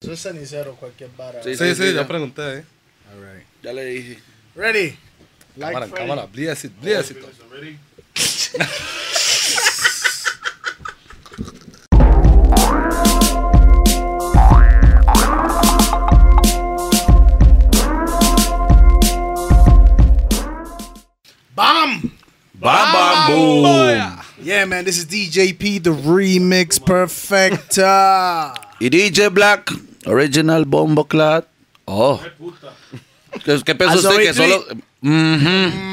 Eso es cenicero, cualquier vara. Sí, Sí, sí, ya. ya pregunté, eh. All right. Ya le dije. Ready. Like Cámara, Freddy. cámara, bliécito, bliécito. Bam! Bam, bam, boom. Yeah, man, this is DJP, the remix perfecta. Y DJ Black, Original Bombo Clad. Oh. ¿Qué, qué pensó usted que solo.? Mhm.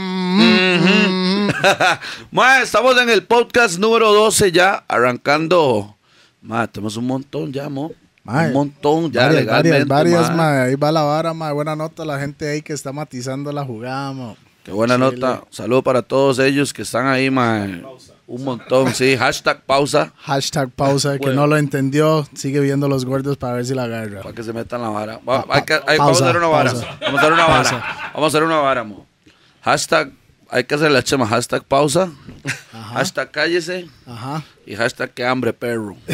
Ma, estamos en el podcast número 12 ya, arrancando. Ma, tenemos un montón ya, mo. Ma, un montón ya, varias, legalmente. varias, varias, ma. Ahí va la vara, ma. Buena nota la gente ahí que está matizando la jugada, ma. Qué buena Chile. nota. Saludos para todos ellos que están ahí, ma. Un montón, sí. Hashtag pausa. Hashtag pausa. El que Bueno. no lo entendió, sigue viendo los gordos para ver si la agarra. Para que se metan la vara. Va- Pa- hay que- pa- hay- vamos a pausa, hacer una vara. pausa. Vamos a hacer una Pausa. vara. Vamos a hacer una vara, mo. Hashtag, hay que hacer la chema. Hashtag pausa. Hashtag cállese. Ajá. Y hashtag que hambre, perro.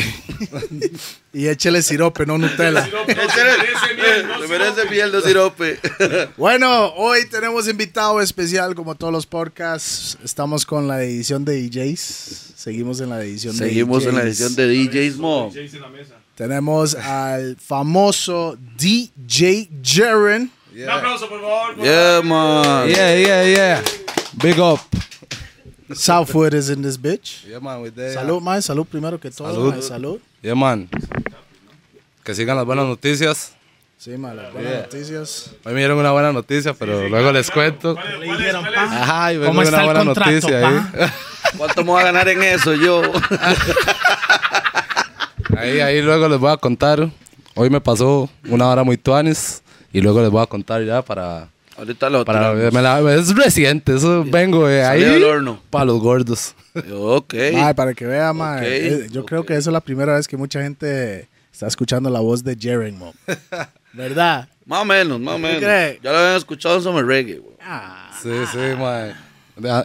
Y échele sirope, no Nutella. Se merece miel de sirope. Bueno, hoy tenemos invitado especial, como todos los podcasts. Estamos con la edición de DJs. Seguimos en la edición de Seguimos en la DJs. edición de DJs, mo. Tenemos al famoso DJ Jaren. Un aplauso, por favor. por Yeah, man. Yeah, yeah, yeah. Big up. Southwood is in this bitch. Yeah, man, we there. Salud, man. Salud primero que todo. Salud. mae, Salud. Yeah, man. Que sigan las buenas noticias. Sí, man. Las buenas Yeah. noticias. Hoy me dieron una buena noticia, pero luego les cuento. favor. ¿Cuál es? ¿Cuál es? Ajá, y vengo ¿Cómo con está una el buena contrato, noticia ahí. ¿Cuánto me voy a ganar en eso yo? ahí. Ahí luego les voy a contar. Hoy me pasó una hora muy tuanis y luego les voy a contar ya para... Ahorita lo para tiramos. me la- es reciente, eso vengo de ahí del horno. para los gordos. Ok. Mae, para que vea, man. Ok, yo ok. creo que eso es la primera vez que mucha gente está escuchando la voz de Jaren, mo. ¿Verdad? Más o menos, más o menos. crees? Ya lo habían escuchado en Summer Reggae, güey. Sí, sí, mae.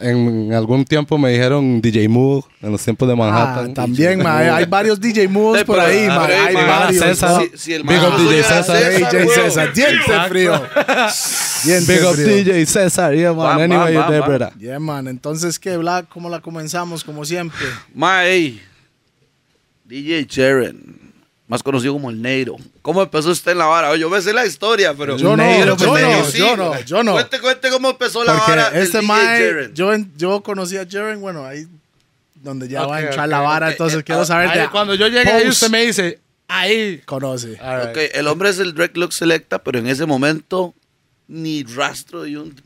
En algún tiempo me dijeron DJ Moog, en los tiempos de Ah, Manhattan. también, ma, hay varios DJ Sí, por ahí, ma, hay ma, varios. César. ¿no? Si, si el Big up DJ César. DJ. César, diente frío. Diente Big up frío. DJ César, yeah, man. Anyway, you're there, brother. Yeah, man. Entonces, ¿qué, Black? ¿Cómo la comenzamos? Como siempre. Ma, DJ Jaren, más conocido como el Negro. ¿Cómo empezó usted en la vara? Oye, Yo me sé la historia, pero... Yo no, yo pues, no, sí, yo no, yo no. Cuente, cuente cómo empezó la Porque vara este mae, Jaren. yo, yo conocí a Jaren, bueno, ahí donde ya va a entrar la vara, entonces Eh, quiero ah, saber Ahí, de cuando yo llegué ahí, usted me dice, ahí. conoce. Right. Ok, el hombre es el Drake Look Selecta, pero en ese momento ni rastro de un...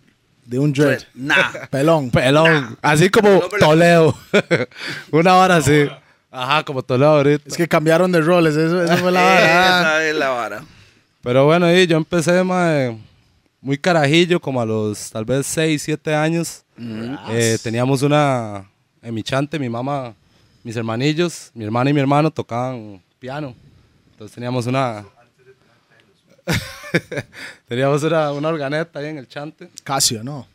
De un dread. Nah. Pelón. Pelón. Así como Toledo. Una hora así. Ajá, como Toledo ahorita. Es que cambiaron de roles, eso, eso fue la vara. ah. Esa es la vara. Pero bueno, ahí yo empecé mae, muy carajillo, como a los tal vez 6, 7 años. Eh, teníamos una, en mi chante, mi mamá, mis hermanillos, mi hermana y mi hermano tocaban piano. Entonces teníamos una... teníamos una, una organeta ahí en el chante. Casio, ¿no?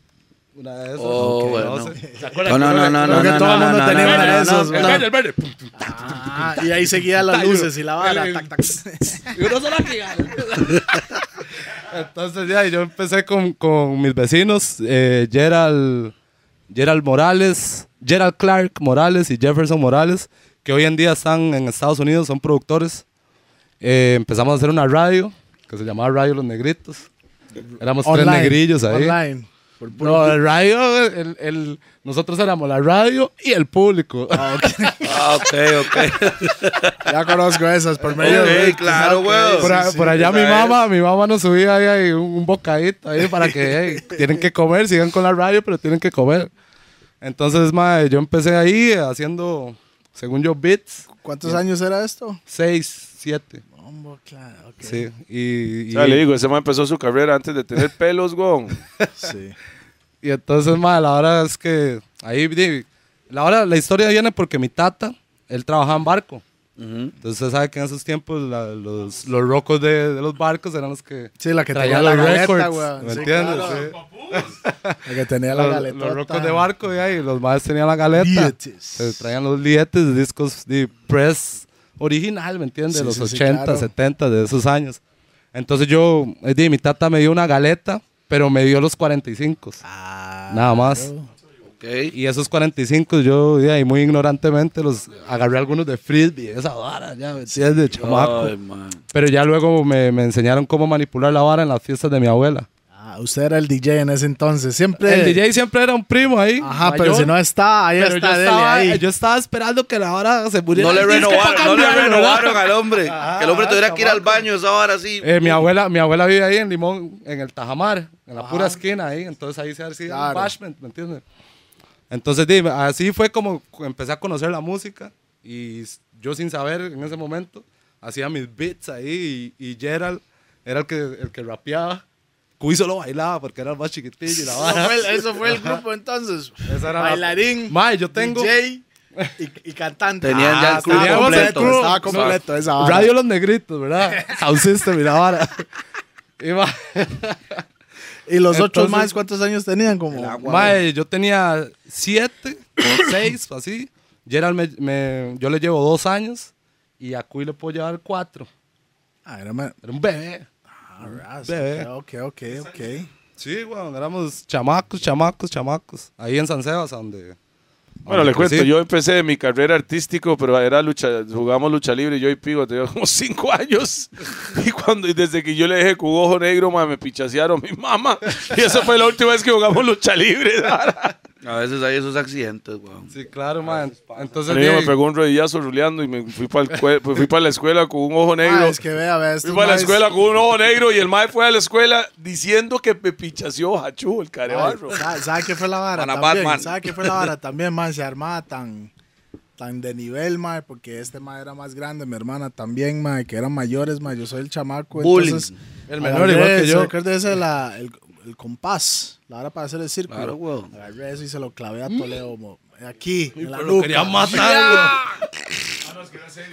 Una de esas. Oh, bueno. sé. ¿Se acuerdan? No, no, no, no, Creo no, que todo el no, mundo no, tenía no, una no, de no. El el verde. Ah, y ahí seguían las luces y la vara. Y uno solo aquí. Entonces ya, y yo empecé con, con mis vecinos, eh, Gerald, Gerald Morales, Gerald Clark Morales y Jefferson Morales, que hoy en día están en Estados Unidos, son productores. Eh, empezamos a hacer una radio, que se llamaba Radio Los Negritos. Éramos tres Online, negrillos ahí. Online. Por puro- No, el radio, el, el- nosotros éramos la radio y el público. Ah, ok, ok. Ya conozco esas por medio Ok, de. claro, güey. Por, sí, allá mi mamá, mi mamá nos subía ahí, ahí un, un bocadito ahí para que hey, tienen que comer, sigan con la radio, pero tienen que comer. Entonces, mae, yo empecé ahí haciendo, según yo, beats, ¿Cuántos años era esto? seis, siete. Claro, ok. Sí, y, y, Ya le digo, ese man empezó su carrera antes de tener pelos, gon. Sí. y entonces, mae, la verdad es que ahí, la, hora, la historia viene porque mi tata, él trabajaba en barco. Entonces, usted sabe que en esos tiempos la- los, los rocos de, de los barcos eran los que Sí, la que tenía traían la los galeta, records. weón. ¿Me Sí, entiendes? claro. Sí. La que tenía la los, galeta. los rocos de barco y ahí, los más tenían la galeta. Lietes. Se traían los lietes, discos de press, original, ¿me entiendes? Sí, los sí, sí, 80, claro. 70, de esos años. Entonces yo, eh, mi tata me dio una galeta, pero me dio los 45. Ah, Nada más. Ok. Y esos 45 yo, ahí muy ignorantemente, los agarré algunos de frisbee, esa vara, ya, ¿me entiendes? De chamaco. Ay. Pero ya luego me, me enseñaron cómo manipular la vara en las fiestas de mi abuela. Ah, usted era el DJ en ese entonces. Siempre. El DJ siempre era un primo ahí. Ajá, pero mayor. si no está, ahí Pero está, yo dele estaba, ahí. yo estaba esperando que la hora se muriera. No le el renovaron, no le renovaron al hombre. Ajá, que el hombre tuviera que ir al baño esa hora así. Eh, mi abuela, mi abuela vive ahí en Limón, en el Tajamar, en la pura esquina ahí. Entonces ahí se hacía Claro. un bashment, ¿me entiendes? Entonces, dime, así fue como empecé a conocer la música. Y yo sin saber en ese momento, hacía mis beats ahí. Y, y Gerald era el que, el que rapeaba. Cuy solo bailaba porque era el más chiquitillo y la Eso vara. fue, el, eso fue el grupo entonces. Esa era la- Bailarín, Mae, yo tengo- DJ y, y cantante. Tenían ya el estaba crew completo. Estaba completo esa vara. Radio Los Negritos, ¿verdad? Sound System y la vara. Y, ma- Y los ocho Entonces- más, ¿cuántos años tenían? Como. Mae, yo tenía siete o seis, así. Gerald me, me- yo le llevo dos años y a Cuy le puedo llevar cuatro. Ah, Era un bebé. Ah, Bebé. Ok, ok, ok. Sí, weón, éramos chamacos, chamacos, chamacos. Ahí en San Sebas, donde... Bueno, le cuento, yo empecé mi carrera artístico, pero era lucha, jugamos lucha libre, yo y Pigo, tenía como cinco años. Y cuando y desde que yo le dejé con ojo negro, ma, me pichasearon mi mamá. Y esa fue la última vez que jugamos lucha libre. A veces hay esos accidentes, weón. Sí, claro, man. Entonces, A mí me pegó un rodillazo ruleando y me fui para fui para la escuela con un ojo negro. Ah, es que vea, vea. Fui para la escuela con un ojo negro y el mae fue a la escuela diciendo que me pichaseó Hachú, el carebarro. Ay, ¿sabe- ¿Sabe qué fue la vara? Ana También, Batman. ¿Sabe qué fue la vara? También, man, se armaba tan, tan de nivel, man, porque este man era más grande, mi hermana también, man, que eran mayores, man, yo soy el chamaco, Bullying. entonces... El menor igual que yo. Recuérdese la, el, el compás, la hora para hacer el círculo. Claro, weón. Agarré eso y se lo clavé a Toledo, mo- aquí, en la pero lo nuca. quería matar,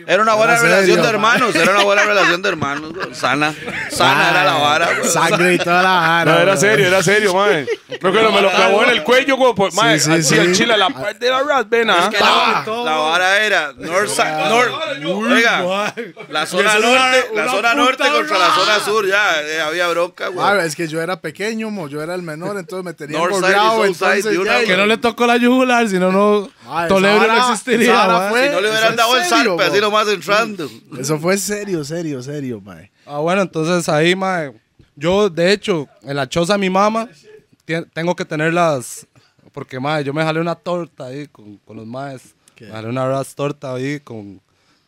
Era una buena Era relación serio, de man. hermanos, era una buena relación de hermanos. Sana, sana era la vara, weón. Sangre y toda la vara. No, era serio, era serio, que me lo clavó en el cuello, como, pues, mae, Sí, sí, así sí. el chile, la parte de la rasvena. Es que la, la vara era Northside, North, oiga, la zona norte, la zona norte contra la zona sur, ya eh, había bronca, Ah, güey. es que yo era pequeño, mo, yo era el menor, entonces me tenía vez. Que no le tocó la yugular, si no, no. Ah, Toledo no existiría, Si no le hubieran dado el serio, así nomás entrando. Eso fue serio, serio, serio, mae. Ah, bueno, entonces ahí, mae. Yo, de hecho, en la choza de mi mamá, tengo que tener las. Porque, mae, yo me jalé una torta ahí con, con los maes. ¿Qué? Me jalé una ras torta ahí con.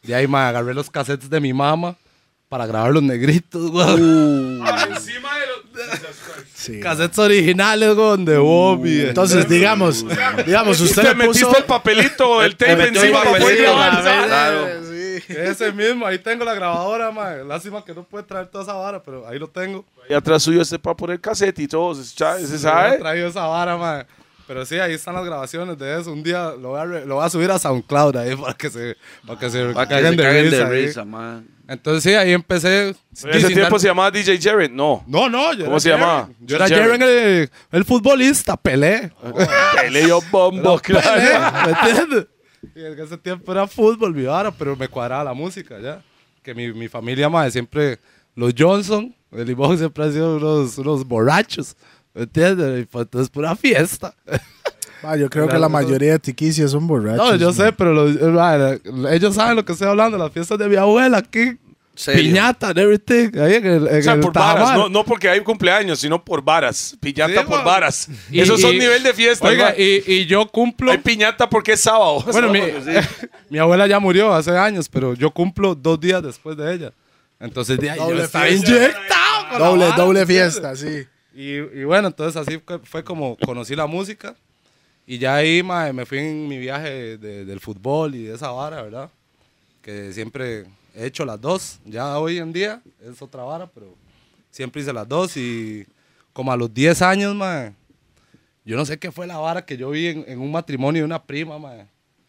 De ahí, mae, agarré los cassettes de mi mamá para grabar los negritos, güey. Sí. Cassettes originales, güey, de Bobby. Entonces, digamos, digamos, usted Te le metiste puso... el papelito, el tape encima para poder grabar. Claro. Sí. Ese mismo, ahí tengo la grabadora, mae. Lástima que no puede traer toda esa vara, pero ahí lo tengo. Y atrás suyo este para poner cassette y todo, se He sabe. traído esa vara, mae. Pero sí, ahí están las grabaciones de eso. Un día lo voy a, re- lo voy a subir a SoundCloud ahí para que se, para que se Para que caguen se de caguen risa. de risa, man. Entonces sí, ahí empecé. En ese tiempo dar- se llamaba DJ Jared. No. No, no, yo ¿Cómo se Jaren. llamaba? Yo era Jaren. Jaren, el, el futbolista, Pelé. Bombo, Pelé, claro. ¿me entiendes? Y en ese tiempo era fútbol, mi vara, pero me cuadraba la música ya. Que mi, mi familia, madre, siempre, los Johnson, el Limón siempre han sido unos, unos borrachos, ¿me entiendes? Y pues, entonces pura fiesta. Ah, yo creo que la mayoría de tiquicias son borrachos. No, yo mae. sé, pero los- madre, ellos saben lo que estoy hablando, las fiestas de mi abuela aquí. Serio. Piñata and everything. Ahí en el, en O sea, el por varas, Tajamar. no, no porque hay cumpleaños, sino por varas. Piñata Sí, por varas. Y- Esos son nivel de fiesta. Oiga, y, y yo cumplo. Hay piñata porque es sábado. Bueno, mi, mi abuela ya murió hace años, pero yo cumplo dos días después de ella. Entonces, de ahí yo Doble estaba fiesta. inyectado. Doble, vara, doble fiesta, sí. Y, y bueno, entonces así fue, fue como conocí la música. Y ya ahí me fui en mi viaje de- del fútbol y de esa vara, ¿verdad? Que siempre he hecho las dos. Ya hoy en día es otra vara, pero siempre hice las dos. Y como a los 10 años, mae, yo no sé qué fue la vara que yo vi en, en un matrimonio de una prima, mae,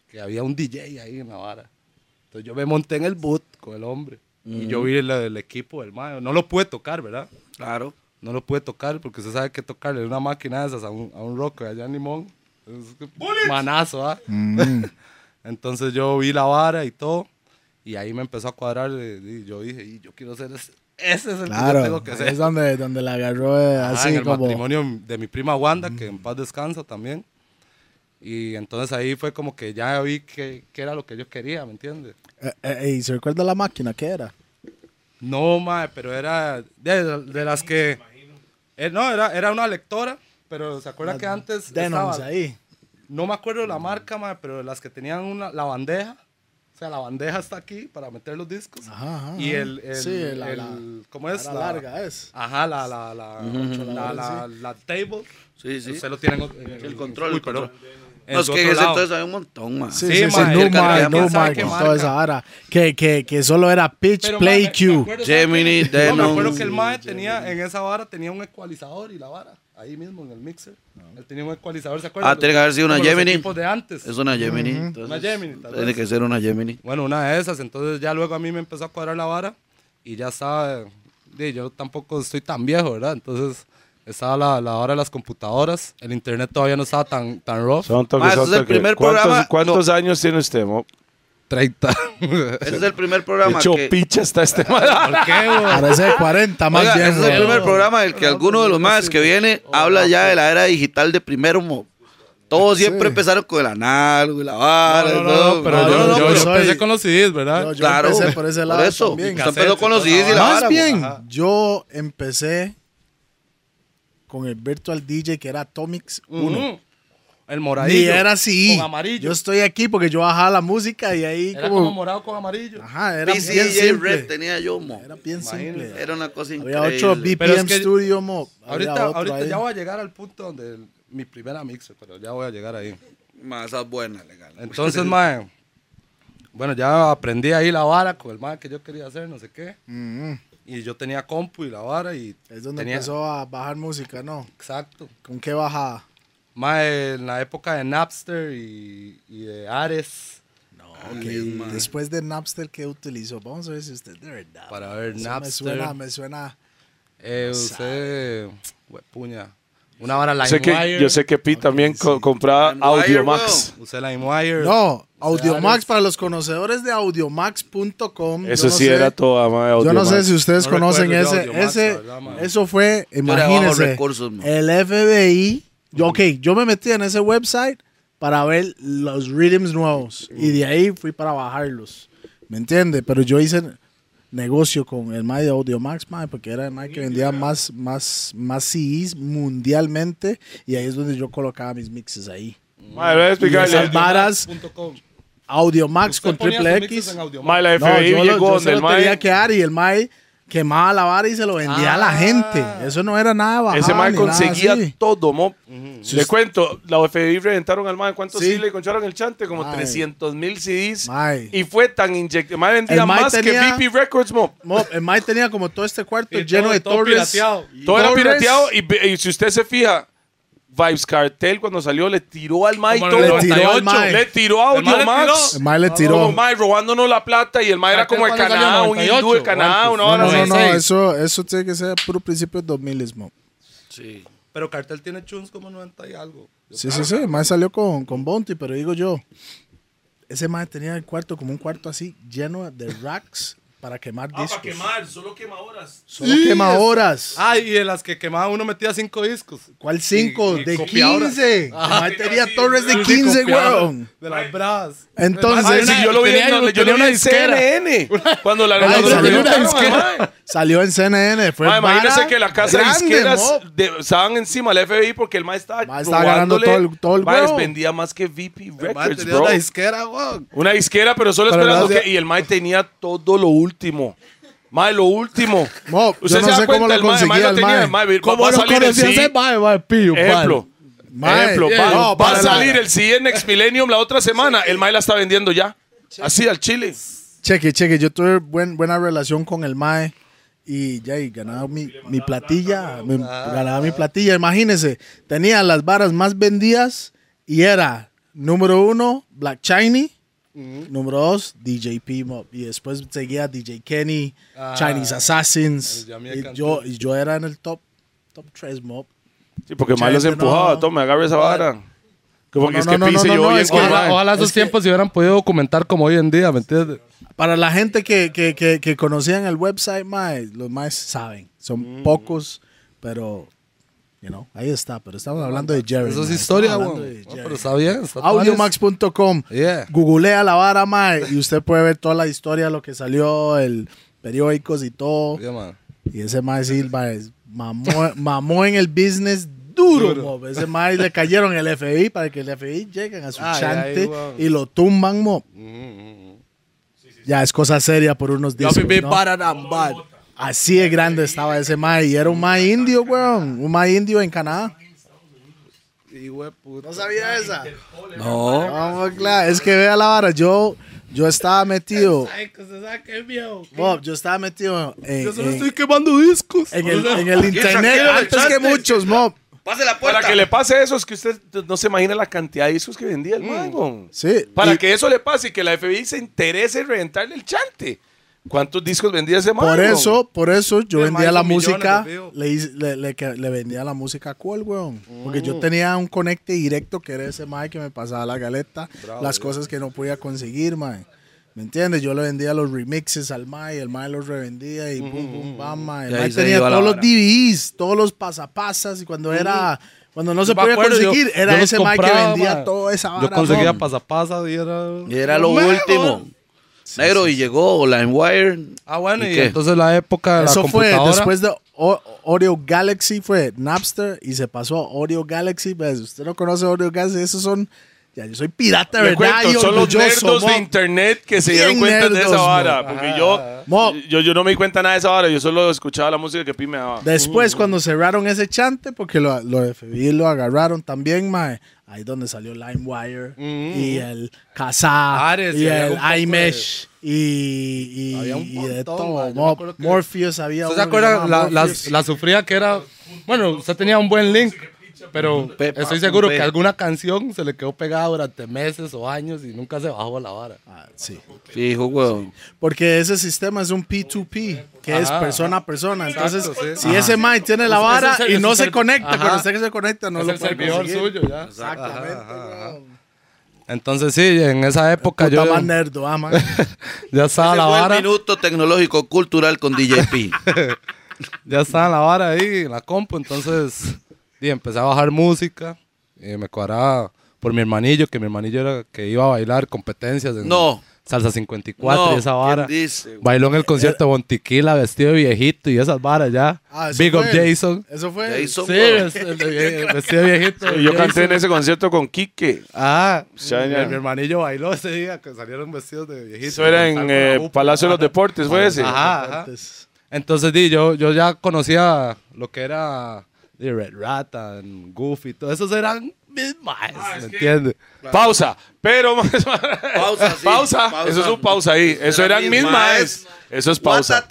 que había un DJ ahí en la vara. Entonces yo me monté en el boot con el hombre. Y yo vi el, el equipo del mae. No lo pude tocar, ¿verdad? Claro. No lo pude tocar porque usted sabe que tocarle una máquina de esas a un, a un rocker allá en Limón. Es manazo, ¿ah? Entonces yo vi la vara y todo. Y ahí me empezó a cuadrar eh, y yo dije, y yo quiero ser ese. Ese es el que yo Claro, tengo que ser. es donde, donde la agarró eh, Ajá, así en el como... matrimonio de mi prima Wanda, que en paz descansa también. Y entonces ahí fue como que ya vi que, que era lo que yo quería, ¿me entiendes? Eh, eh, ¿Y se recuerda la máquina? ¿Qué era? No, mae, pero era de, de las que... eh, no, era, era una lectora, pero ¿se acuerda que antes Denos estaba- ahí. No me acuerdo la marca, mae, pero las que tenían una, la bandeja. O sea, la bandeja está aquí para meter los discos. Ajá, ajá, y el, el, Sí, la- el- la- ¿cómo es? la La- larga es. Ajá, la, la, la, la, la, la table. Sí, sí. Usted lo tiene en el, El control, Uy, el perdón. No, es que en ese entonces había un montón, man. Sí, Sí, sí, sí, mae, no el quién no toda esa vara. Que, que, que solo era pitch, Pero, play, mae, me- me cue. acuerdo, ¿sabe Gemini, qué? No, me Denon. acuerdo que el mae tenía, en esa vara tenía un ecualizador y la vara. Ahí mismo, en el mixer. Él tenía un ecualizador, ¿se acuerdan? Ah, tiene que haber sido una Como los Gemini. equipos de antes. Es una Gemini. entonces, Una Gemini, tal Tiene que ser una Gemini. Bueno, una de esas. Entonces ya luego a mí me empezó a cuadrar la vara y ya estaba... di, yo tampoco estoy tan viejo, ¿verdad? Entonces estaba la, la hora de las computadoras. El internet todavía no estaba tan, tan rough. Son toques, Ma, ese son es el toques. primer ¿Cuántos, programa- ¿cuántos años tiene usted, mo? 30. Ese es el primer programa hecho, que... picha está este man. ¿Por qué, güey? Parece de 40 más Oiga, bien. ese es el primer programa del que alguno de los más que viene habla ya de la era digital de primero. mo. Todos siempre empezaron con el análogo y la vara. No, no, todo. no, pero No, yo, no, no, yo- yo soy- empecé con los CDs, ¿verdad? Yo, yo Claro, empecé por ese lado eso. también. Usted empezó con los CDs y la Más vara. mo. bien, Ajá. yo empecé con el Virtual DJ que era Atomics 1. Ujú. El moradillo. Y era así. Con amarillo. Yo estoy aquí porque yo bajaba la música y ahí Era como... como morado con amarillo. Ajá, era bien PCJ simple. Red tenía yo, mo. Era bien simple. Era una cosa increíble. Había otro BPM Pero es que- Studio, mo. Había Ahorita, ahorita ya voy a llegar al punto donde el- mi primera mixer, pero ya voy a llegar ahí. Esa es buena, legal. Entonces, mae, bueno, ya aprendí ahí la vara con el mae que yo quería hacer, no sé qué. Mhm. Y yo tenía compu y la vara y Es donde tenía- empezó a bajar música, ¿no? Exacto. ¿Con qué bajaba? Mae, en la época de Napster y, y de Ares. Ok, después de Napster, ¿qué utilizó? Vamos a ver si usted de verdad. Para ver Eso Napster. Me suena, me suena. Eh, usé, puña, una vara Yo sé que, LimeWire. yo sé que Pete también co- compraba LimeWire, Audiomax. Usé LimeWire. No. Audiomax, para los conocedores de audiomax.com. Eso no sí sé- era toda, ma, Yo no sé si ustedes No conocen ese. Audiomax, ese verdad, eso fue, imagínense, recursos, el FBI. Yo, ok, yo me metí en ese website para ver los rhythms nuevos. Y de ahí fui para bajarlos. ¿Me entiende? Pero yo hice negocio con el Mae de Audiomax, mae, porque era el Mae que vendía más, más, más CDs mundialmente. Y ahí es donde yo colocaba mis mixes ahí. Ma, voy a explicarle. esas varas, Audiomax.com. Audiomax Usted con triple X. en Audiomax. Ma, la No, FBI yo, lo, llegó yo donde se el tenía mae. que dar y el Mae quemaba la vara y se lo vendía a la Ah. gente. Eso no era nada bajado. Ese nada conseguía todo, mo. Le cuento, la FBI reventaron al mae. ¿Cuántos Sí. sí le encontraron el chante? Como Mae. 300 mil CDs. Y fue tan inyectado. Mae vendía más tenía- que VP Records, mo. Mo, el Mae tenía como todo este cuarto Y lleno todo- de todo torres. pirateado. Todo era pirateado. Y, y si usted se fija, Vibes Cartel cuando salió le tiró al Como todo. en el Le tiró al 98. mae. Le tiró a El mae le Audiomax. El Mae le tiró. mae robándonos la plata y el mae era como cuando Canadá, un hindú de 98, Canadá, una hora No, no, no, 96. eso, eso tiene que ser puro principio de 2000 mo. Sí. Pero Cartel tiene tunes como 90 y algo. Sí, sí, sí. El Mae salió con, con Bounty, pero digo yo, ese Mae tenía el cuarto como un cuarto así lleno de racks para quemar Ah, discos. para quemar, solo quemadoras. Solo quema horas. Ah, y de las que quemaba uno metía cinco discos. ¿Cuál 5? y De copiadoras. 15. El Mae tenía sí, torres de sí, 15, Copiaba weón. De las bravas. Entonces- Ay, sí, yo lo vi, tenía- en, yo tenía una en disquera. CNN. Cuando la Ay, salió una disquera. Salió en CNN. Fue Ma, imagínese vara que la casa grande, de disqueras de- estaban encima del FBI porque el mae estaba, Ma, estaba ganando todo el- todo el Ma, huevo. vendía más que VP Records, tenía bro. una disquera, weón. Una disquera, pero solo Pero esperando de- que... Y el mae tenía todo lo último. Mae, lo último. Mo, yo Usted no se da sé cómo cuenta, lo el mae- el mae conseguía el tenía, mae. el mae, ¿Cómo va a lo salir el conocía sí. ese mae, mae? Pillo, Ejemplo. Mae, Ejemplo, yeah, va, no, va a para la- salir el sí Next Millennium la otra semana. El mae la está vendiendo ya. Así al chile. Cheque, cheque, yo tuve buen, buena relación con el MAE y ya y ganaba mi, mi platilla, mi- ganaba mi platilla. Imagínense, tenía las varas más vendidas y era número uno, Black Chiny, número dos, DJP Mob, y después seguía DJ Kenny, Ah, Chinese Assassins, y yo, y yo era en el top, top 3 Mob. Sí, porque mae los empujaba. no- Tome, agarre esa vara. Como No, que es no, que no, pise no, yo no, bien es que- Ojalá, ojalá esos Es que- tiempos se hubieran podido documentar como hoy en día, ¿me entiendes? Para la gente que, que, que, que conocían el website, mae, los más saben. Son pocos, pero, you know, ahí está. Pero estamos hablando de Jerry. Eso es historia, No, Jerry. pero está bien. Audiomax.com. Yeah. Googlea la vara, mae, y usted puede ver toda la historia, lo que salió, el periódicos y todo. Yeah. Y ese mae Silva es mamó, mamó en el business duro, Duro. Ese mae le cayeron el FBI para que el FBI lleguen a su Ay, chante ay, y lo tumban, mo. Ya es cosa seria por unos viví ¿no? Así de grande estaba ese mae y era un mae indio, weón. Un mae indio en Canadá. ¿No sabía esa? No. Vamos, claro. Es que vea la vara. Yo, yo estaba metido. Bob, yo estaba metido en, Yo solo en- estoy quemando discos. en el, en el internet antes que muchos, Mob. Pase la puerta. Para que le pase eso, es que usted no se imagina la cantidad de discos que vendía el mago. Sí. Para y que eso le pase y que la FBI se interese en reventarle el chante. ¿Cuántos discos vendía ese mago? por eso, por eso yo vendía la música, le, le, le, le vendía la música a Cool, weón. Porque yo tenía un conecte directo que era ese mae que me pasaba la galeta, las cosas que no podía conseguir, mae. ¿Me entiendes? Yo le vendía los remixes al mae, el mae los revendía y pum, pum, bam, mae. El mae tenía todos los. DVDs, todos los pasapasas y cuando era... Cuando no se podía conseguir, yo era ese mae que vendía toda esa vara. Yo conseguía mo. pasapasa y era... Y era lo último. Negro, y llegó LimeWire. Ah, bueno, ¿Y y, qué? entonces la época de la Eso fue después de O- Audio Galaxy, fue Napster y se pasó a Audio Galaxy. ¿ves? Usted no conoce Audio Galaxy, esos son. Ya, yo soy pirata, ¿verdad? cuento, son los orgulloso, nerdos de internet que se dieron cuenta de esa mo. vara. Porque yo, Mo. yo, yo no me di cuenta nada de esa vara. Yo solo escuchaba la música que Pi me daba. Después, cuando cerraron ese chante, porque lo, lo de FBI lo agarraron también, mae. Ahí donde salió LimeWire y el Kazaa Ares, y el poco de- iMesh y, y, Había un y de montón, todo. Yo Mo- que- Morpheus había ¿Usted se acuerda? La, la, la sufría que era... Bueno, usted tenía un buen link, pero Pepa, estoy seguro que alguna canción se le quedó pegada durante meses o años y nunca se bajó la vara. Ah, sí. Fijo, weón. Porque ese sistema es un P2P, que es Ajá. persona a persona. Entonces, Exacto, sí. si ese Mike tiene la vara es y no se es conecta, Ajá. cuando usted que se conecta no es lo el puede servidor conseguir. suyo, ya. Exactamente. Ajá, ajá. Entonces sí, en esa época Puta yo más nerdo, ah, man. ya estaba Ese la fue el vara, minuto tecnológico cultural con DJP. ya estaba la vara ahí en la compu, entonces y empecé a bajar música y me cuadraba por mi hermanillo, que mi hermanillo era que iba a bailar competencias en No. Salsa 54 No, y esa vara. ¿quién dice? Bailó en el concierto de Bontiquila vestido de viejito y esas varas ya. Ah, eso Big up fue. Jason. Eso fue. Jason, Sí, es- el de- vestido de viejito. Y yo Jason. canté en ese concierto con Quique. Ah, mi, hermanillo bailó ese día que salieron vestidos de viejitos. Eso era en eh, Palacio de los Deportes, ¿fue ese? Ajá. Entonces, di, yo, yo ya conocía lo que era di, Red Rata, Goofy, todos esos eran mis maes, ¿me entiendes? Pausa. Pero Pausa, sí, pausa. pausa. Eso es un pausa ahí. Eso Era eran mis maes. Eso es pausa.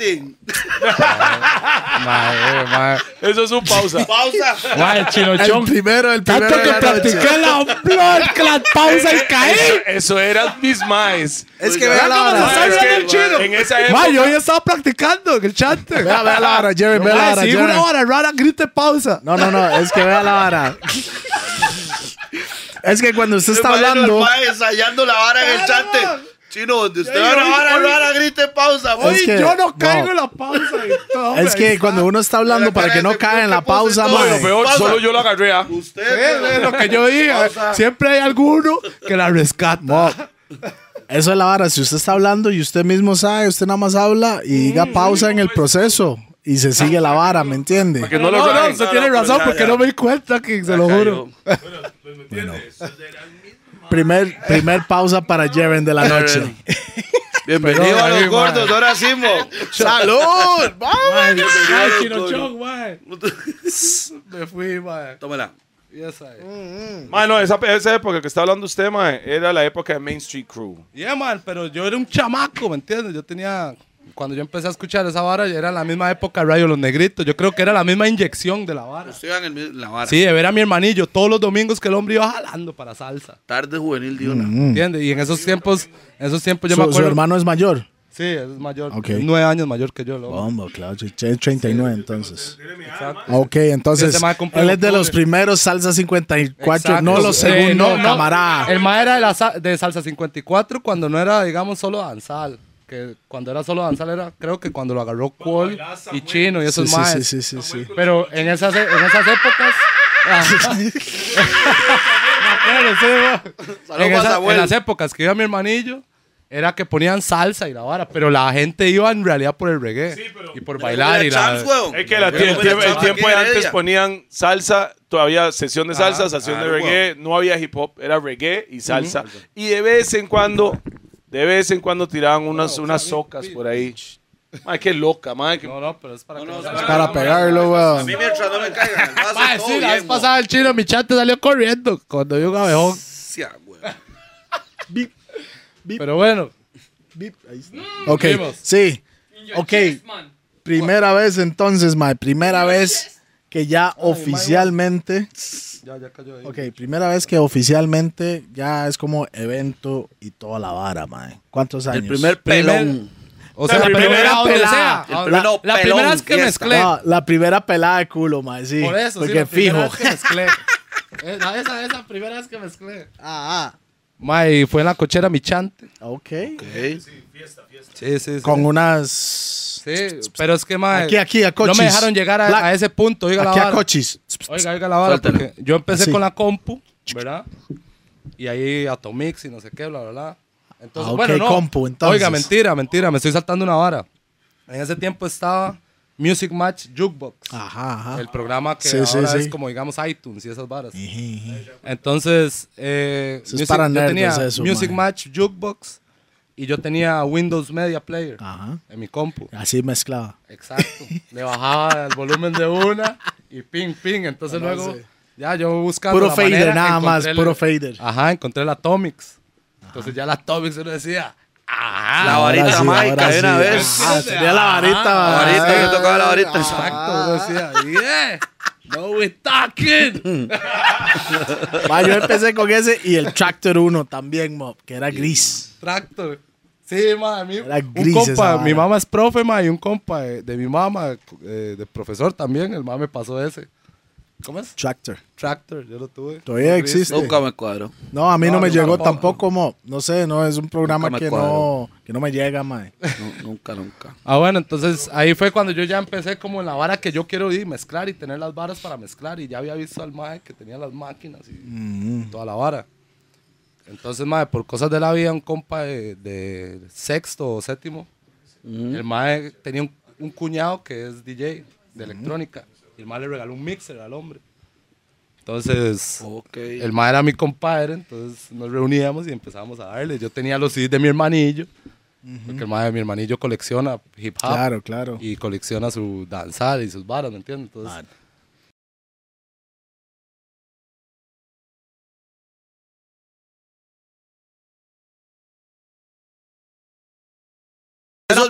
Mae. Eso es un pausa. Pausa. Mae, el chino El chon. primero, el primero. Tanto que practiqué la pausa y caí. Eso, eso eran mis maes. Es que vea la ¿cómo vara. se está Es que el chino? En esa época. Mae, yo ya estaba practicando en el chat. Vea, vea la vara, Jerry, vea la vara, si una hora rara, grite pausa. No, no, no, es que vea la vara. es que cuando usted está hablando, ensayando la vara en el chante. man. Chino, donde usted va a grite pausa. Es Oye, que- yo no caigo no. en la pausa. todo, es que cuando uno está hablando La para que no caiga en la pausa, mae. Lo peor, Pausa. solo yo lo agarré. ah. Usted. Es lo que yo dije. Pausa. Siempre hay alguno que la rescata. Eso es la vara. Si usted está hablando y usted mismo sabe, usted nada más habla y diga pausa en el proceso y se sigue la vara, ¿me entiende? Que No, no no, lo no, No, tiene no, pero razón ya, porque ya. no me di cuenta, King, se lo juro. Primer, primer pausa para Jeren de la noche. Bienvenido Perdón, a los ahí, gordos, ahora sí, mo. ¡Salud! ¡Vamos! Me fui, mae. Tómala. Yes, I- Mae, no, esa, esa época que está hablando usted, mae, era la época de Main Street Crew. Yeah, man, pero yo era un chamaco, ¿me entiendes? Yo tenía... Cuando yo empecé a escuchar esa vara, era la misma época de Radio Los Negritos. Yo creo que era la misma inyección de la vara. Estoy en el mi- la vara. Sí, de ver a mi hermanillo todos los domingos que el hombre iba jalando para salsa. Tarde juvenil de una. ¿Entiendes? Y en esos tiempos, en esos tiempos yo Su, me su acuerdo... hermano es mayor. Sí, es mayor. Ok. es nueve años mayor que yo. Bombo, claro. Tiene 39 entonces. Ok, entonces Ese mae cumple él es de los primeros Salsa 54, Exacto. no los Sí, segundos, no, no. camarada. El ma era de, la de Salsa 54 cuando no era, digamos, solo danzal. Que cuando era solo danzar era, creo que cuando lo agarró Cole y Chino y esos sí, más. sí, sí, sí, sí. Pero en esas, en esas épocas. Mo. en, esa- Samuel. en las épocas que iba mi hermanillo, era que ponían salsa y la vara, pero la gente iba en realidad por el reggae y por bailar y la. Es que la- el, mira, tiempo, el tiempo de antes ella. ponían salsa, todavía sesión de salsa, Ah, sesión de reggae, no había hip hop, era reggae y salsa. Y de vez en cuando, de vez en cuando tiraban unas, unas socas por ahí. Ay, qué loca, man. que- No, no, pero es para que no, no es para- pegarlo, A weón. mí mientras no me caigan todo sí, la vez pasada el chino, mi chante salió corriendo cuando vio un abejón. Sia, weón. Bip, Pero bueno, bip. Ahí está. Ok, Vimos. sí. Ok, primera vez entonces, my primera vez que ya oficialmente. ya, ya cayó ahí. Ok, primera vez que oficialmente ya es como evento y toda la vara, mae. ¿Cuántos años? El primer pelón. O sea, La la primera pelada. sea. La- primera vez que fiesta. mezclé. No, la primera pelada de culo, mae, sí. Por eso, sí, Porque la primera fijo. vez que mezclé. esa, esa, esa primera vez que mezclé. ah, ah. Mae, fue en la cochera mi chante. Ok. Ok. Sí, sí, sí. Con unas. Sí, pero es que, mae. Aquí, aquí, a No cochis. me dejaron llegar a, a ese punto, oiga la Aquí a vara. cochis. Oiga, oiga la vara, porque yo empecé Así. con la compu, ¿verdad? Y ahí Atomix y no sé qué, bla, bla, bla. Entonces, Ah, ok, bueno, no. compu, entonces. Oiga, mentira, mentira, me estoy saltando una vara. En ese tiempo estaba Music Match Jukebox. Ajá, ajá. El programa que Sí, ahora sí. es como, digamos, iTunes y esas varas. Entonces, eh, Eso es para yo nerds tenía eso, Music. Match Jukebox y yo tenía Windows Media Player Ajá. en mi compu. Así mezclaba. Exacto. Le bajaba el volumen de una y ping, ping. Entonces luego, sí. ya yo buscando. Puro la fader, manera, nada más, el- puro fader. Ajá, encontré la Atomics. Entonces ya la Atomics uno decía, ah, La varita sí, mágica de una sí. vez. Ah, tenía la varita. Ajá, La varita, ah, yo tocaba la varita. ah, Exacto, uno decía, yeah, no we talking. Va, yo empecé con ese y el Tractor 1 también, mob, que era gris. Tractor. Sí, ma, mi, Era un compa, mi mamá es profe, ma, y un compa de, de mi mamá, eh, de profesor también, el mamá me pasó ese. ¿Cómo es? Tractor. Tractor, yo lo tuve. Todavía existe. Nunca me cuadro. No, a mí no, No, me llegó tampoco. mo. No sé, no, es un programa que no, que no me llega, mae. No, nunca, nunca. Ah, bueno, entonces ahí fue cuando yo ya empecé como en la vara que yo quiero ir, mezclar y tener las varas para mezclar. Y ya había visto al mae que tenía las máquinas y Mm. toda la vara. Entonces, mae, por cosas de la vida, un compa de, de sexto o séptimo, el mae tenía un, un cuñado que es DJ de electrónica. Y el mae le regaló un mixer al hombre. Entonces, el mae era mi compadre, entonces nos reuníamos y empezábamos a darle. Yo tenía los CDs de mi hermanillo, porque el mae de mi hermanillo colecciona hip hop Claro, claro. y colecciona su danzar y sus varas, ¿me entiendes? Entonces.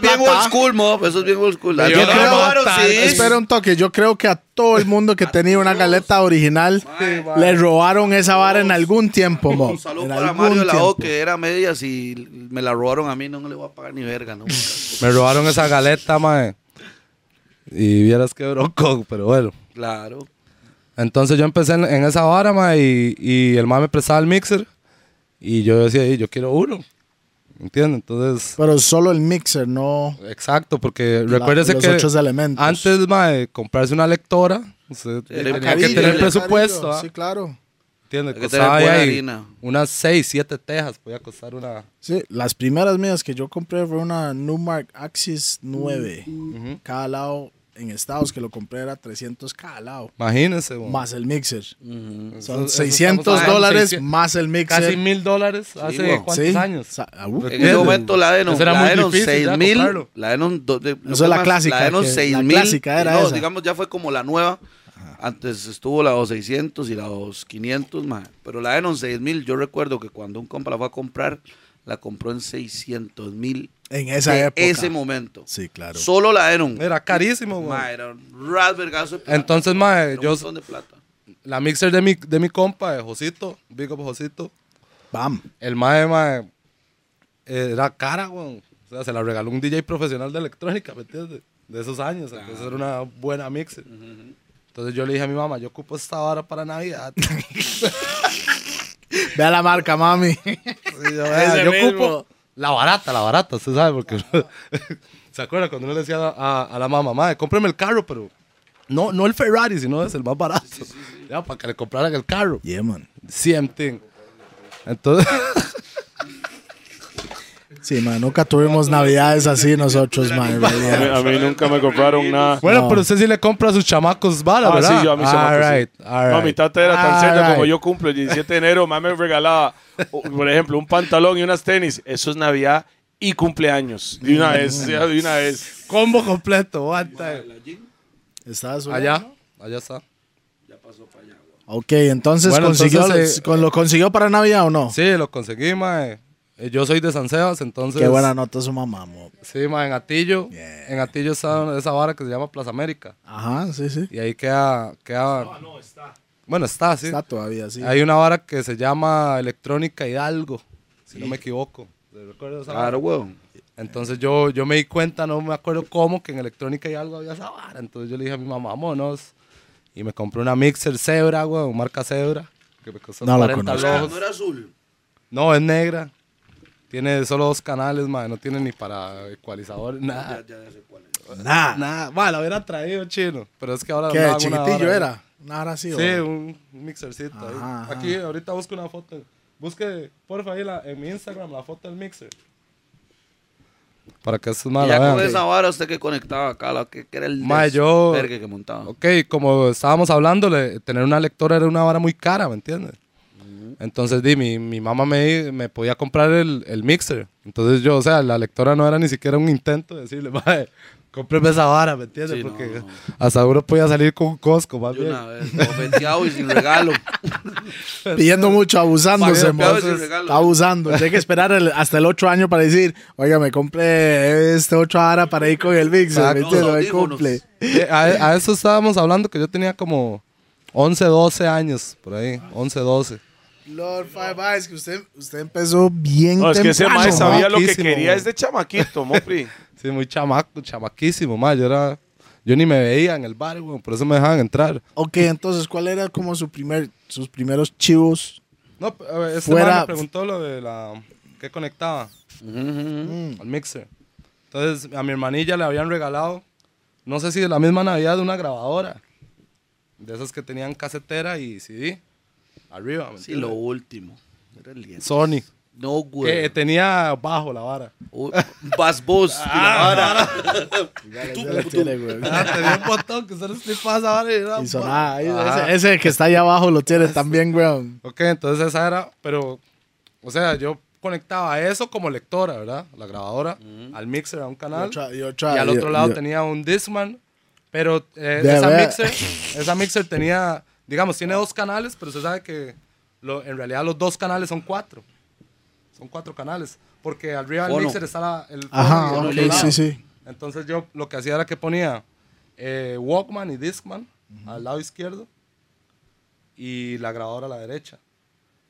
Bien plata. old school, mo. Eso es bien old school. Yo Yo creo- creo robaron, sí. Espera un toque, yo creo que a todo el mundo que tenía una galeta original le robaron esa vara en algún tiempo, mo. Un saludo En para algún Mario de la O, tiempo. que era medias y me la robaron a mí. No le voy a pagar ni verga, ¿no? me robaron esa galeta, mae. Y vieras que bronco, pero bueno. claro. Entonces yo empecé en, en esa vara, mae, y, y el mae me prestaba el mixer. Y yo decía, "Ey, yo quiero uno. ¿Me entiendes? Entonces, Pero solo el mixer, no exacto, porque la- recuérdese los que otros elementos. antes, mae, comprarse una lectora, usted tenía que carillo, tener presupuesto. ¿ah? Sí, claro. ¿Entiendes? Costaba ahí harina. unas 6, 7 tejas, podía costar una... Sí, las primeras mías que yo compré fue una Numark Axis 9. Cada lado en Estados que lo compré era 300 cada lado. Imagínese, mo. Más el mixer. Eso- Son eso 600 estamos hablando, dólares 600 más el mixer. Casi mil dólares hace güey. cuántos Sí. años. Uh. En ese momento la Denon, Eso era la Denon difícil ya 6000, comprarlo. la Denon, do- de- lo es la más- clásica, La Denon que- la 6000, clásica era no, esa. digamos ya fue como la nueva. Antes estuvo la 2600 y la 2500, ma. pero la Denon 6000, yo recuerdo que cuando un compa la fue a comprar, la compró en 600 mil En esa de época. ese momento. Sí, claro. Solo la Denon. Era carísimo, güey. Ma, era un rasvergazo de plata. Entonces, Era un yo, montón de plata. la mixer de mi, de mi compa, de Josito, Big Up Josito, Bam. el mae, mae, era cara, güey. O sea, se la regaló un DJ profesional de electrónica, ¿me entiendes? De esos años. Entonces era una buena mixer. Entonces yo le dije a mi mamá, yo ocupo esta vara para Navidad. Vea la marca, mami. Yo, "Vea, Ese yo mismo. ocupo, La barata, la barata, usted sabe, porque... ¿Se acuerda cuando uno le decía a, a la mamá, madre, cómpreme el carro, pero... No, no el Ferrari, sino es el más barato. Ya, para que le compraran el carro. Yeah, man. Same thing. Entonces... Sí, man, nunca tuvimos navidades así nosotros, man. A a mí nunca me compraron nada. Bueno, No. pero usted sí le compra a sus chamacos bala, Ah, ¿verdad? sí, yo a mis All chamacos, sí. right, all No, right. mi tata era tan All cerda como right. yo cumplo el 17 de enero. Mamá me regalaba, por ejemplo, un pantalón y unas tenis. Eso es Navidad y cumpleaños. De una vez, ya, de una vez. Combo completo, one time. ¿Estás Allá, allá está. Ok, entonces, Bueno, consiguió, entonces, eh, con- ¿lo consiguió para Navidad o no? Sí, lo conseguí, mae. Eh, Yo soy de San Sebas, entonces... Qué buena nota su mamá, mo. Sí, mae, en Atillo. Yeah. En Atillo está esa vara que se llama Plaza América. Ajá, sí, sí. Y ahí queda... queda Bueno, está, sí. Está todavía, sí. Hay una vara que se llama Electrónica Hidalgo, si no me equivoco. Claro, weón. Entonces yo, yo me di cuenta, no me acuerdo cómo, que en Electrónica Hidalgo había esa vara. Entonces yo le dije a mi mamá, vámonos. Y me compré una Mixer Zebra, güey, marca Zebra. Que me costó No la 40 conozco. lojos. No era azul. No, es negra. Tiene solo dos canales, man. No tiene ni para ecualizador, nada. Ya, ya sé cuál es. Nah. Nada. Bueno, la hubiera traído chino. Pero es que ahora ¿Qué? ¿Chiquitillo vara- era? ¿Una hora así? Sí, o- un un mixercito. ahí. Ajá, ajá. Aquí, ahorita busco una foto. Busque, porfa, ahí la- en mi Instagram la foto del mixer. Para que eso Y más ya con esa vara usted que conectaba acá, la que, que era el Mae, yo- desvergue que montaba. Ok, como estábamos hablando, le- tener una lectora era una vara muy cara, ¿me entiendes? Entonces, di, mi, mi mamá me, me podía comprar el, el mixer. Entonces yo, o sea, la lectora no era ni siquiera un intento de decirle, mae, cómpreme esa vara, ¿me entiendes? Sí, no, Porque no. hasta uno podía salir con un Costco, más bien. una vez, y sin regalo. Pidiendo mucho, abusándose. Está abusando. Hay que esperar el- hasta el otro año para decir, oiga, me compré este otro ara para ir con el mixer. ¿Me entiendes? Cumple. Eh, A, a eso estábamos hablando que yo tenía como 11, 12 años, por ahí, 11, 12. Lord Five Eyes, que usted, usted empezó bien No, es que ese temprano, mae mo. sabía lo que quería desde chamaquito, Mopri. Sí, muy chamaco, chamaquísimo, más. Yo era, yo ni me veía en el bar, güey, por eso me dejaban entrar. Ok, entonces, ¿cuál era como su primer, sus primeros chivos? No, a ver, este Fuera- man me preguntó lo de la que conectaba al mixer. Entonces, a mi hermanilla le habían regalado, no sé si de la misma Navidad, una grabadora. De esas que tenían casetera y CD. Arriba, ¿me Sí, entiendes? lo último. Era el. Sony. No, Que güey. tenía bajo la vara. Uh, Bass Boss. y la vara. Ya le tiene, güey. Ah, tenía un botón que solo flipaba esa vara y era... Y sonaba ese, ese que está ahí abajo lo tiene también, güey. Ok, entonces esa era, pero, o sea, yo conectaba eso como lectora, ¿verdad? La grabadora, al mixer, a un canal. otra- y al otro lado tenía un Discman, pero eh, esa, mixer, esa mixer tenía, digamos, tiene dos canales, pero usted sabe que lo- en realidad los dos canales son cuatro. Son cuatro canales, porque arriba del Fono. mixer está la- el Ajá, fono y ok, el otro sí, sí. Entonces yo lo que hacía era que ponía eh, Walkman y Discman al lado izquierdo y la grabadora a la derecha.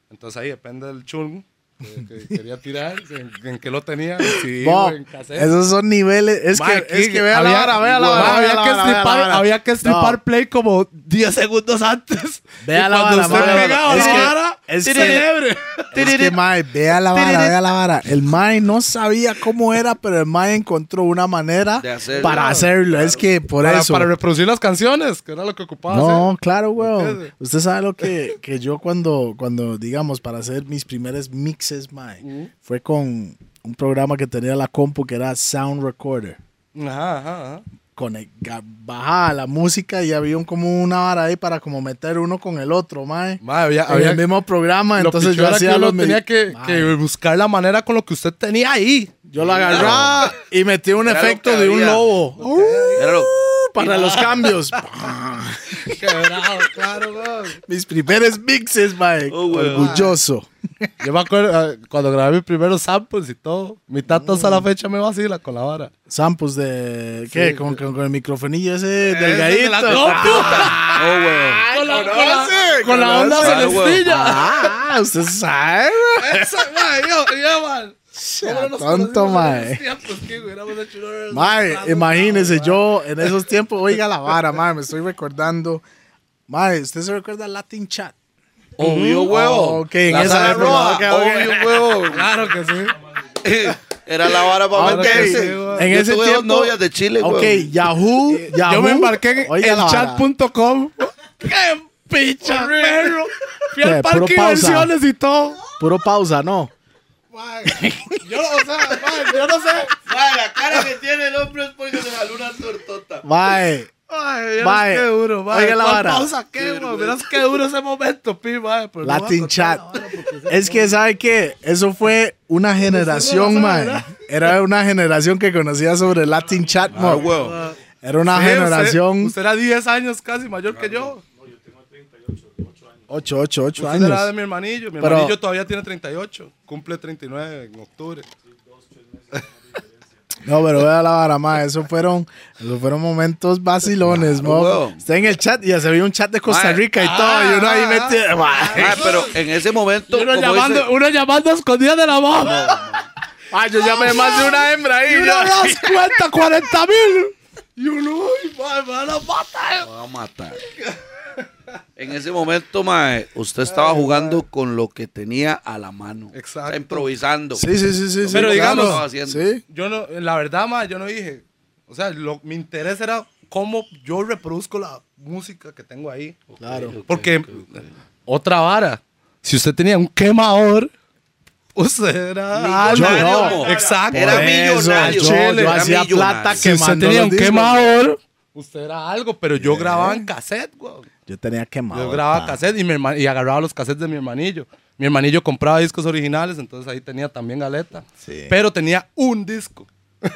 Entonces ahí depende del chun que, que quería tirar, en, en qué lo tenía, Bob, en esos son niveles. Es Ma, que, es que vea había- la vara, vea la vara. había, que stripar, vara. había que stripar No, play como 10 segundos antes. Vea Y la cuando vara, usted ma, pegaba es la que- vara, es que- que, mae, vea la vara, vea la vara. El mae no sabía cómo era, pero el mae encontró una manera hacerlo. para hacerlo. Es que por Para, eso. para reproducir las canciones, que era lo que ocupaba No, hacer. claro, weón. Usted sabe lo que, que yo cuando, cuando, digamos, para hacer mis primeros mixes, mae, fue con un programa que tenía la compu que era Sound Recorder. Ajá, ajá, ajá. Conecta- bajaba la música y había un, como una vara ahí para como meter uno con el otro, mae. Ma, había, En había- el mismo programa, entonces yo hacía que los tenía que, buscar la manera con lo que usted tenía ahí. Yo lo agarraba y metí un Era efecto de un lobo. Era lo- para los cambios. Quebrado, claro, güey. Mis primeros mixes, mae. Oh, güey. Orgulloso. Yo me acuerdo eh, cuando grabé mis primeros samples y todo. Mi tata hasta la fecha me vacila con la vara. Samples de. ¿Qué? Sí. con, con- con el microfonillo ese delgadito. de la compu. Oh, güey. Con la, con la onda conoce. celestilla. Ah, usted sabe. Esa, ma, yo, yo, man. ¿Cómo nos tonto, mae. Mae, imagínese, yo en esos tiempos, oiga la vara, mae, me estoy recordando. Mae, ¿usted se recuerda Latin Chat? Obvio, huevo. Oh, ok, en La esa época, roja. ok, ok. Obvio, huevo. Claro que sí. Era la vara para Ahora que meterse. sí. En Yo ese tuve dos tiempo. novias de Chile, Ok, güey. Yahoo, Yahoo. Yo me embarqué en elchat.com. ¡Qué picha, perro! Fui al parque de pausa. diversiones y todo. Puro pausa, ¿no? Yo, o sea, man, yo no sé. la cara que tiene el hombre es porque se jaló una tortota. Mae. Ay, Mae, qué duro, mae. oiga la ¿Cuál vara. pausa qué, mae? Verás qué duro ese momento, pi, mae. no Latin contar Chat. la Es que, ¿sabe qué? Eso fue una generación, mae. Era una generación que conocía sobre Latin Chat, Ah, mo. huevo. Era una Sí, generación. Usted, usted era 10 años casi mayor que yo. 8, 8, 8 Usted era de años. mi hermanillo. Mi Pero- hermanillo todavía tiene 38. Cumple 39 en octubre. No, pero vea la vara, mae. Esos fueron, esos fueron momentos vacilones, mo. Está en el chat y ya se vio un chat de Costa. Rica y todo. Y uno ahí Ah, metido. mae. Ah, pero en ese momento, Uno llamando, dice- uno llamando a escondidas de la mamá. Ay, yo llamé más de una hembra ahí. Y uno das cuenta 40 mil. Y uno, mae, me van a matar. Me va a matar. En ese momento, mae, usted estaba jugando con lo que tenía a la mano. Exacto. Está improvisando. Sí, sí, sí, sí. Pero digamos- Estaba haciendo. Sí. Yo no, la verdad, ma, yo no dije. O sea, lo- mi interés era cómo yo reproduzco la música que tengo ahí. Claro. Porque, otra vara, si usted tenía un quemador, usted era Millonario, algo. mo. Exacto. Era millonario. Yo, yo era hacía millonario. plata Si usted tenía un discos. quemador, usted era algo, pero yo grababa en cassette, güey. Yo tenía quemado. Yo grababa pa. cassette y, mi herma- y agarraba los cassettes de mi hermanillo. Mi hermanillo compraba discos originales, entonces ahí tenía también galeta. Sí. Pero tenía un disco.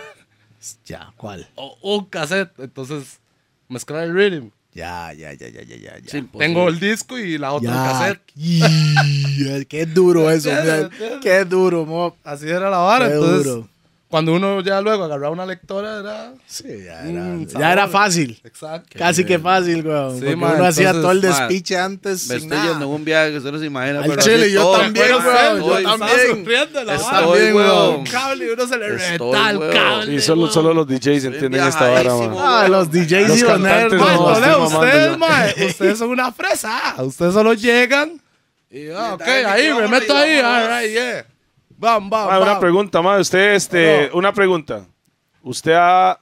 Ya, ¿cuál? o un cassette. Entonces, mezclar el rhythm. Ya, ya, ya, ya, ya, ya. Tengo el disco y la otra Ya. cassette. Y- Qué duro eso. Qué duro, mo. Así era la vara. Qué Entonces, duro. Cuando uno ya luego agarraba una lectora, era. Sí, ya era, Mm, ya era fácil. Exacto. Casi que fácil, weón. Sí, porque man, uno hacía todo el man, despiche antes. Me estoy nada. yendo en un viaje que usted no se imagina. Al pero Chile, yo todo. también, Estoy- weón, yo estoy- también. sufriendo la Estoy, vara. También, weón. weón. Un cable y uno se le Estoy, reventaba el weón. cable. Y solo, weón. solo los DJs entienden esta vara, viajadísimo. man. Ah, los DJs Los y los nerds. No, estoy ustedes, mae, ustedes son una fresa. Ustedes solo llegan y, ah, ok, ahí, me meto ahí, all right, yeah. Bam, bam, Ah, una pregunta más. Usted, este, una pregunta. Usted ha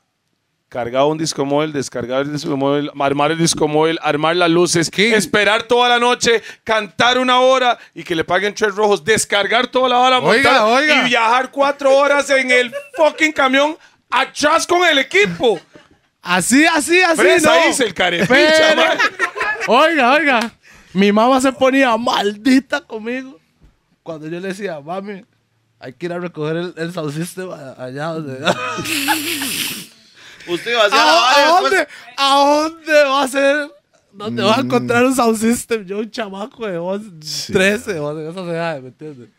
cargado un disco móvil, descargar el disco móvil, armar el disco móvil, armar las luces, esperar toda la noche, cantar una hora y que le paguen tres rojos, descargar toda la hora, Oiga, montar oiga. y viajar cuatro horas en el fucking camión atrás con el equipo. Así, así, así, no. dice el carepicha, man. Oiga, oiga. Mi mamá se ponía maldita conmigo cuando yo le decía, mami, hay que ir a recoger el, el sound system allá donde... Usted iba a hacer ¿A, la a dónde, después- ¿A dónde va a ser? ¿Dónde va a encontrar un sound system? Yo, un chamaco de 11, 13, o de esas edades, ¿me entiendes?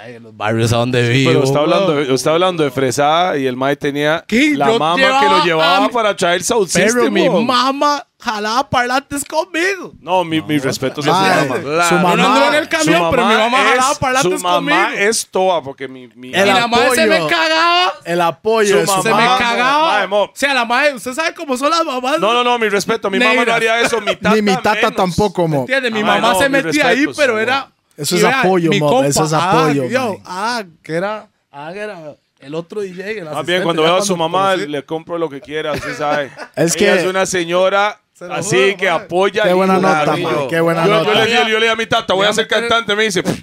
Ahí en los barrios a donde vivo. Pero está hablando, está hablando de fresada y el mae tenía ¿Qué? la Yo mamá que lo llevaba a mi- para traer sound Pero system. mi weón. mamá jalaba parlantes conmigo. No, mi, mi respeto a su Mae, mamá. su Claro. Yo no en mamá. el camión, pero mi mamá jalaba parlantes Su mamá conmigo. es toa porque mi... mi y El la madre se me apoyo. cagaba. El apoyo de Su su Se me mamá, mamá. cagaba. mae, mo. O sea, la madre, usted sabe cómo son las mamás. No, no, no, mi respeto. Mi mamá no Negra. haría eso. Mi tata Ni mi tata menos. tampoco, ¿Me mo. entiendes? Mi Ah, mamá no, se mis metía ahí, respetos, pero era. Eso es vea, apoyo, mi mo, compa, eso es ah, apoyo, yo, man. ah, que era. Ah, que era el otro DJ. El Más bien, cuando veo a su mamá, conocí- le compro lo que quiera, usted sabe. Es Ella que- es una señora así juro, que apoya. Qué buena nota, mae, qué buena yo, yo nota. le digo, yo le digo a mi tata, voy a ser cantante. Me dice, "Pff,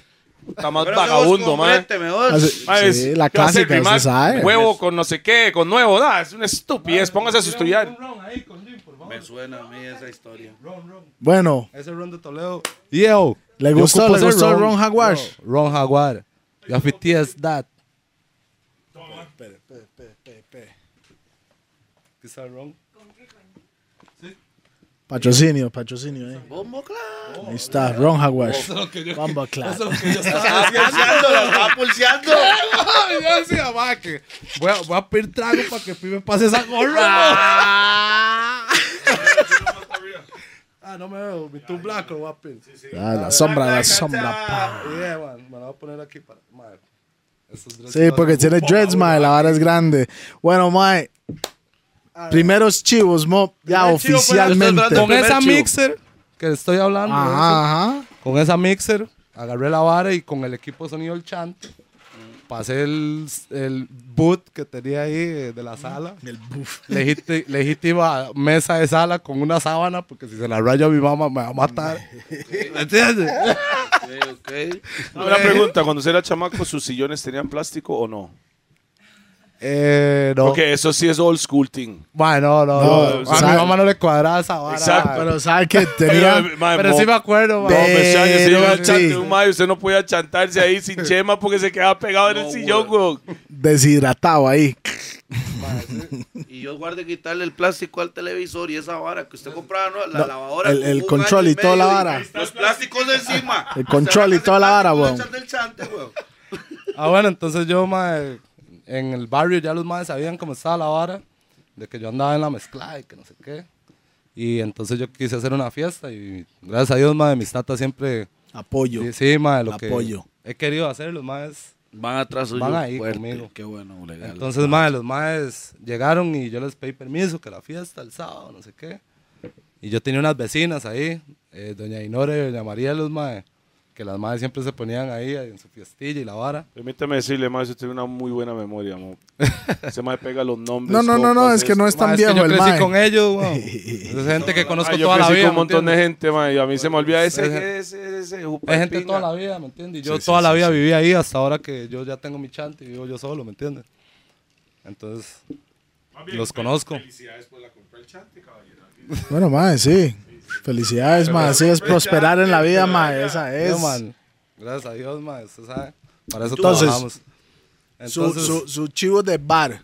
está más vagabundo, man. Mae, Sí, es- la ¿qué va a hacer, clásica, usted sabe. Huevo con no sé qué, con nuevo. Nada, es una estupidez. Póngase a estudiar. Un ron ahí con. Me suena a mí esa historia. Ron, ron. Bueno, Ese ron de Toledo. Yo. ¿Le gustó- le gustó el ron jaguar? Yo, Ron Jaguar. Yo es that. ¿Qué es el ron? patrocinio, patrocinio. ahí. Bombo claro. Ahí está, Ron Jaguar. Bomba clap. eso es lo que yo estaba pulseando, la estaba pulseando. yo decía, ma, que voy a, voy a pedir trago para que Pi me pase esa gorra. Ah, no me veo. Mi tu blanco voy a pedir. Ah, la sombra, la sombra. pa. Yeah, man. Me la voy a poner aquí para. Esos Sí, porque tiene dreads, mae, la vara es grande. Bueno, mae. Primeros chivos, mo, ya la- oficialmente. Con esa chivo. mixer que estoy hablando. Ajá, ajá. Con esa mixer, agarré la vara y con el equipo de sonido del chante, pasé el, el boot que tenía ahí de la sala. El buff. Legítima mesa de sala con una sábana, porque si se la rayo a mi mamá me va a matar. ¿Me entiendes? Ok, ok. Una pregunta, cuando usted era chamaco, ¿sus sillones tenían plástico o no? Eh, no. Porque eso sí es old school thing. Bueno, no, No, no. A mi mamá no le cuadraba esa vara. Exacto. Pero ¿sabes que tenía? Pero sí me acuerdo, mae. No, me extraña, se Pero iba de un mae, usted no podía chantarse ahí sin chema porque se quedaba pegado en el sillón, güey. güey. deshidratado ahí. Y yo guardé quitarle el plástico al televisor y esa vara que usted compraba, ¿no? La No, lavadora. el- control y toda la vara. Los plásticos de encima. El control y toda la vara, güey. weón. del chante, weón. Ah, bueno, entonces yo, mae, en el barrio ya los madres sabían cómo estaba la vara, de que yo andaba en la mezcla y que no sé qué. Y entonces yo quise hacer una fiesta y gracias a Dios, mae, mis tatas siempre... Apoyo. Sí, sí, mae, lo Apoyo. que he querido hacer, los madres... Van atrás Van ahí fuerte. conmigo. Qué bueno, legal. Entonces, mae, los madres llegaron y yo les pedí permiso, que la fiesta el sábado, no sé qué. Y yo tenía unas vecinas ahí, eh, doña Inore y doña María, los madres, que las madres siempre se ponían ahí en su fiestilla y la vara. Permítame decirle, mae, usted tiene una muy buena memoria, mo. Se me pega los nombres. No, no, no, no, es que no es tan viejo yo el crecí mae. con ellos, weón. Es gente que conozco Ah, yo toda la crecí vida. con un ¿me montón de gente, mae, y a mí se me olvida ese, Es- ese, ese, Es gente pinga. toda la vida, ¿me entiendes? Y Yo Sí, sí, toda la sí, vida sí. viví ahí hasta ahora que yo ya tengo mi chante y vivo yo solo, ¿me entiendes? Entonces, los conozco. Bueno, mae, sí. Felicidades, mae. Así es prosperar en la vida, mae. Esa es. man, gracias a Dios, man, usted sabe. Para eso Entonces, trabajamos. Su, Entonces, su, su chivo de bar.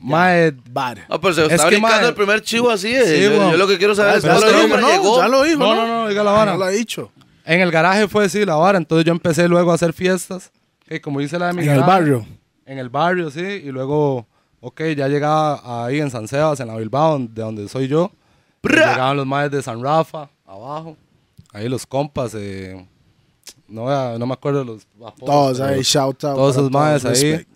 mae, Bar. No, pero se Es está que, brincando mae, el primer chivo así. eh. Sí, yo, yo lo que quiero saber es Ya cuál lo dijo, hombre ¿no? llegó. Ya lo dijo, No, ¿no? no, no, diga la vara. No lo ha dicho. en el garaje fue sí, la vara. Entonces yo empecé luego a hacer fiestas. que como dice la de mi En el barrio. En el barrio, sí. Y luego, ok, ya llegaba ahí en San Sebas, en la Bilbao, de donde soy yo. Llegaban los maes de San Rafa, abajo. Ahí los compas, eh, no, no me acuerdo los apodos, Todos ahí, shout out. Todos esos maes ahí.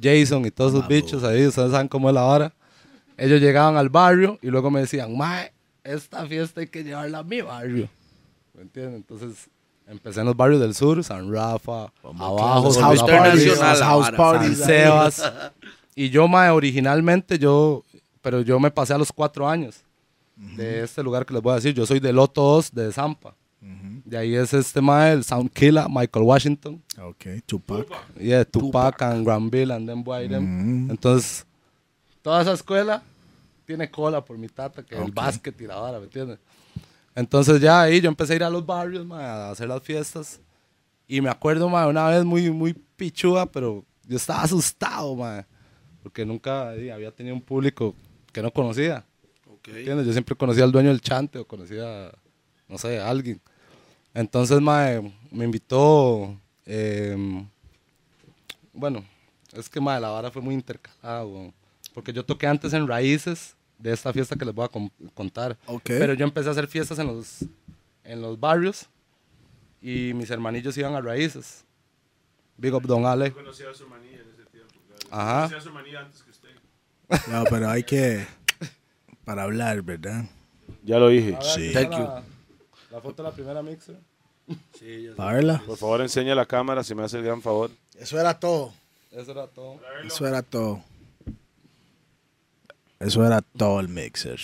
Jason y todos esos bichos ahí, ustedes saben cómo es la vara. Ellos llegaban al barrio y luego me decían, mae, esta fiesta hay que llevarla a mi barrio. ¿Me entiendes? Entonces empecé en los barrios del sur, San Rafa, abajo, Los house parties. House parties. San. Sebas. Y yo, mae, originalmente yo, pero yo me pasé a los cuatro años de este lugar que les voy a decir. Yo soy del Loto 2 de Zampa. De ahí es este mae, el Sound Killer, Michael Washington. Ok, Tupac. Yeah, Tupac, and Granville and then Boy them. Entonces, toda esa escuela tiene cola por mi tata, que el básquet y la vara, ¿me entiendes? Entonces ya ahí yo empecé a ir a los barrios, mae, a hacer las fiestas. Y me acuerdo, mae, una vez muy, muy pichuda, pero yo estaba asustado, mae, porque nunca eh, había tenido un público que no conocía. Ok. ¿Entiendes? Yo siempre conocía al dueño del chante o conocía, no sé, a alguien. Entonces, mae, me invitó. eh, bueno, es que, mae, la vara fue muy intercalada, weón. Porque yo toqué antes en Raíces de esta fiesta que les voy a con- contar. Ok. Pero yo empecé a hacer fiestas en los, en los barrios y mis hermanillos iban a Raíces. Big up Don Ale. Conocí a su manía en ese tiempo. claro. Ajá. Conocí a su manía antes que usted. No, pero hay que. Para hablar, ¿verdad? Ya lo dije. Sí. Thank la, you. la foto de la primera mixer. Para verla. Por favor, enseña la cámara si me hace el gran favor. Eso era todo. Eso era todo. Eso era todo. Eso era todo el mixer.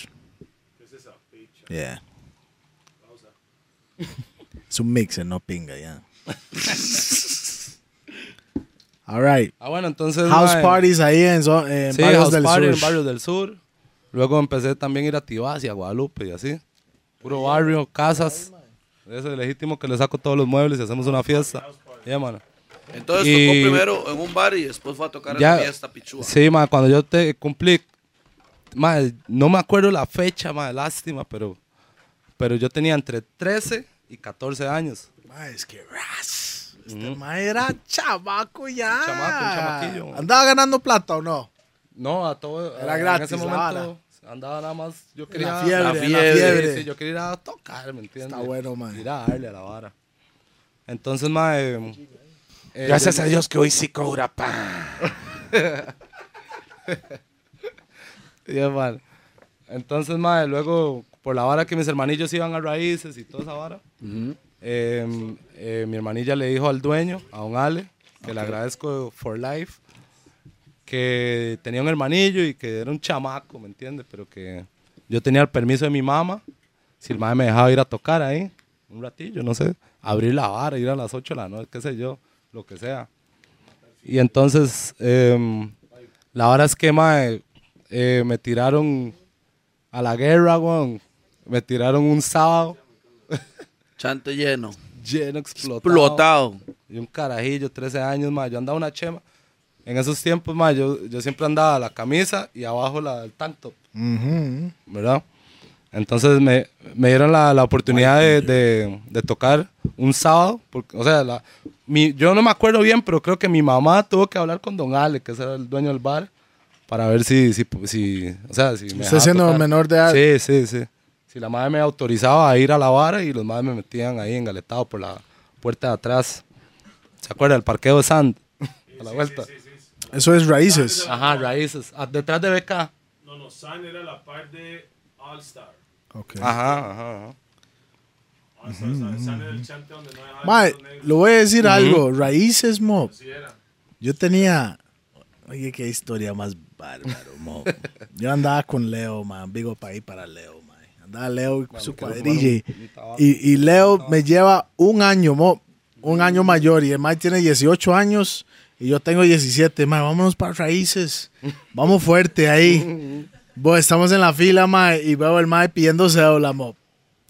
Yeah. Es un mixer, no pinga, ya. All right. Ah, bueno, entonces. House parties ahí en, en Sí, barrios house del party sur. en barrios del sur. Luego empecé también a ir a Tibás y a Guadalupe y así. Puro barrio, casas. Eso es legítimo que le saco todos los muebles y hacemos una fiesta. Yeah, mano. Entonces Y- tocó primero en un bar y después fue a tocar en la fiesta pichúa. Sí, ma, cuando yo te cumplí, ma, no me acuerdo la fecha, ma, lástima, pero, pero yo tenía entre 13 y 14 años. Ma, es que ras. Este ma era chamaco ya. Chamaco, un chamaquillo. ¿Andaba ganando plata o no? No, a todo. Era en gratis ese la momento andaba nada más. Yo quería. la fiebre, la en la fiebre. fiebre. Sí, sí, yo quería ir a tocar, ¿me entiendes? Está bueno, man. Ir a darle a la vara. Entonces, ma, eh, Gracias yo- a Dios que hoy sí cobra pan. Yeah, man. Entonces, madre, luego, por la vara que mis hermanillos iban a raíces y toda esa vara, eh, eh, mi hermanilla le dijo al dueño, a don Ale, que le agradezco for life, que tenía un hermanillo y que era un chamaco, ¿me entiendes? Pero que yo tenía el permiso de mi mamá, si el madre me dejaba ir a tocar ahí, un ratillo, no sé, abrir la vara, ir a las 8 de la noche, qué sé yo, lo que sea. Y entonces, em, la vara es que mae, eh, me tiraron a la guerra, weón. Me tiraron un sábado Chante lleno. lleno, explotado. Explotado. Y un carajillo, 13 años, más. Yo andaba una chema. En esos tiempos, más, yo, yo siempre andaba la camisa y abajo la, el tank top. ¿verdad? Entonces me, me dieron la, la oportunidad de, de- de tocar un sábado. Porque, o sea, la, mi, yo no me acuerdo bien, pero creo que mi mamá tuvo que hablar con Don Ale, que era el dueño del bar, para ver si, si, si o sea, si me Usted siendo tocar. menor de edad. Sí, sí, sí. Si la madre me autorizaba a ir a la vara y los madres me metían ahí engaletado por la puerta de atrás. ¿Se acuerda? El parqueo de Sand. A la vuelta. Eso es raíces. Ajá, raíces. Ah, detrás de BK. No, no, San era la parte de All Star. Ok. Ajá, ajá, ajá. All Star, San era el chante donde no Mae, negros. le voy a decir algo. Raíces, mo. Así era. Yo tenía. Oye, qué historia más bárbaro, mo. Yo andaba con Leo, man. Vigo para ahí para Leo, man. Andaba Leo con su cuadrilla. y- Y, y Leo me lleva un año, mo. Un año mayor. Y el Mike tiene 18 años. Y yo tengo 17. Man, vámonos para raíces. Vamos fuerte ahí. Bo, estamos en la fila, mae, y veo el mae pidiendo cédula, mo.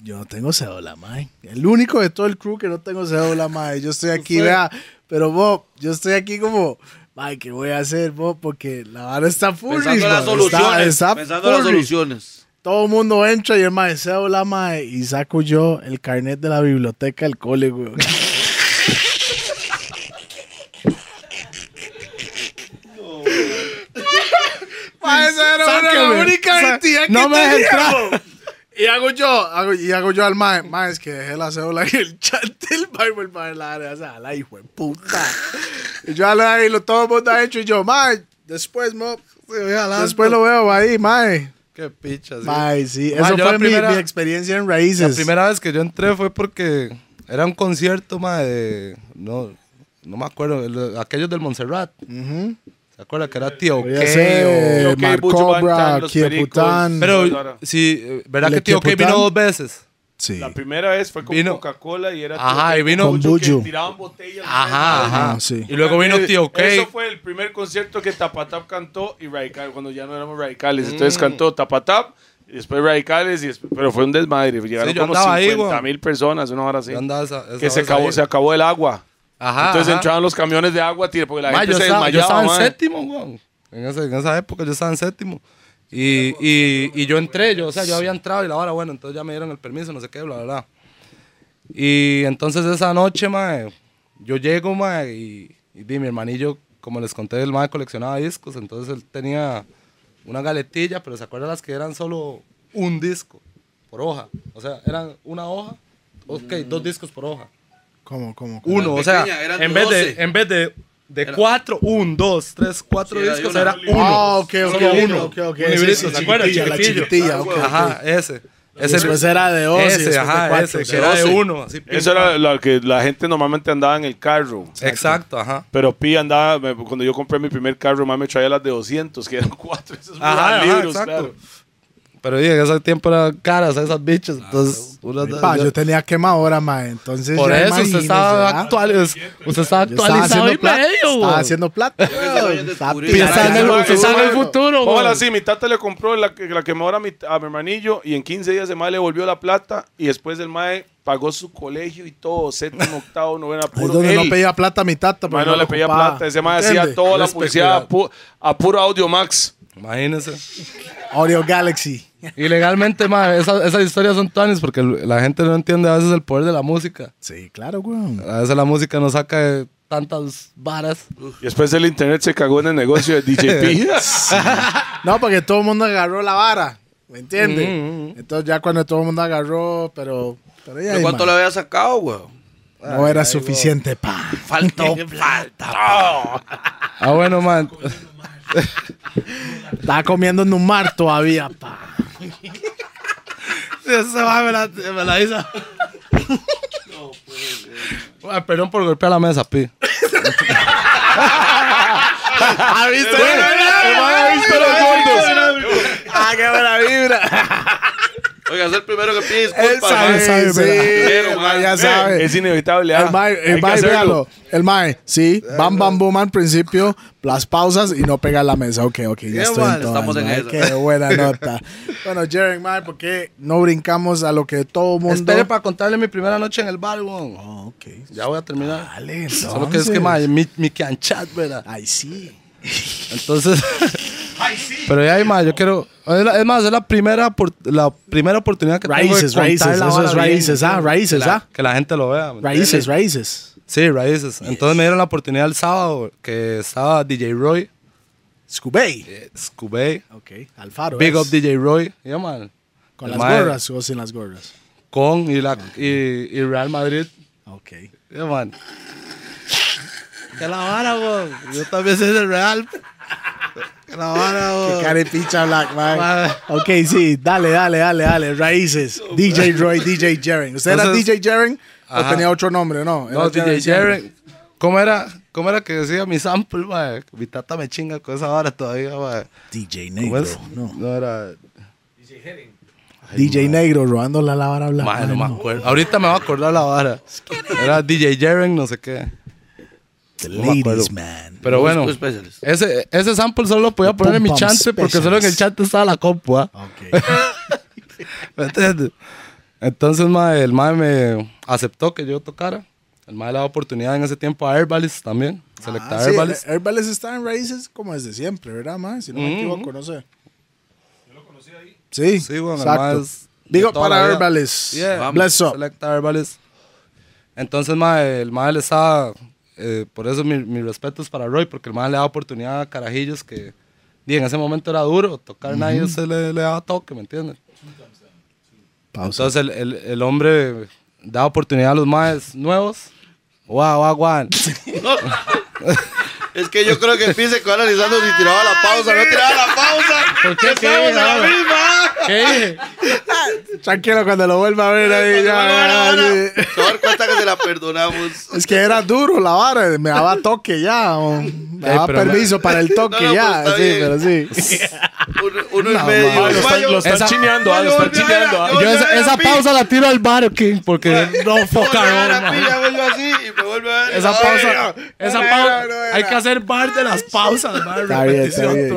Yo no tengo cédula, mae. El único de todo el crew que no tengo cédula, mae. Yo estoy aquí, vea. Pero, Bob, yo estoy aquí como, mae, ¿qué voy a hacer, Bob? Porque la vara está full. Pensando en las soluciones. pensando en las soluciones. Todo el mundo entra y el mae, cédula, mae. Y saco yo el carnet de la biblioteca del cole, güey. esa era Sáqueme. la única identidad que no me dejes entrar. Y hago yo, hago, y hago yo al mae, mae, es que dejé la cédula en el chat del Bible para la área, o sea, la hijo de puta. Y yo al ahí, lo todo el mundo ha hecho, y yo, mae, después, mo, después lo veo ahí, mae. Qué picha, sí. Mae, sí, eso fue la mi, primera- mi experiencia en raíces. La primera vez que yo entré fue porque era un concierto, ma, de... No, no me acuerdo, el- aquellos del Montserrat. Ujú. ¿Se acuerda que era Tío K ser o- Ok, Mark Bucho Cobra, Kiepután. Pero, sí, ¿verdad ¿Le que Tío K vino dos veces? Sí. La primera vez fue con Coca-Cola y era Ajá, Tío y vino- Con que tiraban botellas. Ajá, ajá. Ah, sí. Y luego vino Tío K. Eso fue el primer concierto que Tapatap cantó y Radical, cuando ya no éramos radicales. Entonces cantó Tapatap y después radicales, y después- pero fue un desmadre. Llegaron Sí, yo como andaba ahí, 50 weón. mil personas, una hora así. Esa- esa que se acabó, ahí. se acabó el agua. Ajá, Entonces ajá. entraban los camiones de agua, tira, porque la Ma, gente se estaba, yo desmayaba. estaba en ma. séptimo, weón. En, ese- en esa época yo estaba en séptimo. Y, y, y yo entré, yo, o sea, yo había entrado y la hora, bueno, entonces ya me dieron el permiso, no sé qué, bla, bla, bla. Y entonces esa noche, mae, yo llego, mae, y, y di, mi hermanillo, como les conté, el mae coleccionaba discos, entonces él tenía una galetilla, pero ¿se acuerdan las que eran solo un disco por hoja? O sea, eran una hoja, ok, dos discos por hoja. ¿Cómo, cómo? cómo? Uno, o pequeña, sea, eran en vez, de, 12. en vez de, de Era- cuatro, un, dos, tres, cuatro Sí, discos, una. era uno. Ah, ok, ok, Solo ok, uno. ok, ok. Un librito, sí, ¿se acuerdan? la chiquitilla, ok, ok. Ajá, ese. Ese Después era de dos y Ese, después de ajá, cuatro, ese, que era de 12. uno. Así, Eso era lo que la gente normalmente andaba en el carro. Exacto, ajá. Pero Pi andaba, me- cuando yo compré mi primer carro, más me traía las de 200, que eran cuatro. Esos Ajá, ajá, libros, exacto. claro. Pero en ese tiempo eran caras esas bichas. Entonces, uno- Pa, yo- yo tenía quemadora, mae. Entonces, por ya eso usted estaba ¿ah? actual, usted estaba actualizado y plata. medio, Estaba haciendo plata. Pensando en Eso, el- futuro, Póngala así, mi tata le compró la, la quemadora a mi, a mi hermanillo y en 15 días el mae le volvió la plata y después el mae pagó su colegio y todo, séptimo, octavo, novena, puro. donde él. no pedía plata a mi tata. Mae no le pedía plata, ese mae hacía toda la publicidad a puro Audio Max. Imagínense. Audio Galaxy. Y legalmente, ma, esas, esas historias son tuanis porque la gente no entiende a veces el poder de la música. Sí, claro, weón. A veces la música nos saca de tantas varas. Y después el internet se cagó en el negocio de DJP. No, porque todo el mundo agarró la vara. ¿Me entiendes? Mm, Entonces ya cuando todo el mundo agarró, pero... pero ya, ¿De cuánto le había sacado, weón? No era suficiente, pa. Faltó plata. Ah, bueno, man. Estaba comiendo en un mar todavía, pa. Esa va, me la, me la hizo. Ah, perdón por golpear la mesa, pi. ¿Ha visto? Ha visto los gordos. ¡Ah, qué buena vibra! Oiga, es el primero que pide Él disculpas. sabe, mae. sabe, Sí, ya sabe. Es inevitable. ah. El mae, el mae, véalo. El mae, sí. Bam, bam, boom al principio. Las pausas y no pega la mesa. Ok, ok, ya estoy mal, en estamos en mae. eso. Qué buena nota. bueno, Jerry, mae, ¿por qué no brincamos a lo que todo mundo... Espere para contarle mi primera noche en el bar, weón. Oh, ok. Ya voy a terminar. Dale, Solo que es que, mae, mi, mi canchat, ¿verdad? Ay, sí. Entonces. Pero ya, mae, yo quiero. Es, más, es la primera, opor- la primera oportunidad que Raíces, tengo de raíces, la eso es bien, raíces, ah, raíces, que la, ah. Que la gente lo vea. ¿me Raíces, entiendes? raíces. Sí, raíces. Entonces me dieron la oportunidad el sábado que estaba DJ Roy, Scubey. eh, Scubey, Ok, Alfaro. Big es. Up DJ Roy, yeah, man. ¿Con El las gorras o sin las gorras? Con y, la, y, y Real Madrid, Ok. yeah, man. Que la vara. Yo también soy del Real. Que la vara, weón. Carepicha Black, man. Ok, sí, dale, dale, dale, dale. Raíces. DJ Roy, DJ Jaren. ¿Usted era DJ Jaren o tenía otro nombre? No, No, DJ Jaren. Jaren. ¿Cómo era? ¿Cómo era que decía mi sample, mae? Mi tata me chinga con esa vara todavía, mae. DJ ¿Cómo Negro. No. No era... DJ Negro robando la vara Black. Mae, no man, me acuerdo. Ahorita me va a acordar la vara. Era DJ Jaren, no sé qué. The. Ladies Man. Pero bueno, ese, ese sample solo lo podía poner en mi chante porque solo en el chante estaba la compu, ¿ah? Ok. ¿Me entiendes? Entonces, mae, el mae me aceptó que yo tocara. El mae le daba oportunidad en ese tiempo a Airbalis también. Selecta Ah, sí, Airbalis. Airbalis está en Raíces como desde siempre, ¿verdad, man? Si no me equivoco, no sé. Yo lo conocí ahí. Sí, Sí, bueno, exacto. además. Digo para. Airbalis. Yeah. Bless up. Selecta. Entonces, mae, el mae le estaba. Eh, por eso mi, mi respeto es para Roy, porque el mae le daba oportunidad a carajillos que. di, en ese momento era duro, tocar nadie se le, le daba toque, ¿me entiendes? Pausa. Entonces, el, el, el hombre daba oportunidad a los maes nuevos. Guau, guau, guau. Es que yo creo que Pi se quedó analizando si tiraba la pausa, no tiraba la pausa. ¿Por qué? ¿Qué Estamos en la misma. ¿Qué? Tranquilo, cuando lo vuelva a ver ahí. ya. Se va a dar cuenta que se la perdonamos. Es que era duro la vara, me daba toque ya, o me daba pero permiso para el toque No, no, ya, está sí, pero sí. Uno, uno No, en medio. Lo están, lo chineando, ah, lo están chineando. ah. yo- esa, pausa la tiro al bar, King, porque no foca ver a man. Pi, ya vuelve así y me vuelve a ver. Esa pausa, esa pausa, hay que hacer bar de las pausas, bar, Está bien, está repetición.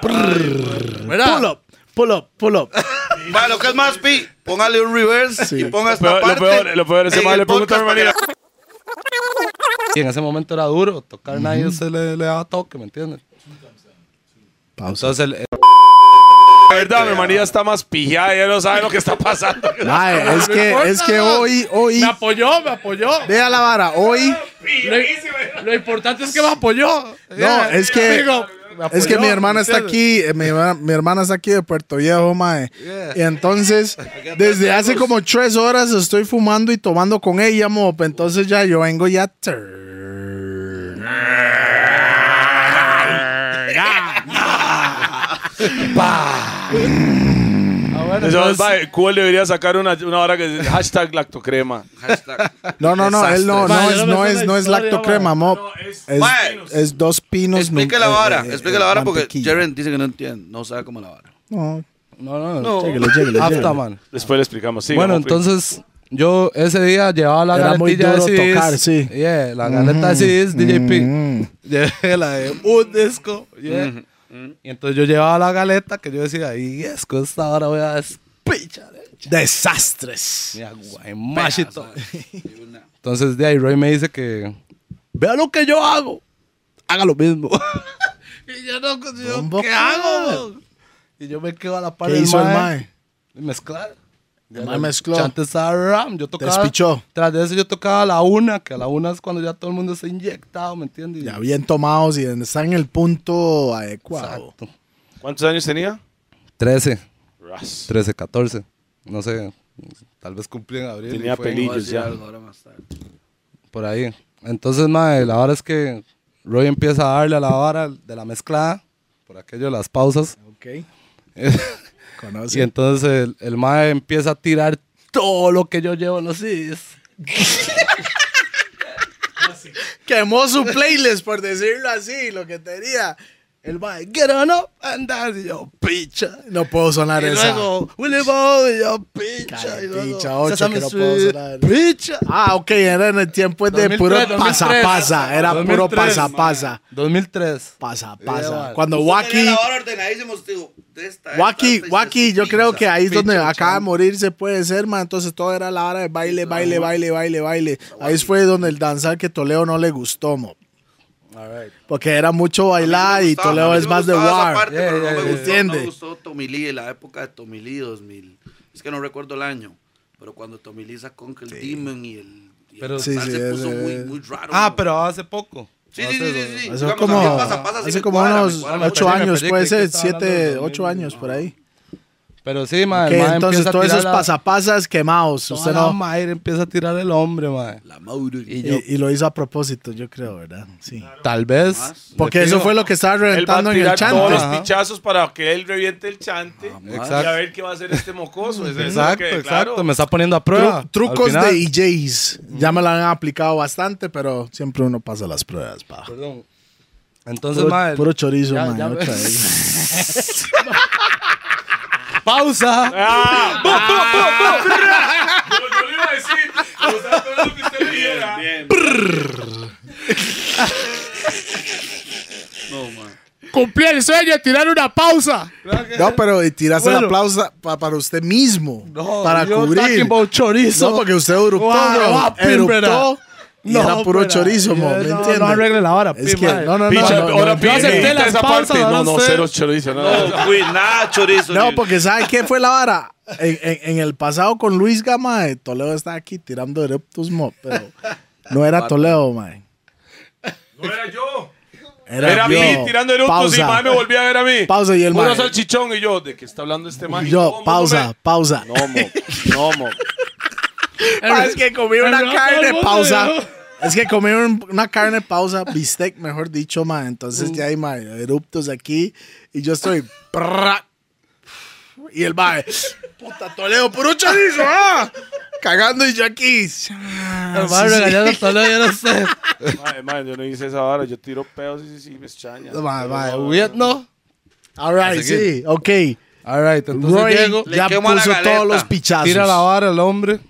Pull up, pull up, pull up. Va, lo que es más, Pi, póngale un reverse Sí. y ponga esta Peor- lo parte. peor- lo peor, ese el le pregunta a mi manera. Y en ese momento era duro, tocar nadie se le, le daba toque, ¿me entiendes? Pausa. Entonces, el, el- La verdad, mi manía está más pijada, ya no sabe lo que está pasando. Mae, es que, es que hoy, hoy, me apoyó, me apoyó. vea la vara, hoy, Lo, lo importante es que me apoyó. no, es que, es que mi hermana está aquí, eh, mi, hermana- mi hermana está aquí de Puerto Viejo, mae. Yeah. Y entonces, desde hace como tres horas estoy fumando y tomando con ella, mop. Entonces ya yo vengo ya. Ah, bueno, Eso, entonces- va, Cool debería sacar una, una hora que dice hashtag lactocrema. Hashtag. No, no, no, él no, no es, no es, no es lactocrema, mop. Es, es dos pinos. Explique nu- la eh, vara, eh, explique eh, la vara porque. Jaren dice que no entiende, no sabe cómo la vara. No, No, no, No. lléguele, lléguele, After, man. Después le explicamos. Sí, bueno, entonces yo ese día llevaba la Era muy duro de CDs. tocar, sí. Yeah, la galeta de CDs, DJP. Mm. Llevé la de un disco. yeah. Y entonces yo llevaba la galeta que yo decía, y es con esta hora voy a despichar. eh". Desastres. Mi agua, y machito. Entonces de ahí Roy me dice que vea lo que yo hago. Haga lo mismo. y yo no, yo, ¿qué hago? Y yo me quedo a la par ¿Qué del hizo el mae. Mezclar. El mae mezcló. Chante estaba ram. Yo tocaba. Despichó. Tras de eso yo tocaba a la una, que a la una es cuando ya todo el mundo está inyectado, ¿me entiendes? Ya bien tomados y están en el punto adecuado. Exacto. ¿Cuántos años tenía? 13, Ras. 13, 14. No sé. Tal vez cumplí en abril. Tenía pelillos. A ya. algo ahora más tarde. Por ahí. Entonces, mae, la hora es que Roy empieza a darle a la vara de la mezclada, por aquello de las pausas. Ok. y entonces el, el mae empieza a tirar todo lo que yo llevo en los CDs. Quemó su playlist, por decirlo así, lo que tenía. El mae, get on up and dance. Y yo, picha. No puedo sonar Y esa. luego, Willy Boy, y yo, picha. Cara, Y luego, picha, ocho, que no puedo sonar. Picha. Ah, ok, era en el tiempo de 2003, puro 2003. pasa-pasa. Era puro 2003, pasa-pasa. 2003. Pasa-pasa. Yeah, Cuando Wacky. Wacky, Wacky, yo creo que ahí es donde Picha, acaba de chamo. morir se puede ser, man. Entonces todo era la hora de baile, baile, baile, baile, baile. Ahí fue donde el danzar que Toledo no le gustó, mo. Porque era mucho sí bailar y gustaba, Toledo es sí más de war. parte, pero Yeah, no me gustó, ¿Entiende? No me gustó Tommy Lee, en la época de Tommy Lee 2000. Es que no recuerdo el año, pero cuando Tommy Lee sacó con el Demon y el, y el Pero- Sí, danzar sí, se puso muy, muy raro. Ah, pero hace poco. Sí, sí, sí, sí, sí. Hace como, pasa, pasa, sí hace como cuadra, unos cuadra, me ocho cuadra. años, Me puede ser, estaba hablando siete, del ocho 2000, años por ahí. Pero sí, mae entonces todos esos la- pasapasas quemados. toda Usted la no. madre empieza a tirar el hombre, man. La. Y yo, Y, y lo hizo a propósito, yo creo, ¿verdad? Sí. tal vez. Más. Porque eso fue lo que estaba Él va a reventando en el tirar todos los chante. Pichazos para que él reviente el chante. y Exacto. a ver qué va a hacer este mocoso. Es Exacto, que, exacto. claro. Me está poniendo a prueba. Tru- trucos Al final- de EJs. Ya me lo han aplicado bastante, pero siempre uno pasa las pruebas, pa. Perdón. Entonces, Puro, mae, puro chorizo, ya- man, ya-. Pausa. ¡Ah! ¡Bu, bu, bu, bu! Como yo le iba a decir, o sea, todo lo que usted le diera. No, man. Cumplí el sueño de tirar una pausa. No, pero y tirarse Bueno. la pausa pa- para usted mismo. No, para yo cubrir. about chorizo. No, porque usted eruptó, Wow, bro. eruptó y No, era puro chorizo, mo, No, ¿me no, entiende? no arregle la hora, Es pi, que, no, no, no. Picha, no, no, ahora no. yo acepté las esa pausas, No, no, cero chorizo. No, no. Nada chorizo. No, porque ¿sabe qué fue la vara? En, en- en el pasado con Luis Gama, eh, Toledo está aquí tirando eruptos, mo, pero no era Toledo, man. No era yo. Era, Era a mí tirando eructos y mae me volvía a ver a mí. Pausa y el mae. salchichón y yo, ¿de qué está hablando este man? Yo, pausa, pausa. No, mo. No, mo. Ah, es que comí una carne, mundo, pausa. ¿no? Es que comí un- una carne, pausa, bistec, mejor dicho, man. Entonces ya hay, man, eruptos aquí. Y yo estoy... prrra, y el mae, puta Toledo, puro chorizo, ah. Cagando y yo aquí. El mae regañando a Toledo, yo no sé. Mae, mae, yo no hice esa hora. Yo tiro pedos y sí, sí, me extraña. Mae, mae, no. All right, sí, ok. All right, entonces Roy Le ya puso todos los pichazos. tira la vara el hombre.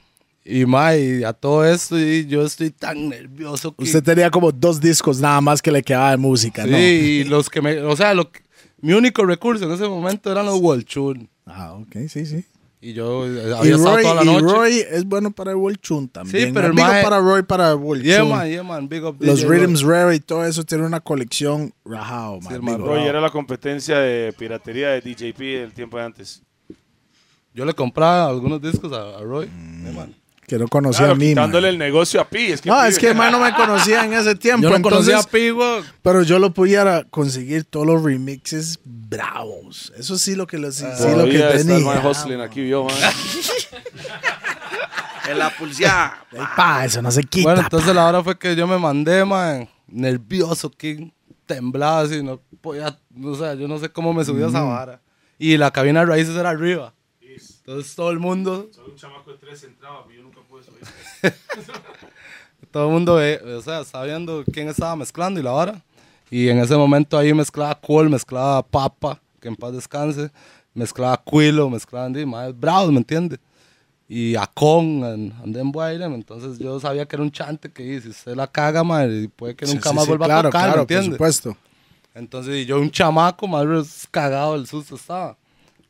Y mae, a todo esto, y yo estoy tan nervioso que. Usted tenía como dos discos nada más que le quedaba de música, sí, ¿no? y los que me. O sea, lo que- mi único recurso en ese momento eran los Walchun. Ah, ok, sí, sí. Y yo eh, Y había estado Roy, toda la y noche. Roy es bueno para el World Chun también. Sí, pero el Big up mae- para Roy para el World Yeah, man, yeah, man. Big up Los DJ Roy. Rhythms Rare y todo eso tiene una colección rajado, man. el Big man. Roy era la competencia de piratería de DJP del tiempo de antes. Yo le compraba algunos discos a, a Roy. Yeah, man. Que no conocía Claro, a mí, quitándole man. el negocio a Pi. Es que No, Pi- es que man no me conocía en ese tiempo. Yo no entonces, conocía a Pi, weón. Pero yo lo pudiera conseguir todos los remixes bravos. Eso sí lo que, lo, sí, sí lo que tenía. hustling aquí, vio, man. En la pulseada. Ey, pa, eso no se quita. Bueno, pa. entonces la hora fue que yo me mandé, man, nervioso, que temblaba así, no podía, o sea, yo no sé cómo me subía esa vara. Y la cabina de raíces era arriba. Entonces todo el mundo, Solo un chamaco de tres entraba, yo nunca. todo el mundo, o sea, estaba viendo quién estaba mezclando y la vara. Y en ese momento ahí mezclaba Cole, mezclaba Papa, que en paz descanse, mezclaba Quilo, mezclaban de más bravos, ¿me entiendes? Y Acon, and, and then Boydem. Entonces yo sabía que era un chante que si usted la caga, madre, puede que Sí, nunca sí, más sí, vuelva claro, a tocar, claro, ¿me por entiendes? supuesto. Entonces y yo un chamaco, más cagado del susto estaba.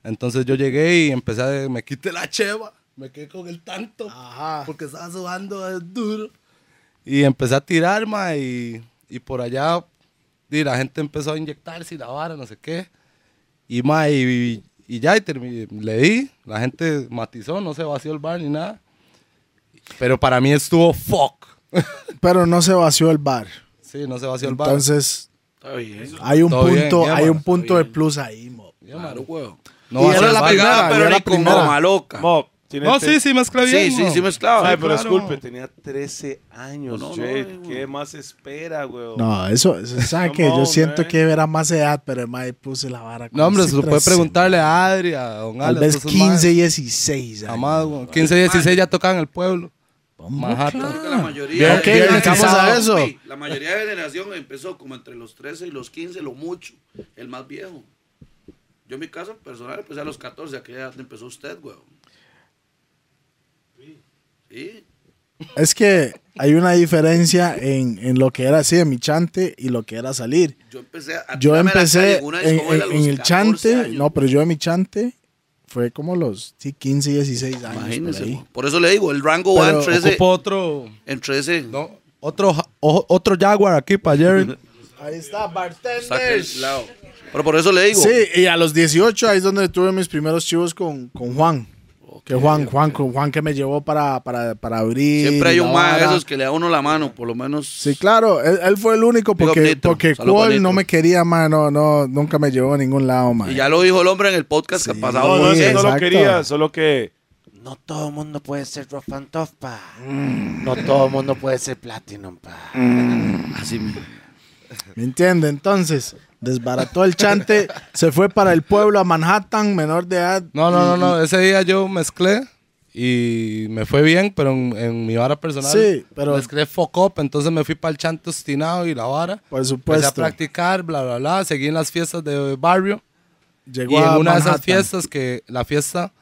Entonces yo llegué y empecé a, me quité la cheva, me quedé con el tanto, Ajá. porque estaba sudando duro. Y empecé a tirar, ma, y, y por allá, y la gente empezó a inyectarse y la vara, no sé qué. Y, ma, y, y ya, y terminé, le di, la gente matizó, no se vació el bar ni nada. Pero para mí estuvo fuck. Pero no se vació el bar. sí, no se vació el bar. Entonces, hay un Todo punto, hay un punto de plus ahí, mo. Claro, no Y era la primera, pero era la con primera. goma loca. Mo, tiene No, sí, sí, mezcla bien. Sí, sí, sí mezclaba. Ay, pero claro. disculpe, tenía 13 años, No, no, Jade. no, ¿Qué más espera, güey? No, eso, eso ¿sabe Come qué? Yo on, siento man. que era más edad, pero el mae puse la vara. No, hombre, se lo puede 13, preguntarle a Adri, a Don Tal Alex, vez esos 15, maes. 16. años. Jamás, güey. 15, 16 ya tocaban en el pueblo. Manhattan. Creo que la mayoría Bien, Ok, bien dedicamos necesario. a eso. La mayoría de generación empezó como entre los 13 y los 15, lo mucho. El más viejo. Yo en mi caso personal empecé a los 14, ¿a qué edad empezó usted, weón? Es que hay una diferencia en, en lo que era así de mi chante y lo que era salir. Yo empecé a Yo empecé en el 14 chante, años. no, pero yo en mi chante fue como los sí, 15, 16 años. Imagínese. por ahí. weón. Por eso le digo, el rango va entre ese, otro, entre ese. no, otro, o- otro Jaguar aquí para Jerry. Ahí está, lado. Pero por eso le digo. Sí, y a los 18 ahí es donde tuve mis primeros chivos con, con Juan. Que Juan, Juan, Juan que me llevó para, para, para abrir. Siempre hay un más de esos que le da uno la mano, por lo menos. Sí, claro, él, él fue el único porque, porque Nitro. no me quería, man, no, no, nunca me llevó a ningún lado, man. Y ya lo dijo el hombre en el podcast que ha pasado. No, no no lo quería, solo que no todo el mundo puede ser rough and tough, pa. No todo el mundo puede ser platinum, pa. Así mismo. ¿Me entiende? Entonces, desbarató el chante, se fue para el pueblo a Manhattan, menor de edad. No, no, no, no. Ese día yo mezclé y me fue bien, pero en, en mi vara personal Sí, pero- mezclé fuck up, entonces me fui para el chanto ostinado y la vara. Por Empecé a supuesto. practicar, bla, bla, bla. Seguí en las fiestas de barrio. Llegó Y en a una de esas Manhattan. fiestas que la fiesta,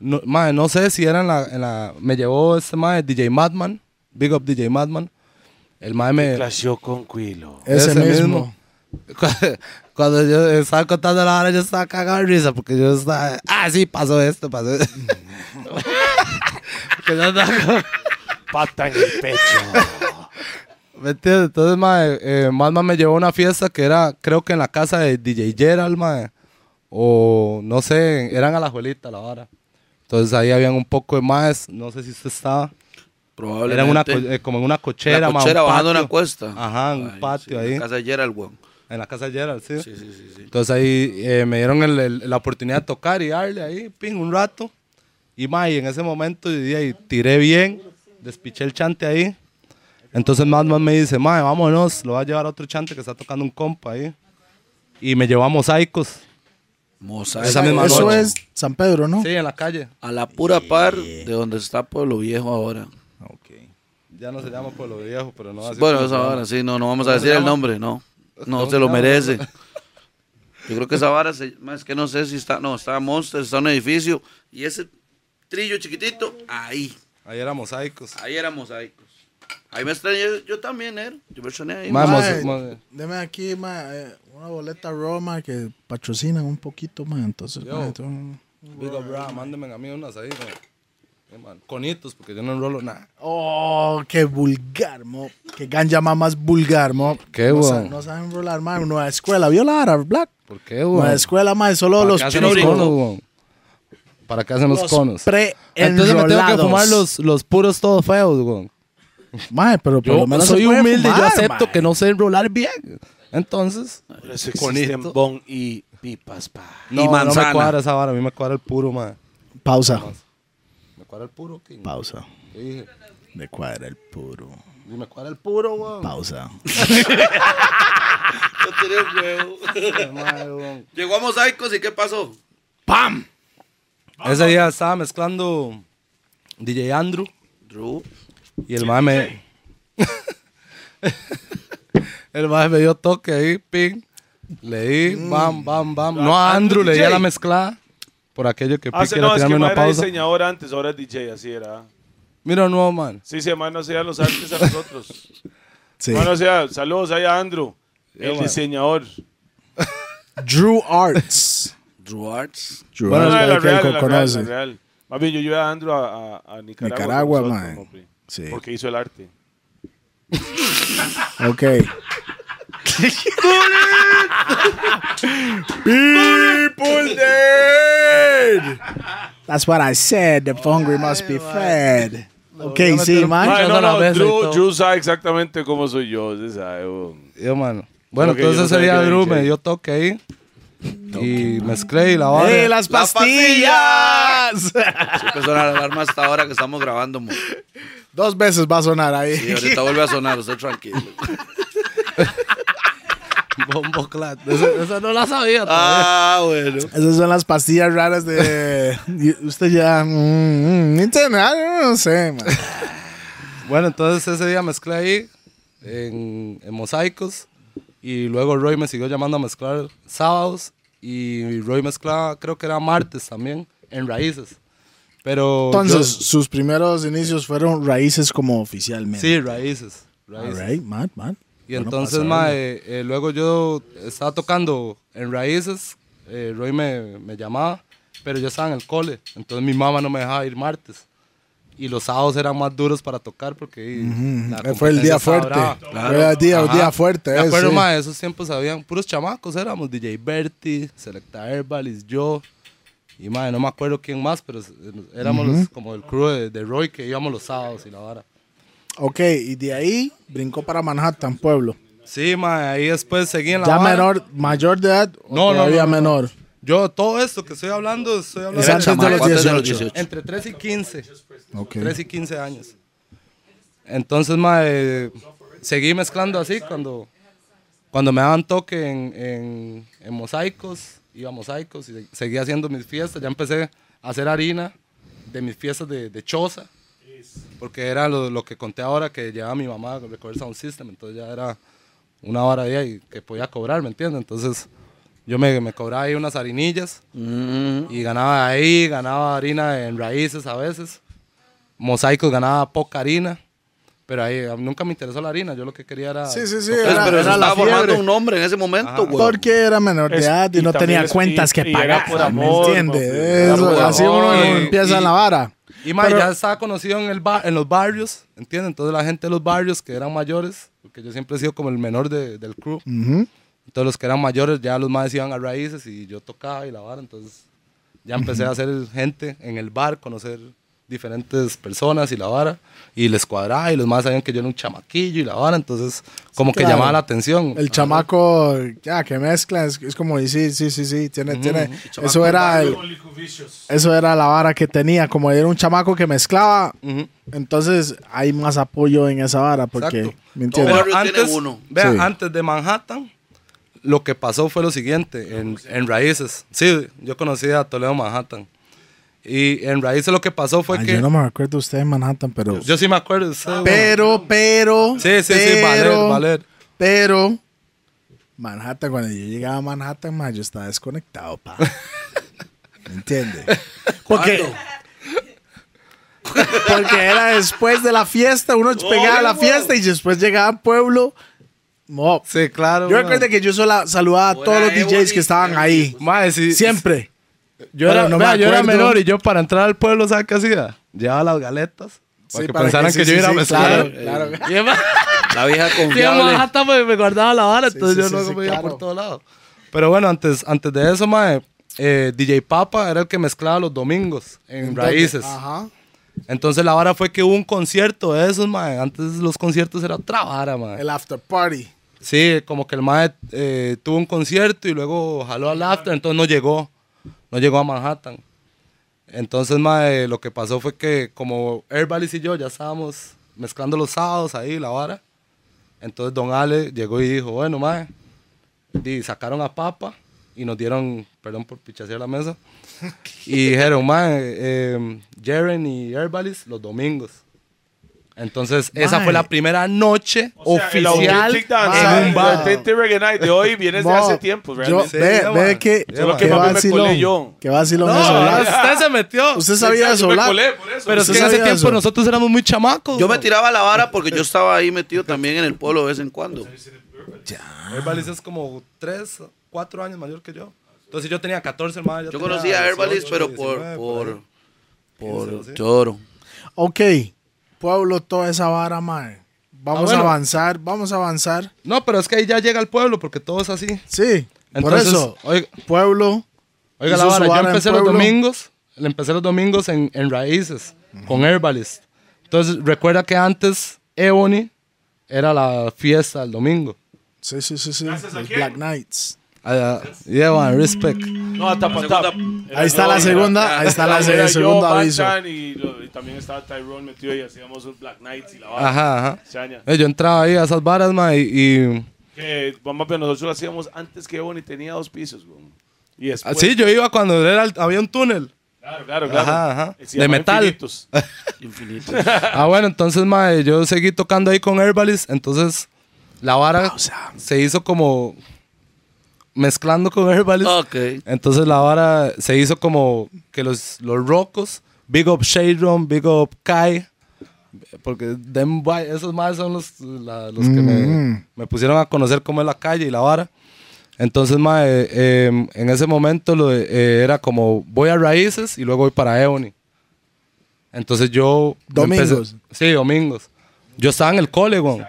no, mae, no sé si era en la, en la me llevó este mae, DJ Madman, Big Up DJ Madman. El mae me... Clasheó con Quilo. Ese, ese mismo. Cuando, cuando yo estaba contando la hora, yo estaba cagado de risa porque yo estaba, ah, sí, pasó esto, pasó esto. Que yo andaba con- Pata en el pecho. ¿Me entiendes? Entonces, mae, eh, me llevó a una fiesta que era, creo que en la casa de DJ Gerald, mae. O no sé, eran a la abuelita la hora. Entonces ahí habían un poco de más, no sé si usted estaba. Probablemente. Era en una, eh, como en una cochera, la mae, cochera un bajando patio. una cuesta. Ajá, un patio sí, ahí. En casa de Gerald, weón. En la casa de Gerald, sí. Sí, sí, sí, sí. Entonces ahí eh, me dieron el- el- la oportunidad de tocar y darle ahí, ping, un rato. Y mae, en ese momento y, ahí tiré bien, despiché el chante ahí. Entonces Madman me dice, mae, vámonos, lo va a llevar a otro chante que está tocando un compa ahí. Y me llevó a Mosaicos. Mosaico. Esa misma Eso noche. es San Pedro, ¿no? Sí, en la calle. A la pura par de donde está Pueblo Viejo ahora. Ya no se llama Pueblo Viejo, pero no así bueno, como esa se llama. vara, sí, no, no vamos a ¿Cómo se decir el nombre, no. No ¿Cómo se lo merece. Yo creo que esa vara, se, es que no sé si está, no, está Monster, está un edificio. Y ese trillo chiquitito, ahí. Ahí era Mosaicos. Ahí era mosaicos. Ahí me extrañé, yo también, ¿eh? Yo me extrañé ahí. Mae, mae. deme aquí, mae, eh, una boleta Roma que patrocinan un poquito, más entonces. Yo. mae, tú- Big a mí unas ahí, mae. Conitos, porque yo no enrolo nada. Oh, qué vulgar, mo. Qué ganja más más vulgar, mo. Qué no, bueno. sa- no saben rolar, man. Nueva escuela, ¿vio la hora, Black? ¿Por qué, güey? Nueva escuela, man, solo ¿Para los güey? ¿Para qué hacen los, Los conos? pre- Entonces me tengo que fumar los, los puros todos feos, güey. Mae, pero por Yo lo menos soy humilde, yo fumar, acepto mae. que no sé enrolar bien. Entonces, existen Conito. bon y pipas, pa. no, no manzana. me cuadra esa vara, a mí me cuadra el puro, man. Pausa. Me cuadra el puro, King. Pausa. ¿Qué dije? De cuadra el puro. Y me cuadra el puro, güey. Pausa. Yo tiré un huevo. Llegó a mosaicos y ¿qué pasó? Ese día estaba mezclando DJ Andrew Drew. y el mae me... el mae me dio toque ahí, ping. Le di, bam, bam, bam. No a Andrew, le di a la mezclada. Por aquello que Ah, Pi sí, quiera no, es que una era pausa. diseñador antes, ahora es DJ, así era. Mira, no, man. Sí, sí, hermano, hacía los artes a nosotros. Sí. Hermano, o sea, saludos ahí a Andrew, el man. diseñador. Drew Arts. Drew Arts. Drew Bueno, Arts, No, la que el real, la real, conoce. la real. Más bien, yo llevé a Andrew a, a- a Nicaragua. Nicaragua, nosotros, mae. papi, Sí. Porque hizo el arte. Ok. People dead. That's what I said. The hungry must be fed. Ok, sí, man. Mae, no no, Drew, sabe exactamente cómo soy yo, usted sabe, weón. Yo, mano. Bueno, Creo que yo entonces ese sabía día que Drew DJ. me dio toque ahí. Y mezclé y la vara. ¡Eh, las La pastillas! Siempre suena la alarma hasta ahora que estamos grabando. mo. Dos veces va a sonar ahí. Y ahorita vuelve a sonar, usted tranquilo. Bombo clat. Esa, no la sabía todavía. Ah, bueno. Esas son las pastillas raras de. usted ya. mm, mm, Internet, no sé, man. Bueno, entonces ese día mezclé ahí en, en Mosaicos y luego Roy me siguió llamando a mezclar sábados y Roy mezclaba, creo que era martes también, en Raíces. Pero yo- Entonces, sus primeros inicios fueron raíces como oficialmente. sí, Raíces. raíces. Alright, mad, mad. Y Bueno, entonces, ma, eh, eh, luego yo estaba tocando en Raíces, eh, Roy me, me llamaba, pero yo estaba en el cole, entonces mi mamá no me dejaba ir martes. Y los sábados eran más duros para tocar porque la Eh, Fue el día fuerte. Fue el día, fuerte. Me acuerdo, sí. ma, esos tiempos habían puros chamacos, éramos DJ Berti, Selecta Herbalis, yo, y ma, no me acuerdo quién más, pero éramos los- como el crew de, de Roy que íbamos los sábados y la vara. Ok, y de ahí brincó para Manhattan, pueblo. Sí, ma, ahí después seguí en la ¿Ya menor, mayor de edad o No, no, todavía no, no, no. menor? Yo, todo esto que estoy hablando, estoy hablando Es de- antes de los Chamaco, antes de los 18. 18. entre 3 y 15. Ok. 3 y 15 años. Entonces, ma, eh, seguí mezclando así cuando, cuando me daban toque en, en, en mosaicos, iba a mosaicos y se- seguía haciendo mis fiestas. Ya empecé a hacer harina de mis fiestas de, de choza, porque era lo, lo que conté ahora que llevaba mi mamá a recoger Sound System, entonces ya era una hora de ahí que podía cobrar, ¿me entiendes? Entonces yo me, me cobraba ahí unas harinillas Mm. y ganaba ahí, ganaba harina en raíces a veces. Mosaicos ganaba poca harina, pero ahí nunca me interesó la harina, yo lo que quería era... Sí, sí, sí. Era, pero se era la estaba formando un nombre en ese momento, güey. Porque era menor de edad y, y no tenía es- cuentas y- que pagar. por ¿Me amor, entiendes? así amor. uno Y- empieza la vara. Y Pero- ya estaba conocido en, el en los barrios, ¿entiendes? Entonces la gente de los barrios que eran mayores, porque yo siempre he sido como el menor de- del crew, Ujú. entonces los que eran mayores ya los más iban a raíces y yo tocaba y la vara, entonces ya empecé a hacer gente en el bar, conocer diferentes personas y la vara, y les cuadraba y los más sabían que yo era un chamaquillo y la vara, entonces como que llamaba la atención. El chamaco, ya, que mezcla, es, es como decir, sí, sí, sí, tiene, tiene, eso era el, eso era la vara que tenía, como era un chamaco que mezclaba, entonces hay más apoyo en esa vara, porque, Exacto. ¿me entiendes? Antes, uno. vea, Sí. antes de Manhattan, lo que pasó fue lo siguiente, en, en Raíces. Sí, yo conocí a Toledo Manhattan. Y en Raíces lo que pasó fue Ay, que... yo no me acuerdo de usted en Manhattan, pero, Yo sí me acuerdo de usted, pero, pero, Sí, sí, sí, pero, Valer, Valer. pero, Manhattan, cuando yo llegaba a Manhattan, ma, yo estaba desconectado, pa. ¿Me entiende? Porque, porque era después de la fiesta, uno pegaba a la fiesta y después llegaba al pueblo. mo. Sí, claro. Yo man. recuerdo que yo solo saludaba a todos los DJs que estaban ahí. Mae, sí, Siempre. Yo era, no me vea, yo era menor y yo para entrar al pueblo, ¿sabes qué hacía? Llevaba las galetas. Para Sí, que para pensaran que que, sí, yo sí, iba a mezclar. claro, claro. Y además- La vieja Sí, confiable. Manhattan me, me guardaba la vara, entonces sí, yo sí, me iba claro. por todos lados. Pero bueno, antes, antes de eso, mae, eh, DJ Papa era el que mezclaba los domingos en Raíces. Ajá. Entonces la vara fue que hubo un concierto de esos, mae. Antes los conciertos era otra vara, mae. El after party. Sí, como que el mae eh, tuvo un concierto y luego jaló al after, entonces no llegó. No llegó a Manhattan. Entonces, mae, lo que pasó fue que como Herbalis y yo ya estábamos mezclando los sábados ahí, la vara. Entonces Don Ale llegó y dijo, bueno, mae, y sacaron a Papa y nos dieron, perdón por pichasear la mesa, y dijeron, mae, eh, Jaren y Herbalis los domingos. Entonces, esa fue la primera noche O sea, oficial Dance, en un bar. Authentic Reggae Night de hoy viene desde hace tiempo, yo, realmente. ve, Sí, ve man. que, Solo que que papi me vacilón. colé yo. Que vacilón No, usted se metió. Usted sabía eso, me colé por eso. Pero es ¿Usted que en ese tiempo eso? nosotros éramos muy chamacos. Yo me tiraba la vara porque yo estaba ahí metido también en el pueblo de vez en cuando. Herbalis es como 3, 4 años mayor que yo. Entonces yo tenía 14 más. Yo conocí a Herbalis, pero por, por, por 15, Choro. Ok, pueblo, toda esa vara, mae. Vamos Ah, bueno. a avanzar, vamos a avanzar. No, pero es que ahí ya llega el pueblo porque todo es así. Sí, por Entonces, eso, Oiga, pueblo. oiga la vara, yo empecé los domingos. Le empecé los domingos en, en Raíces, con Herbalist. Entonces recuerda que antes Ebony era la fiesta el domingo. Sí, sí, sí, sí. Los? Black Knights. Ah, yeah, man, respect. No, tap tap. Era Ahí está la era- segunda, ahí está la yo, segundo aviso. Y, lo- y también estaba Tyrone metido y hacíamos un Black Knights y la vara. Ajá, ajá. Chaña. Eh, Yo entraba ahí a esas varas, man, y... y- Que, vamos a ver, nosotros lo hacíamos antes que Ebony tenía dos pisos, güey. Y después, Ah, sí, yo iba cuando era el- había un túnel. Claro, claro, claro. Ajá, ajá. De metal. Infinitos. Infinito. Ah, bueno, entonces, mae, yo seguí tocando ahí con Herbalist. Entonces, la vara se hizo como mezclando con Herbalist. ok. Entonces, la vara se hizo como que los, los rocos, Big Up Shade Room, Big Up Kai, porque them boy- esos más son los, la- los que me, me pusieron a conocer cómo es la calle y la vara. Entonces, mae, eh, en ese momento lo eh, era como voy a Raíces y luego voy para Ebony. Entonces yo... Domingos. empecé- sí, domingos. Yo estaba en el cole, weón.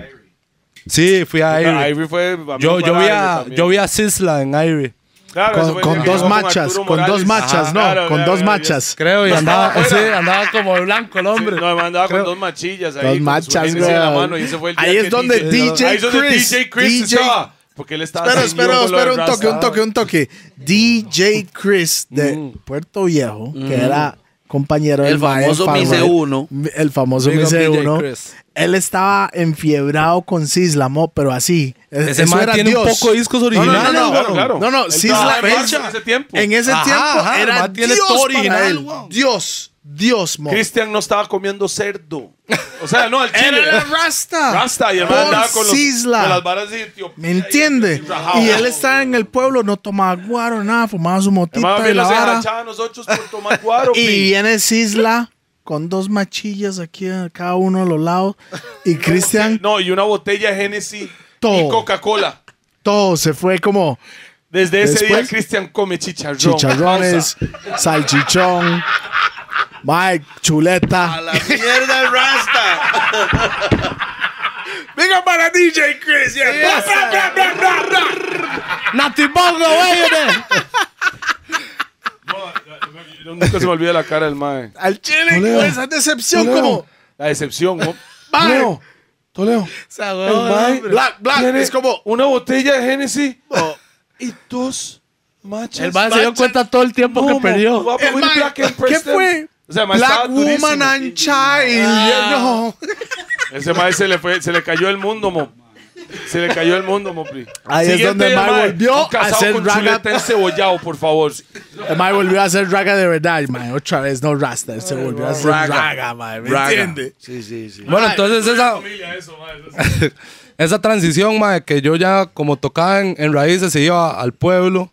Sí, fui a Irie. Ivy fue. amigo Yo, yo, vi a, yo vi a Sisla en Irie. Claro, Con, dos machas, con dos machas, Ajá, no, claro, con claro, dos machas. Creo, y andaba, sí, andaba como de blanco el hombre. No, me andaba Creo- con dos machillas ahí. Dos machas, güey. Ahí es donde DJ Chris, DJ Chris DJ estaba. Porque él estaba Espera, espera, espera, un toque, un toque, un toque. DJ Chris de Puerto Viejo, que era compañero El del famoso Mise Right. Uno. El famoso Mise DJ 1. Chris. Él estaba enfiebrado con Sisla, mo, pero así. Ese Eso man era tiene un Dios. poco de discos No, no, no, originales, no, Claro, claro. No, no, Él Sisla en ese tiempo. En ese Ajá, tiempo ajá, era man tiene Dios todo para original, él. weón. Dios, Dios, mo. Cristian no estaba comiendo cerdo. O sea, no, al chile. Era Rasta. Rasta. Y el man andaba con, los, con las varas de Etiopía. ¿Me entiende? y. Y él estaba en el pueblo, no tomaba guaro, nada, fumaba su El motita y la nos vara. agachaba a nosotros por tomar guaro. Y pi. viene Sisla con dos machillas aquí a cada uno a los lados. Y Cristian, No, y una botella de y Todo. Coca-Cola. todo se fue como Desde ese día, Después- Cristian come chicharrón. chicharrones, salchichón, Mike, chuleta. la mierda el Rasta. Venga para DJ Chris. Nati Bongo, güey. No, Nunca se me olvida la cara del mae. Al chile, con esa decepción como... La decepción. ¿no? Mae. El mae Black, black, tiene es como... una botella de Hennessy y dos machas. El man se dio cuenta todo el tiempo que perdió. A El mae, ¿Qué fue? O sea, Black. Woman and Child. No. Ese mae se le, fue, se le cayó el mundo, mo. Se le cayó el mundo, mo. pri. Ahí es donde el mae volvió a hacer con raga. encebollado, por favor. El mae volvió a hacer raga de verdad, mae. Otra vez, no rasta. Se volvió a hacer raga, mae. ¿Me Raga. entiende? Sí, sí, sí. Bueno, entonces esa, esa transición, mae, que yo ya como tocaba en, en raíces, se iba al pueblo,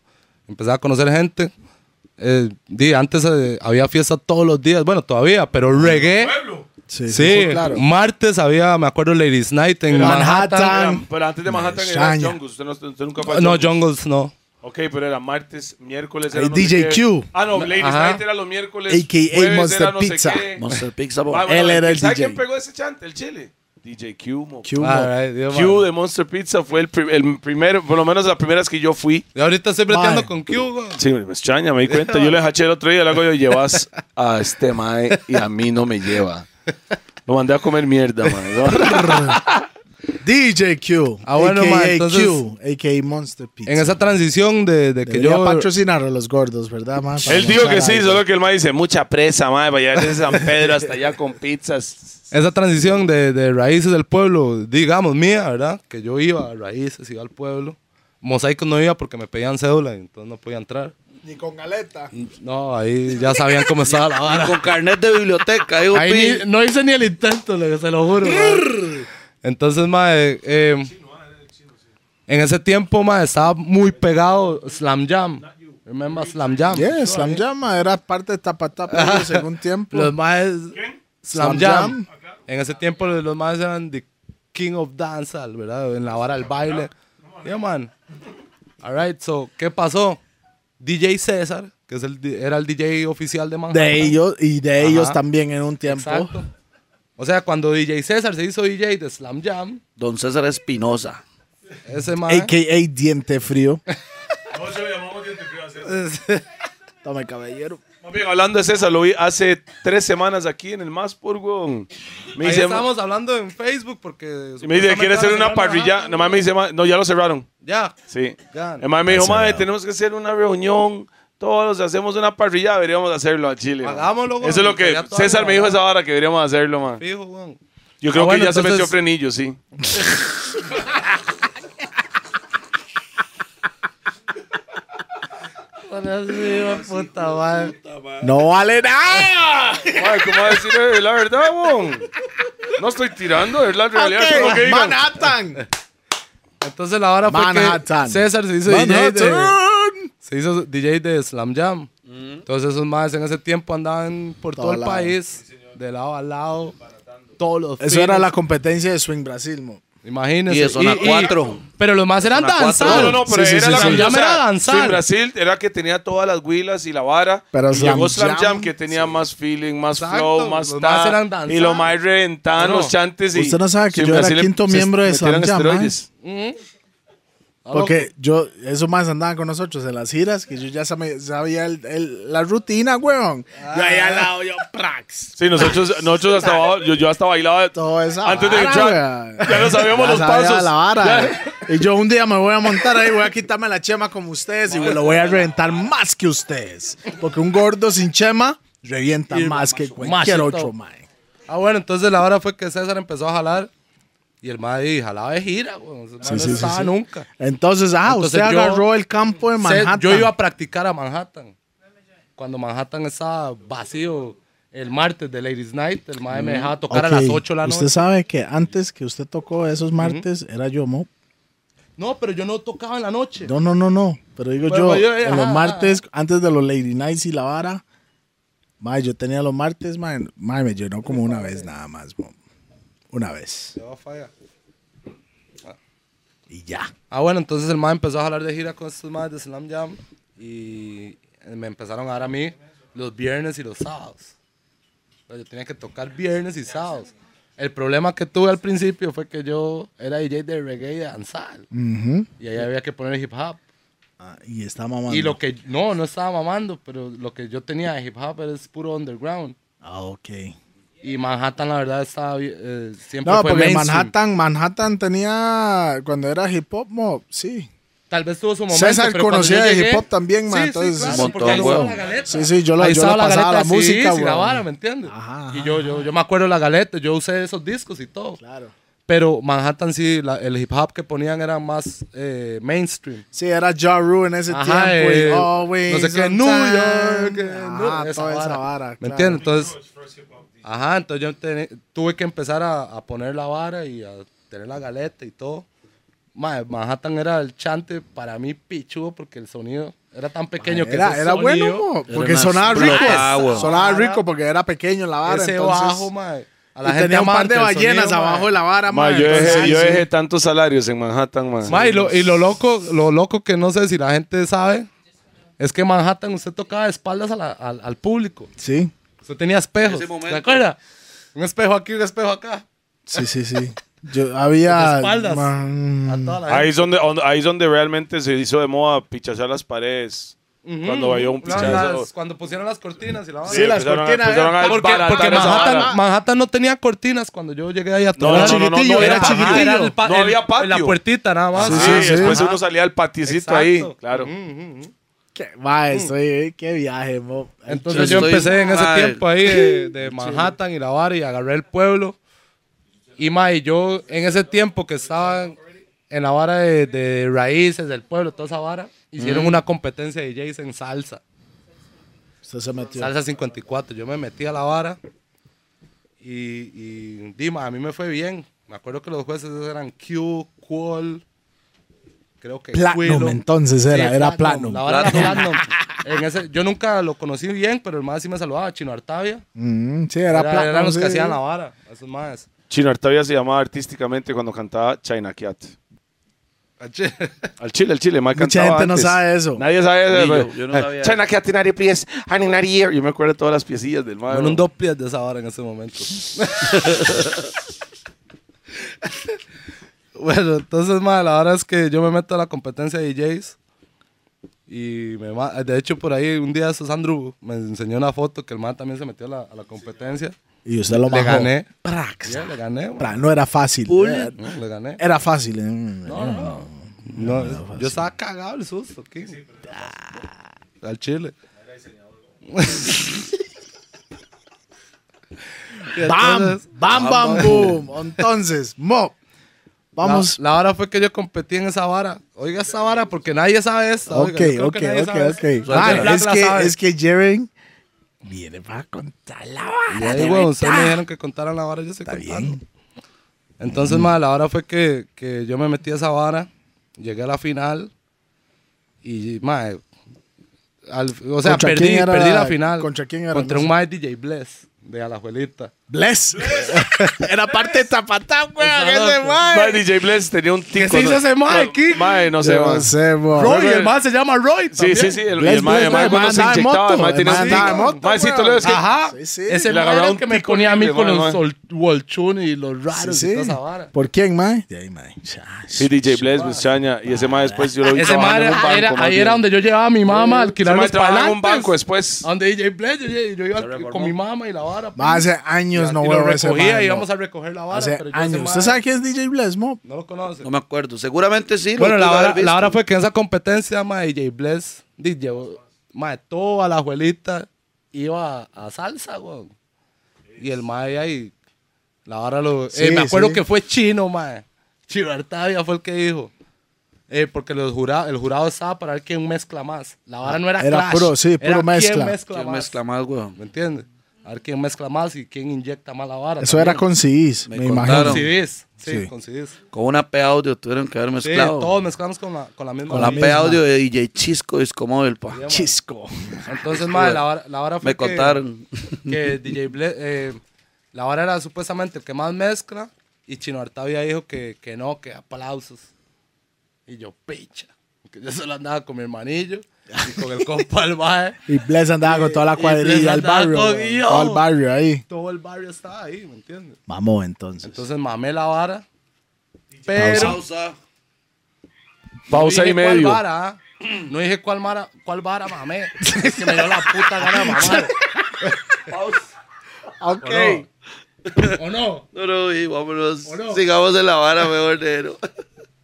empezaba a conocer gente. Eh, di, antes eh, había fiesta todos los días, bueno, todavía, pero reggae. Sí, Sí, claro. martes había, me acuerdo, Ladies Night en Manhattan. Manhattan. Era- pero antes de Manhattan era. Jungles. Usted, no, usted nunca fue a No, Jungles. Jungles no. Ok, pero era martes, miércoles era no sé DJ qué. Q. Ah, no, Ladies Ajá. Night era los miércoles. AKA Monster era no sé Pizza. qué. Monster Pizza. Ah, bueno, Él era el ¿sabe DJ. quién pegó ese chante? El chile. DJ Q, mo. Q, Q man. de Monster Pizza fue el, pri- el primero, por lo menos la primera vez que yo fui. Y ahorita estoy breteando Mae. con Q, güey. Sí, me extraña, me di cuenta. Yo le haché el otro día, le hago yo, llevas a este mae y a mí no me lleva. Lo mandé a comer mierda, mae. DJ Q. Ah, bueno, AKA entonces- Q. A.K.A. Monster Pizza. En esa transición de, de que Debería yo... patrocinar a los gordos, ¿verdad? Para Él dijo que sí, algo. solo que el mae dice, mucha presa, mae, para llegar desde San Pedro hasta allá con pizzas. Esa transición de, de raíces del pueblo, digamos, mía, ¿verdad? Que yo iba a raíces, iba al pueblo. Mosaico no iba porque me pedían cédula, entonces no podía entrar. Ni con galeta. No, ahí ya sabían cómo estaba la vara. Con carnet de biblioteca, digo, Ahí pi. ni- no hice ni el intento, se lo juro. Entonces, mae, eh, en ese tiempo, mae, estaba muy pegado Slam Jam. Remember Slam Jam? Yeah, Slam Jam era parte de Tapa Tapa según tiempo. Los maes Slam Slam Jam. Jam. En ese tiempo los maes eran the King of Dancehall, ¿verdad? En la vara del baile. Yeah, man. Alright, so, ¿qué pasó? DJ César, que es el, era el DJ oficial de Manhattan. De ellos y de Ajá. ellos también en un tiempo. Exacto. O sea, cuando DJ César se hizo DJ de Slam Jam, Don César Espinosa. ese mae... A.K.A. Diente Frío. Toma caballero. Bien, hablando de César, lo vi hace tres semanas aquí en el Maspor, weón. Me Ahí dice, estábamos hablando en Facebook porque... y me dice, ¿quiere hacer una parrilla? Nomás me dice, "Ma, no, ya lo cerraron. Ya. Sí. Ya. Mae me dijo, madre, tenemos que hacer una reunión. Todos hacemos una parrilla, deberíamos hacerlo a Chile. man". Hagámoslo, weón. Eso es lo que Ya todo César me dijo esa hora que deberíamos hacerlo, man. Fijo, weón. Yo creo Ah, bueno, que ya se entonces- metió frenillo, sí. puta madre. No vale nada. Mae, ¿cómo va a decir eh, la verdad, weón? No estoy tirando, es la realidad. Es lo que digan. Manhattan. Entonces la hora fue Manhattan. que César se hizo DJ de, Manhattan. se hizo DJ de Slam Jam. Entonces esos más en ese tiempo andaban por todo, Todo el lado. país, de lado a lado, todos los Eso era fines. la competencia de Swing Brasil, mo. Imagínense. Y de zona cuatro. pero los más eran danzar. No, no, no, pero Sí, sí, era sí, la sí. Jam era danzar. En Brasil era que tenía todas las huilas y la vara. Pero y Slam llegó Slam Jam, Jam, que tenía más feeling, más Exacto, flow, más los ta, más eran danzar. Y lo más reventaban No, no. los chantes. Y, Usted no sabe que yo era Brasil quinto se miembro de Slam Jam, esteroides. Porque yo, esos más andaban con nosotros en las giras, que yo ya sab- sabía el- el- la rutina, weón. Yo ahí al lado, yo, prax. Sí, nosotros, nosotros hasta abajo, yo, yo hasta bailaba Todo esa antes de vara, entrar. weón. Ya no sabíamos Ya los sabía pasos. la vara. Y yo un día me voy a montar ahí, voy a quitarme la chema como ustedes y lo voy a reventar más que ustedes. Porque un gordo sin chema revienta más que cualquier otro, man. Ah, bueno, entonces la hora fue que César empezó a jalar. Y el madre jalaba de gira, güey. Sí, no sí, estaba sí. nunca. Entonces, ah, Entonces usted yo- agarró el campo de Manhattan. Yo iba a practicar a Manhattan. Cuando Manhattan estaba vacío el martes de Ladies Night, el madre me dejaba tocar a las Ok, 8 de la noche. Usted sabe que antes que usted tocó esos martes, era yo, mo. No, pero yo no tocaba en la noche. No, no, no, no. Pero digo yo, yo- en ajá, los ajá. martes, antes de los Lady Nights y la vara, mae, yo tenía los martes, mae, mae, me llenó como una vez nada más, mo. Una vez. Y ya. Ah, bueno, entonces el madre empezó a hablar de gira con estos madres de Slam Jam. Y me empezaron a dar a mí los viernes y los sábados. Yo tenía que tocar viernes y sábados. El problema que tuve al principio fue que yo era DJ de reggae y de danzar. Ujú. Y ahí había que poner hip hop. Ah, y está mamando. Y lo que, no, no estaba mamando, pero lo que yo tenía de hip hop es puro underground. Ah, ok. Y Manhattan, la verdad, estaba eh, siempre No, fue porque mainstream. Manhattan, Manhattan tenía, cuando era hip hop, mo, sí. Tal vez tuvo su momento. César pero conocía de llegué- hip hop también, man, Sí, entonces- sí, Un claro, montón, porque ahí estaba huevo. la galeta. Sí, sí, yo, lo, Ahí yo estaba le pasaba la, música, sí, la ¿me entiendes? Ajá, Y ajá. yo, yo, yo me acuerdo de la galeta, yo usé esos discos y todo. Claro. Pero Manhattan sí, la- el hip hop que ponían era más eh, mainstream. Sí, era Ja Rule en ese Ajá, tiempo. eh, y always no sé qué, New. York, eh, Ajá, no, esa toda esa vara. vara. ¿Me claro. entiendes? Entonces, ajá, entonces yo tuve que empezar a, a poner la vara y a tener la galeta y todo. Ma- Manhattan era el chante para mí pichudo porque el sonido era tan pequeño que Era, era bueno, mo, Era porque una sonaba rico. Sonaba rico porque era pequeño la vara. ese entonces, bajo, ma, A la y gente tenía un par de ballenas sonido, abajo de la vara, Ma, ma, yo entonces, dejé, sí, yo sí. dejé tantos salarios en Manhattan, man. Ma, y, lo, y lo loco, lo loco que no sé si la gente sabe, es que en Manhattan usted tocaba de espaldas a la- al, al público. Sí, Usted tenía espejos. Ese momento. ¿Se acuerda? Un espejo aquí, un espejo acá. sí, sí, sí. Yo había... Espaldas. man, A toda la Ahí es donde, donde- ahí es donde realmente se hizo de moda pichazar las paredes. Ujú. Cuando vaya un No, pichazo. las- cuando pusieron las cortinas y la Sí, las empezaron a- cortinas, a eh, Porque, porque Manhattan. Manhattan no tenía cortinas cuando yo llegué ahí a No, tocar. no, no, no, chiquitillo, no, era ajá, chiquitillo. Era el pa- No el- había patio. La puertita nada más. Sí, Sí, sí, sí. después Ajá. uno salía al paticito Exacto. ahí, claro. Ujú, ujú, ujú. Qué, estoy, qué viaje, mo. Entonces Yo empecé en ese tiempo ahí de, de Manhattan y la vara y agarré el pueblo. Y mae, yo en ese tiempo que estaba en la vara de, de raíces del pueblo, toda esa vara, hicieron Mm. una competencia de DJs en salsa. Usted se metió. Salsa 54. Yo me metí a la vara y, y Dima, a mí me fue bien. Me acuerdo que los jueces eran Q, Qual, creo que Platinum, Quilo. entonces era, Sí, era Platinum. La vara era Platinum. En ese- yo nunca lo conocí bien, pero el más sí me saludaba, Chino Artavia. Mm, sí, era, Era- Platinum. eran los sí. que hacían la vara, esos más. Chino Artavia se llamaba artísticamente cuando cantaba China Cat. Al chile, al chile, Mike Mucha cantaba gente no sabe eso. Nadie sabe eso. yo, yo no sabía China Cat, Tinari Priest, Haninari Year. Yo me acuerdo de todas las piecillas del mae. Bueno, un dos pies de esa vara en ese momento. bueno, entonces, ma, la verdad es que yo me meto a la competencia de DJs. Y me de hecho, por ahí un día esos Andrew me enseñó una foto que el man también se metió a la, a la competencia. Y usted lo Le bajó. gané. Prax. Ya, le gané. ma. Pra- No era fácil. Era, No, le gané. era fácil. eh. No, no, no. yo estaba cagado el susto. ¿qué? Al chile. Bam, bam, bam, boom. Entonces, mo, vamos. La, la vara fue que yo competí en esa vara oiga esta vara porque nadie sabe esto. Ok, ok, ok, Man, es, que, es que Jaren viene para contar la vara. de weón, ustedes me dijeron que contaran la vara, yo estoy Está contando. bien. Entonces, mae, la vara fue que, que yo me metí a esa vara, llegué a la final y, al- o sea, ¿Contra perdí, perdí la final. contra quién era? Contra No un sé. mae DJ Bless de Alajuelita. Bless. Era parte de Tapatá, weón. Está Ese mae. DJ Bless tenía un tico. se hizo ese mae, Kik? Mae, no sé, no sé. Roy, el mae se llama Roy. Sí, sí, sí. El, el mae, el mae cuando se inyectaba, el mae tenía un tico. Mae, sí, tú le ves que... Ajá. Sí, sí. Ese mae era el que me ponía a mí con los Walchun y los raros y toda esa vara. ¿Por quién, mae? De ahí, mae. Sí, DJ Bless, Bichaña. Y ese mae después yo lo vi Ese mae trabajando en un era, banco, era- más ahí era donde yo llevaba a mi mamá a Ese alquilar mae los trabajaba en parlantes. un banco después. Donde DJ Bless, yo, yo iba con mi mamá y la vara. Va, hace años Y no lo veo ese recogía y íbamos a recoger la vara. Hace pero yo años. ¿Usted sabe quién es DJ Bless, mo? No lo conoce. No me acuerdo. Seguramente sí. Bueno, la vara, la vara fue que en esa competencia, ma, DJ Bless, DJ, ma, toda la abuelita iba a, a salsa, weón. Y el ma ahí, la vara lo... Sí, eh, me acuerdo sí. que fue Chino, ma. Chino Artavia fue el que dijo. Eh, porque los jurados, el jurado estaba para ver quién mezcla más. La vara no era Era Clash, puro- sí, era puro mezcla. quién mezcla ¿Quién más. mezcla más, weón? ¿Me entiendes? A ver quién mezcla más y quién inyecta más la vara. Eso era también. con CDs, Me me, contaron. imagino. Con CDs. Sí, Sí. con CDs. Con una P audio tuvieron que haber Sí, mezclado. todos mezclamos con la, con la misma Con la vara. P audio de DJ Chisco es como el pa. Chisco. Entonces, madre, la la vara fue Me que- contaron. que DJ Ble eh, la vara era supuestamente el que más mezcla y Chino Artavia dijo que, que no, que aplausos. Y yo, picha. Yo solo andaba con mi hermanillo y con el compa del baje. Y Bless andaba con toda la cuadrilla del andaba barrio. Todo el barrio ahí. Todo el barrio estaba ahí, ¿me entiendes? Vamos entonces. Entonces mamé la vara. Pero Pausa. Pausa no y cuál medio. vara, ¿ah? No dije cuál vara, cuál vara mamé. Es que me dio la puta gana de mamar. Ok. ¿O no? No, no, y vámonos. ¿O no? Sigamos en la vara mejor, negro.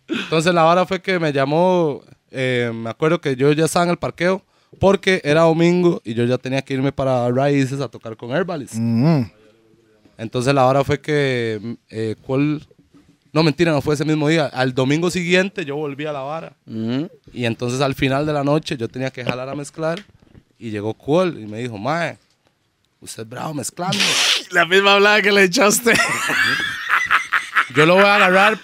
Entonces la vara fue que me llamó, eh, me acuerdo que yo ya estaba en el parqueo porque era domingo y yo ya tenía que irme para Raíces a tocar con Herbalis. Mm. Entonces la vara fue que, eh, ¿cuál? No, mentira, no fue ese mismo día. Al domingo siguiente yo volví a la vara. Ujú. Y entonces al final de la noche yo tenía que jalar a mezclar y llegó Cuol y me dijo, Mae, usted es bravo mezclando. La misma hablada que le echaste. Yo lo voy a agarrar.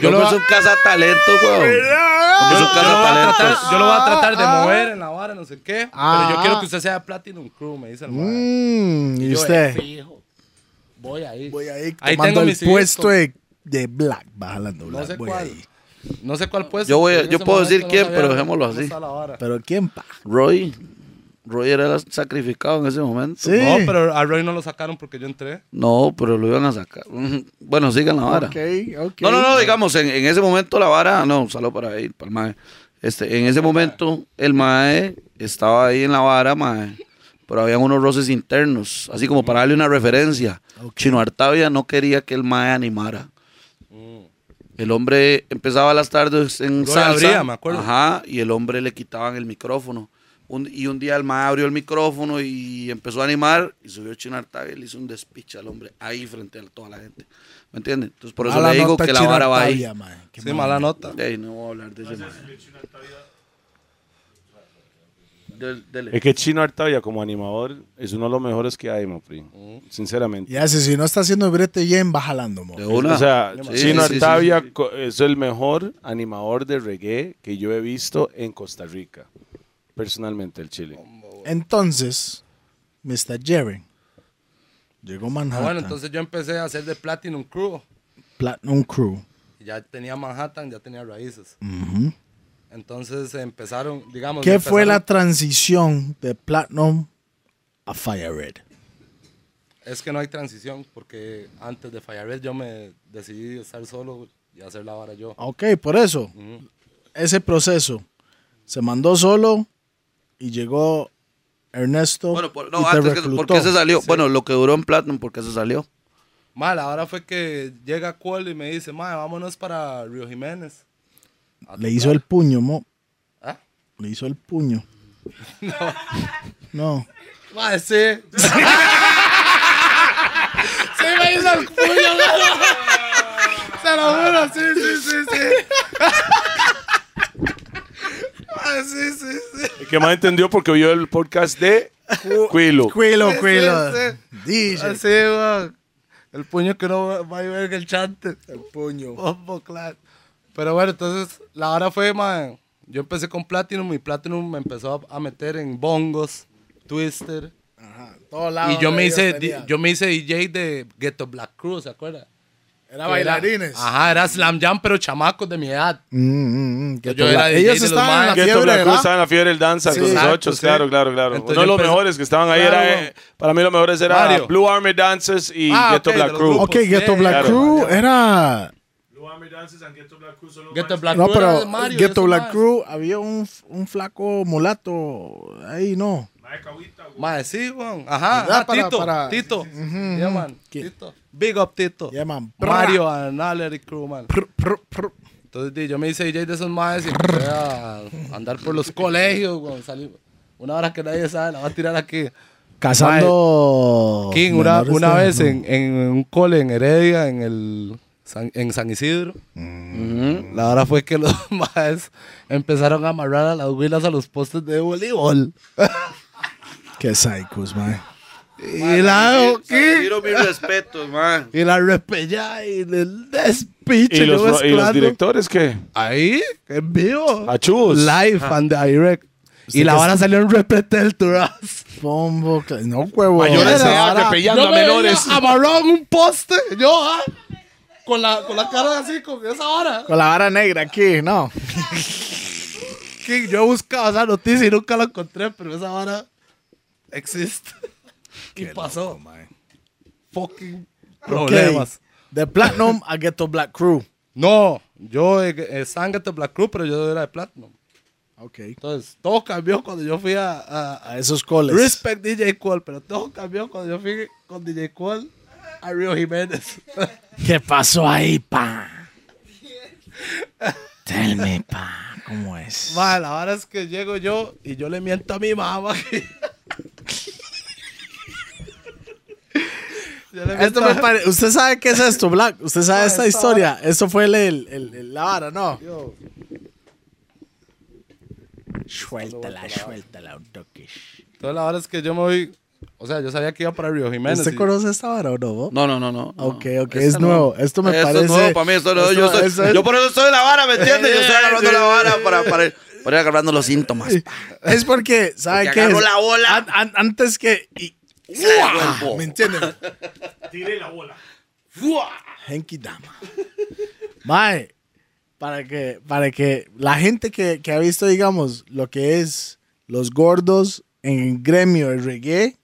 Yo lo, no voy es a- un cazatalentos, weón. Es un yo lo voy a tratar, cazatalentos. yo lo voy a tratar de Ah, mover en la vara, no sé qué. Ah. pero yo quiero que usted sea Platinum Crew, me dice el. Mm, y Yo, usted. eh, fijo. Voy ahí. Voy ahí Ahí tengo el puesto de, de Black. Baja la No Black. sé voy cuál. ahí. No sé cuál puesto. Yo voy yo puedo decir quién, pero dejémoslo así. Pero ¿quién, pa? Roy. Roy era sacrificado en ese momento. Sí. No, pero a Roy no lo sacaron porque yo entré. No, pero lo iban a sacar. Bueno, sigan la vara. Ok, ok. No, no, no, digamos, en, en ese momento la vara, no, salió para ahí, para el mae. Este, en ese momento el mae estaba ahí en la vara, mae, pero habían unos roces internos, así como para darle una referencia. Chino Artavia no quería que el mae animara. El hombre empezaba las tardes en Roy salsa. abría, me acuerdo. Ajá, y el hombre le quitaban el micrófono. Un- y un día el mae abrió el micrófono y empezó a animar y subió Chino Artavia y le hizo un despiche al hombre ahí frente a toda la gente. ¿Me entiendes? Entonces por eso Mala le digo nota que la vara va ahí. Qué Sí, mal. mala nota. Ey, no voy a hablar de ese. Del- dele. Es que Chino Artavia como animador es uno de los mejores que hay, Mopri. Sinceramente. Y hace, si no está haciendo brete bien, va jalando, mo. De una. O sea, Sí, Chino sí, sí, Artavia sí. co- es el mejor animador de reggae que yo he visto en Costa Rica. Personalmente, el Chile. Entonces, Mr. Jerry llegó a Ah, Manhattan. bueno, entonces yo empecé a hacer de Platinum Crew. Platinum Crew. Ya tenía Manhattan, ya tenía raíces. Ujú. Entonces empezaron, digamos. ¿Qué fue la transición de Platinum a Fire Red? Es que no hay transición, porque antes de Fire Red yo me decidí estar solo y hacer la vara yo. Ok, por eso, ese proceso se mandó solo y llegó Ernesto Bueno, por- y no, te antes, que, reclutó. ¿por qué se salió? Bueno, lo que duró en Platinum, ¿por qué se salió? Mal, ahora fue que llega Cuol y me dice, mae, vámonos para Río Jiménez. Le tocar". hizo el puño, mo. ¿Ah? Le hizo el puño. No. Mae, sí. sí me hizo el puño. Se lo juro, sí, sí, sí, sí. que más entendió porque oyó el podcast de Quilo. Cuilo, cuilo. sí. DJ. Así, weón. El puño que no va a ver en el chante. El puño. Bombo claro. Pero bueno, entonces la hora fue, man. Yo empecé con Platinum y Platinum me empezó a a meter en bongos, Twister. Ajá. Todos lados Y yo me hice, di- yo me hice DJ de Ghetto Black Cruz, ¿se acuerda? Era bailarines. ajá, era Slam Jam, pero chamacos de mi edad. Mm, mm, mm, que Yo era DJ ellos de los estaban en la fiebre, Black Cruz ¿verdad? estaba en la fiebre del danza Sí, con los exacto, ocho, sí. claro, claro, claro. Entonces Uno de los empecé- mejores que estaban ahí Claro, era, eh, para mí los mejores era Mario. Blue Army Dancers y Ah, Ghetto ok, Black Crew. Ok, Ghetto Sí, Black claro. Crew era... Blue Army Dancers and Ghetto Black Crew son los Ghetto más- Black No, era pero de Mario, Ghetto Black maes. Crew había un, un flaco mulato ahí, ¿no? Mae, sí, weón. Ajá, ajá, Para- Tito, para- Tito. Yeah, man. Tito. Big up, Tito. Yeah, man. Mario Crew, man. Prr, prr, prr. Entonces yo me hice DJ de esos maes y empecé a andar por los colegios, weón. Salí, una hora que nadie sabe, la va a tirar aquí. Cazando... King, una, una vez no. en, en un cole en Heredia, en el San, en San Isidro, Ujú. la hora fue que los maes empezaron a amarrar a las huilas a los postes de voleibol. Qué psychos, man. Y la Quiero mis respetos, man. y la repellá y el despiche. ¿Y los, y los directores qué? Ahí, en vivo. Achus. Live and direct. Y la vara salió en Repetel Turas. Bombo... cla- No, huevo. Mayores de edad repellando a menores. Amarrado en un poste. Yo, ah, con la, con la cara así, con esa vara. Con la vara negra aquí, ¿no? Que yo buscaba esa noticia y nunca la encontré, pero esa vara existe. Y pasó. Fucking problemas. De Platinum a Ghetto Black Crew. No, yo eh, eh, estaba en Black Crew, pero yo era de Platinum. Ok. Entonces, todo cambió cuando yo fui a, a- A esos coles. Respect DJ Cole, pero todo cambió cuando yo fui con DJ Cole a Río Jiménez. ¿Qué pasó ahí, pa? Tell me, pa. ¿Cómo es? Ma, la verdad es que llego yo y yo le miento a mi mamá. que- Yo le Esto me pare- ¿Usted sabe qué es esto, Black? ¿Usted sabe No, esta historia? Esto fue el, el, el- el- la vara, ¿no? Yo, Suéltala, suéltala, un toque. Entonces la verdad es que yo me voy... O sea, yo sabía que iba para Río Jiménez. ¿Usted y- conoce esta vara o no? No, no, no, no. no. Ok, ok, es no. nuevo. Esto me Esto parece- es nuevo para mí. Esto no- esto- yo, esto es- yo por eso estoy en la vara, ¿me entiendes? Yo estoy agarrando la vara para, para, para ir agarrando los síntomas. Es porque, ¿sabe Porque qué? agarró es? la bola. An- an- antes que... y- Se la devuelvo. ¿Me entienden? Tire la bola. Henky Dama. Mae, para que, para que la gente que, que ha visto, digamos, lo que es los gordos en el gremio del reggae,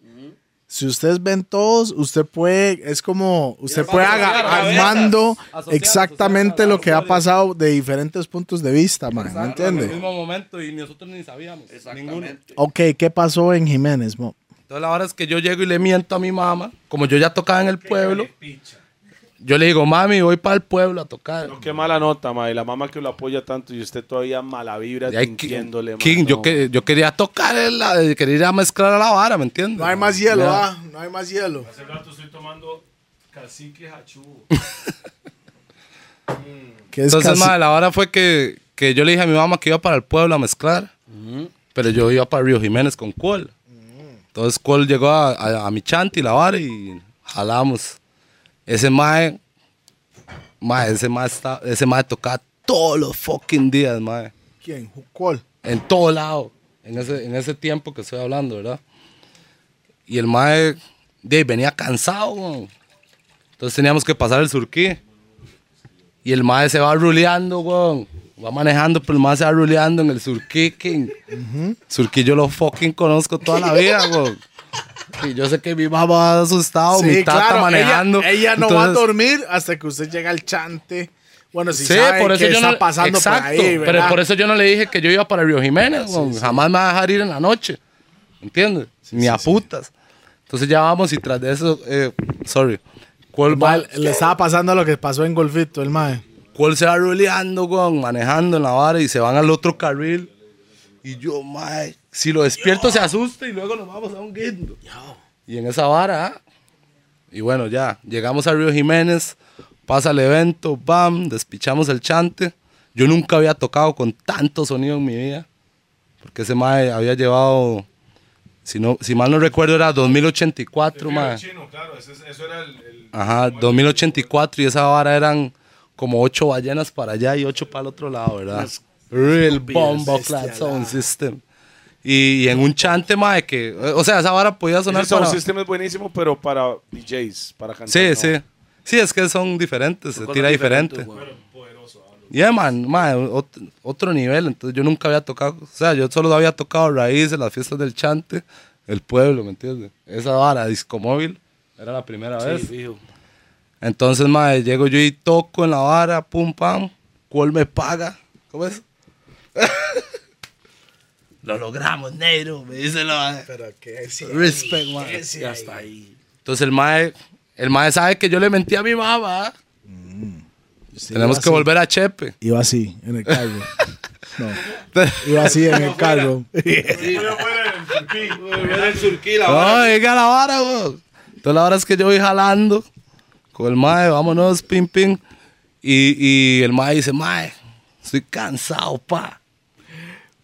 si ustedes ven todos, usted puede, es como, usted puede armando exactamente asociar lo que ha pasado de diferentes puntos de vista, man, ¿me Exacto, En entiende? el mismo momento y nosotros ni sabíamos. Ninguno. Exactamente. Ok, ¿qué pasó en Jiménez, mo? Entonces la verdad es que yo llego y le miento a mi mamá. Como yo ya tocaba en el pueblo. Yo le digo, mami, voy para el pueblo a tocar. No, qué mala nota, ma. Y la mamá que lo apoya tanto y usted todavía mala vibra ma. King, yo, que, yo quería tocar, la, quería ir a mezclar a la vara, ¿me entiendes? No hay más hielo, Ya. ah, no hay más hielo. Hace rato estoy tomando cacique hachú. Es Entonces, madre, la vara fue que, que yo le dije a mi mamá que iba para el pueblo a mezclar. Pero yo iba para Río Jiménez con Cuol. Entonces Cuol llegó a, a, a mi chanti, la vara, y jalamos. Ese mae, mae, ese mae, está, ese mae tocaba todos los fucking días, mae. ¿Quién? ¿Cuál? En todo lado. En ese, en ese tiempo que estoy hablando, ¿verdad? Y el mae de, venía cansado, weón. Entonces teníamos que pasar el surquí. Y el mae se va ruleando, weón. Va manejando, pero el mae se va ruleando en el surquí, king. Surquí yo lo fucking conozco toda la vida, weón. Y yo sé que mi mamá va asustado, mi tata manejando. Ella, ella no va a dormir hasta que usted llega al chante. Bueno, si Sí, sabe por eso que yo está no, pasando exacto, por ahí, pero ¿verdad? por eso yo no le dije que yo iba para Río Jiménez, weón. jamás me va a dejar ir en la noche, ¿entiendes? Ni a putas. Entonces ya vamos y tras de eso, eh, sorry, ¿cuál, va, le estaba pasando lo que pasó en Golfito, el mae. Cuál se va ruleando, weón, manejando en la vara y se van al otro carril? Y yo, mae, si lo despierto se asusta y luego nos vamos a un guindo. Y en esa vara, ah. y bueno, ya, llegamos a Río Jiménez, pasa el evento, bam, despichamos el chante. Yo nunca había tocado con tanto sonido en mi vida. Porque ese mae había llevado, si, no, si mal no recuerdo, era 2084, mae. Chino, claro, eso, eso era el, el- Ajá, 2084 y esa vara eran como ocho ballenas para allá y ocho para el otro lado, ¿verdad? Real bombo clad sound system. Y, y en un chante, mae, que, o sea, esa vara podía sonar Ese sound para... system es buenísimo, pero para DJs, para cantar. Sí, no. sí. Sí, es que son diferentes, se tira diferente. weón. Yeah, man, man, ot- otro nivel. Entonces yo nunca había tocado, o sea, yo solo había tocado raíces, las fiestas del chante, el pueblo, ¿me entiendes? Esa vara, disco móvil, era la primera Sí, vez. fijo. Entonces, madre, llego yo y toco en la vara, pum, pam, ¿cuál me paga? ¿Cómo es? Lo logramos, negro, me dice la Pero que Respect, man. Ya está ahí. Entonces el mae, el mae sabe que yo le mentí a mi mamá. Tenemos que volver a Chepe. Iba así, en el carro. No. Iba así en el carro. Era el surquí, la No, vara. diga la vara, weón. Entonces la vara es que yo voy jalando con el mae, vámonos, pim, pim. Y, y el mae dice, mae, estoy cansado, pa.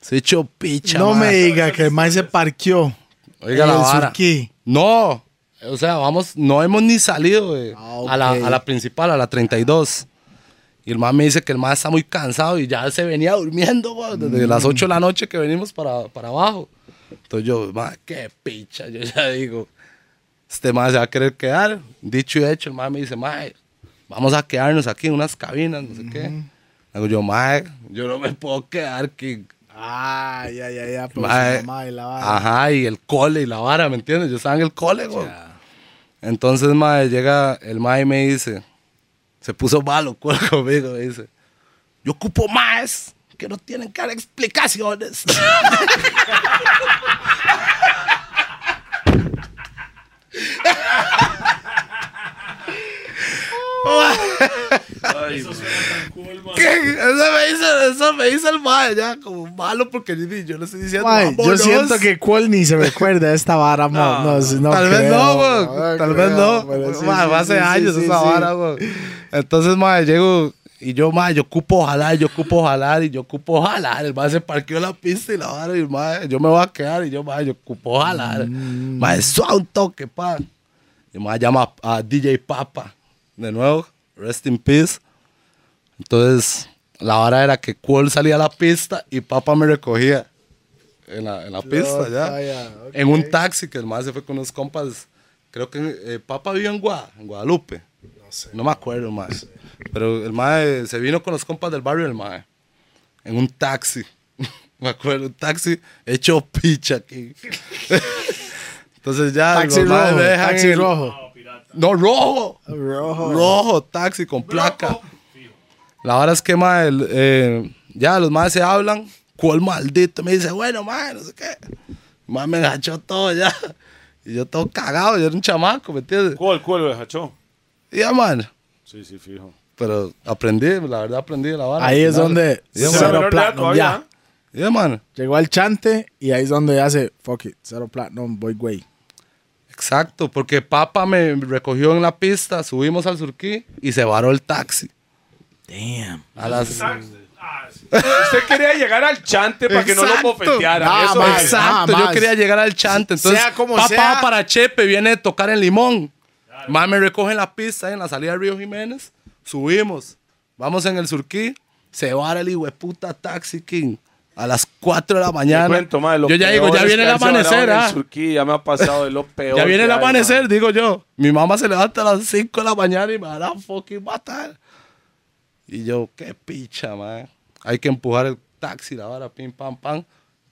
Se hecho picha, no me mae". diga que el man se parqueó. Oiga en la el vara. Surquí. No, o sea, vamos, no hemos ni salido güey, Ah, a, la, a la principal, a la 32. Y el man me dice que el man está muy cansado y ya se venía durmiendo, desde Mm. las 8 de la noche que venimos para, para abajo. Entonces yo, man, qué picha, yo ya digo, este man se va a querer quedar. Dicho y hecho, el man me dice, man, vamos a quedarnos aquí en unas cabinas, no sé qué. Digo yo, man, yo no me puedo quedar aquí. Ah, ya, ya, ya. Pero Mae, mamá y la vara. Ajá, y el cole y la vara, ¿me entiendes? Yo estaba en el cole, güey. Entonces, mae, llega el mae y me dice, se puso malo cuál conmigo, me dice, yo ocupo más, que no tienen que dar explicaciones. ¿Qué? Eso me dice, eso me dice el mae, ya, como malo, porque yo, le estoy diciendo, Mae, yo siento que Cuál ni se recuerda de esta vara, mo. no, si no Tal vez no. Tal vez no. pero sí, Ma, sí, fue hace sí, años sí, esa sí. vara. Entonces, madre, llego y yo, madre, yo ocupo jalar, yo ocupo jalar y yo ocupo jalar. El madre se parqueó la pista y la vara y madre, yo me voy a quedar y yo, madre, yo ocupo jalar. Mm. Madre, suave un toque, pa. Y madre llama a, DJ Papa. De nuevo, rest in peace. Entonces, la vara era que Cuál salía a la pista y Papa me recogía en la, en la pista, ya. En un taxi que el más se fue con unos compas. Creo que eh, Papa vive en, Gua- en Guadalupe. No sé. No me acuerdo más. Pero el mae se vino con los compas del barrio del mae. En un taxi. me acuerdo, un taxi hecho picha aquí. Entonces ya Taxi los maes rojo, me dejan taxi el- rojo. No, rojo. Rojo. Rojo, taxi con placa. La verdad es que, mae, el, eh, ya los más se hablan. ¿Cuál maldito? Me dice, bueno, mae, no sé qué. Mae me enganchó todo ya. Y yo todo cagado, yo era un chamaco, ¿me entiendes? ¿Cuál, cuál lo? Y ya, man. Sí, sí, fijo. Pero aprendí, la verdad aprendí de la vara. Ahí es donde Ese cero platinum, ya. Man. Llegó al chante y ahí es donde hace, fuck it, cero platinum, voy güey. Exacto, porque papá me recogió en la pista, subimos al surquí y se varó el taxi. Damn. A las... Usted quería llegar al chante para que no lo Exacto. bofetearan. Nada Eso más. es. Exacto, yo más. quería llegar al chante. Entonces, Sea como papá sea. para Chepe, viene a tocar en Limón. Más me recoge en la pista, en la salida de Río Jiménez. Subimos. Vamos en el surquí. Se va el hijo de puta Taxi King. A las 4 de la mañana. cuento, lo yo ya digo, ya viene el amanecer. el ah. surquí, ya me ha pasado de lo peor. Ya viene el hay, amanecer, mae. digo yo. Mi mamá se levanta a las 5 de la mañana y me a fucking matar. Y yo, qué picha, man. Hay que empujar el taxi, la vara, pim, pam, pam.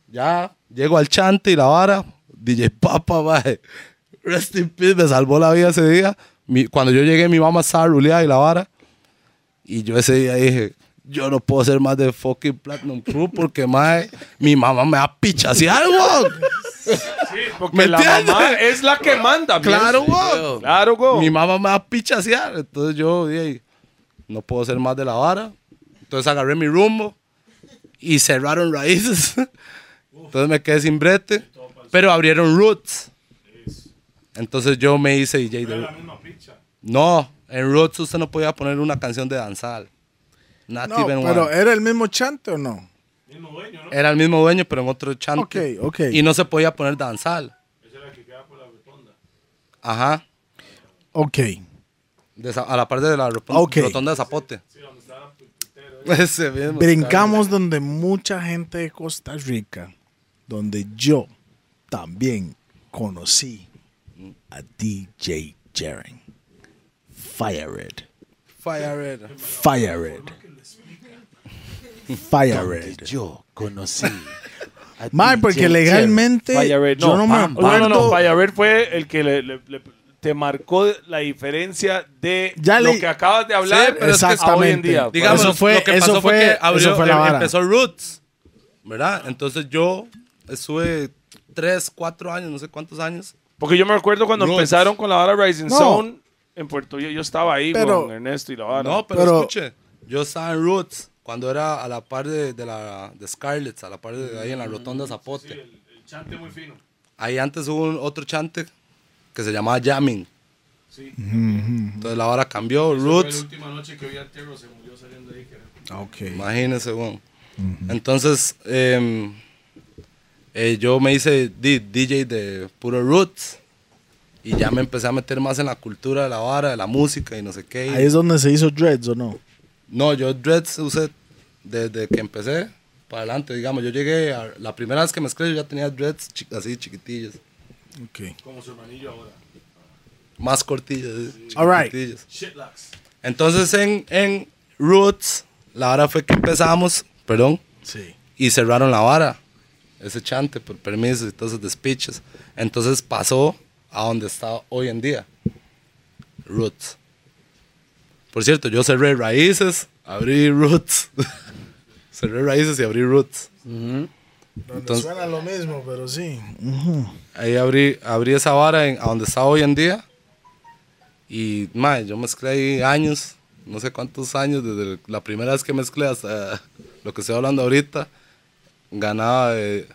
Ya, llego al chante y la vara. DJ Papa, man. Rest in peace, me salvó la vida ese día. Mi- cuando yo llegué, mi mamá estaba ruleada y la vara. Y yo ese día dije, yo no puedo ser más de fucking Platinum Crew porque, mae, mi mamá me va a pichasear, weón. Porque ¿Me la entiendes? mamá es la que manda. Claro, weón. Claro, güey. Mi mamá me va a pichasear. Entonces yo dije, no puedo ser más de la vara. Entonces agarré mi rumbo y cerraron raíces. Entonces me quedé sin brete. Pero abrieron roots. Entonces yo me hice DJ de No, en roots usted no podía poner una canción de danzal. Not No, even pero one. ¿era el mismo chante o no? Era el mismo dueño, pero en otro chante. Ok, ok. Y no se podía poner danzal. Ajá. Ok. De esa- a la parte de la ro- Ok. rotonda de Zapote. Ese mismo. Brincamos donde mucha gente de Costa Rica, donde yo también conocí a DJ Jaren. Fire Red. Fire Red. Fire Red. Fire Red. Yo conocí. Mae, porque legalmente Fire Red, yo no me pam, pam. No, no, no. acuerdo. Fire Red fue el que le- le- le- te marcó la diferencia de Ya lo le- que acabas de hablar Sí, pero es que a hoy en día. Digamos, Eso fue- lo que eso pasó fue, fue- que abrió, eso fue la em- vara. empezó Roots, ¿verdad? Entonces yo estuve tres, cuatro años, no sé cuántos años. Porque yo me recuerdo cuando Roots. empezaron con la vara Rising No. Zone en Puerto Rico. Yo estaba ahí Pero- con Ernesto y la vara. No, pero, Pero- escuche, yo estaba en Roots cuando era a la par de, de la de Scarlett, a la par de ahí en la rotonda Zapote. el chante muy fino. Ahí antes hubo un- otro chante que se llamaba Jamming. Sí. Entonces la hora cambió, Roots. última noche que vi a Tierra se murió saliendo de ahí. Ok. Imagínense, weón. Entonces, em, eh, yo me hice di- DJ de puro roots. Y ya me empecé a meter más en la cultura de la vara, de la música y no sé qué. Ahí es donde se hizo Dreads, ¿o no? No, yo dreads usé desde que empecé para adelante, digamos. Yo llegué, a, la primera vez que mezclé yo ya tenía dreads chi- así chiquitillos. Ok. Como su hermanillo ahora. Más cortillos, así, All right. chiquitillos. Shitlocks. Entonces en, en Roots, la vara fue que empezamos, perdón, Sí. y cerraron la vara, ese chante por permisos y todos esos despiches. Entonces pasó a donde está hoy en día, Roots. Por cierto, yo cerré raíces, abrí Roots. cerré raíces y abrí Roots. Entonces- suena lo mismo, pero sí. Ahí abrí, abrí esa vara en, a donde está hoy en día. Y, yo mezclé ahí años, no sé cuántos años, desde la primera vez que mezclé hasta lo que estoy hablando ahorita. Ganaba, eh,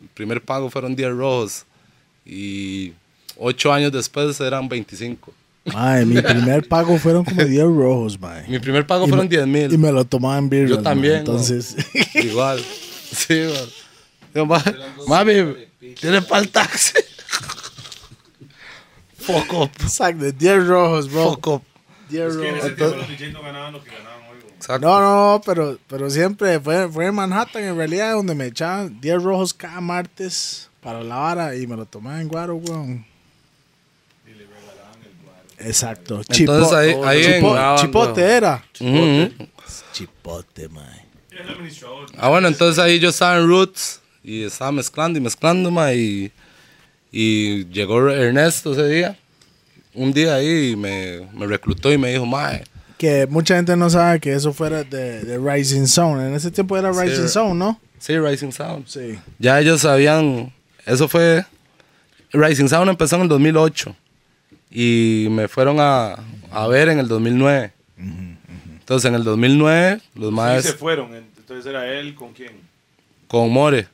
el primer pago fueron 10 rojos. Y ocho años después eran 25. Mae, mi primer pago fueron como 10 rojos, mae. Mi primer pago Y fueron me- 10 mil. Y me lo tomaba en birras, Yo también. Entonces, ¿no? Igual. Sí, man. Yo, ma- Mami, ¿tienes para el taxi? Fuck up. exacto, 10 rojos, bro. Fuck up. 10 rojos. no ganaban lo que ganaban hoy. Exacto. No, no, pero, pero siempre fue, fue en Manhattan, en realidad, donde me echaban 10 rojos cada martes para la vara y me lo tomaba en guaro, weón. Exacto. Entonces, ahí- ahí en- chipo- chipote era. Ujú. Chipote, mae. Ah, bueno, entonces ahí yo estaba en Roots y estaba mezclando y mezclando, ma, y, y llegó Ernesto ese día. Un día ahí y me, me reclutó y me dijo, mae, Que mucha gente no sabe que eso fuera de, de Rising Zone. En ese tiempo era Rising Zone, ¿no? sí, Rising Sound. Sí. Ya ellos sabían, eso fue, Rising Sound empezó en el 2008 y me fueron a, a ver en el 2009. Entonces en el 2009 los Ahí maes se fueron. Entonces era él con quién. con More,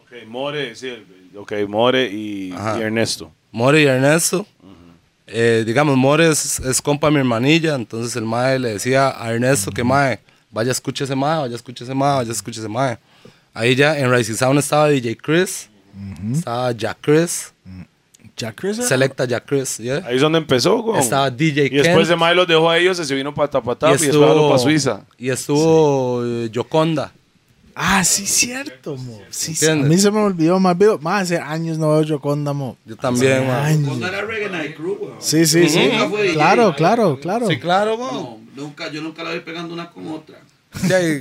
Ok, More, sí. Ok, More y, y Ernesto. More y Ernesto. eh, digamos, More es, es compa de mi hermanilla, entonces el mae le decía a Ernesto que mae, vaya escuche ese mae, vaya escuche ese mae, vaya escuche ese mae. Ahí ya en Rising Sound estaba DJ Chris, estaba Jack Chris, Jack Chris era- Selecta Jack Chris, yeah. Ahí es donde empezó, güey. Estaba DJ Y después de Mae los dejó a ellos, se vino para Tapatap y, después jaló para Suiza. y estuvo eh, Yoconda. Ah, sí, cierto, mo. Sí, sí. A mí se me olvidó más. veo- Más hace años no veo Yoconda, mo. Yo también. Años. Cuando era Reggae Night Crew, weón. Sí, sí, sí. Nunca fue DJ. Claro, claro, claro. Sí, claro, weón. No, nunca, yo nunca la vi pegando una con otra. Ya, y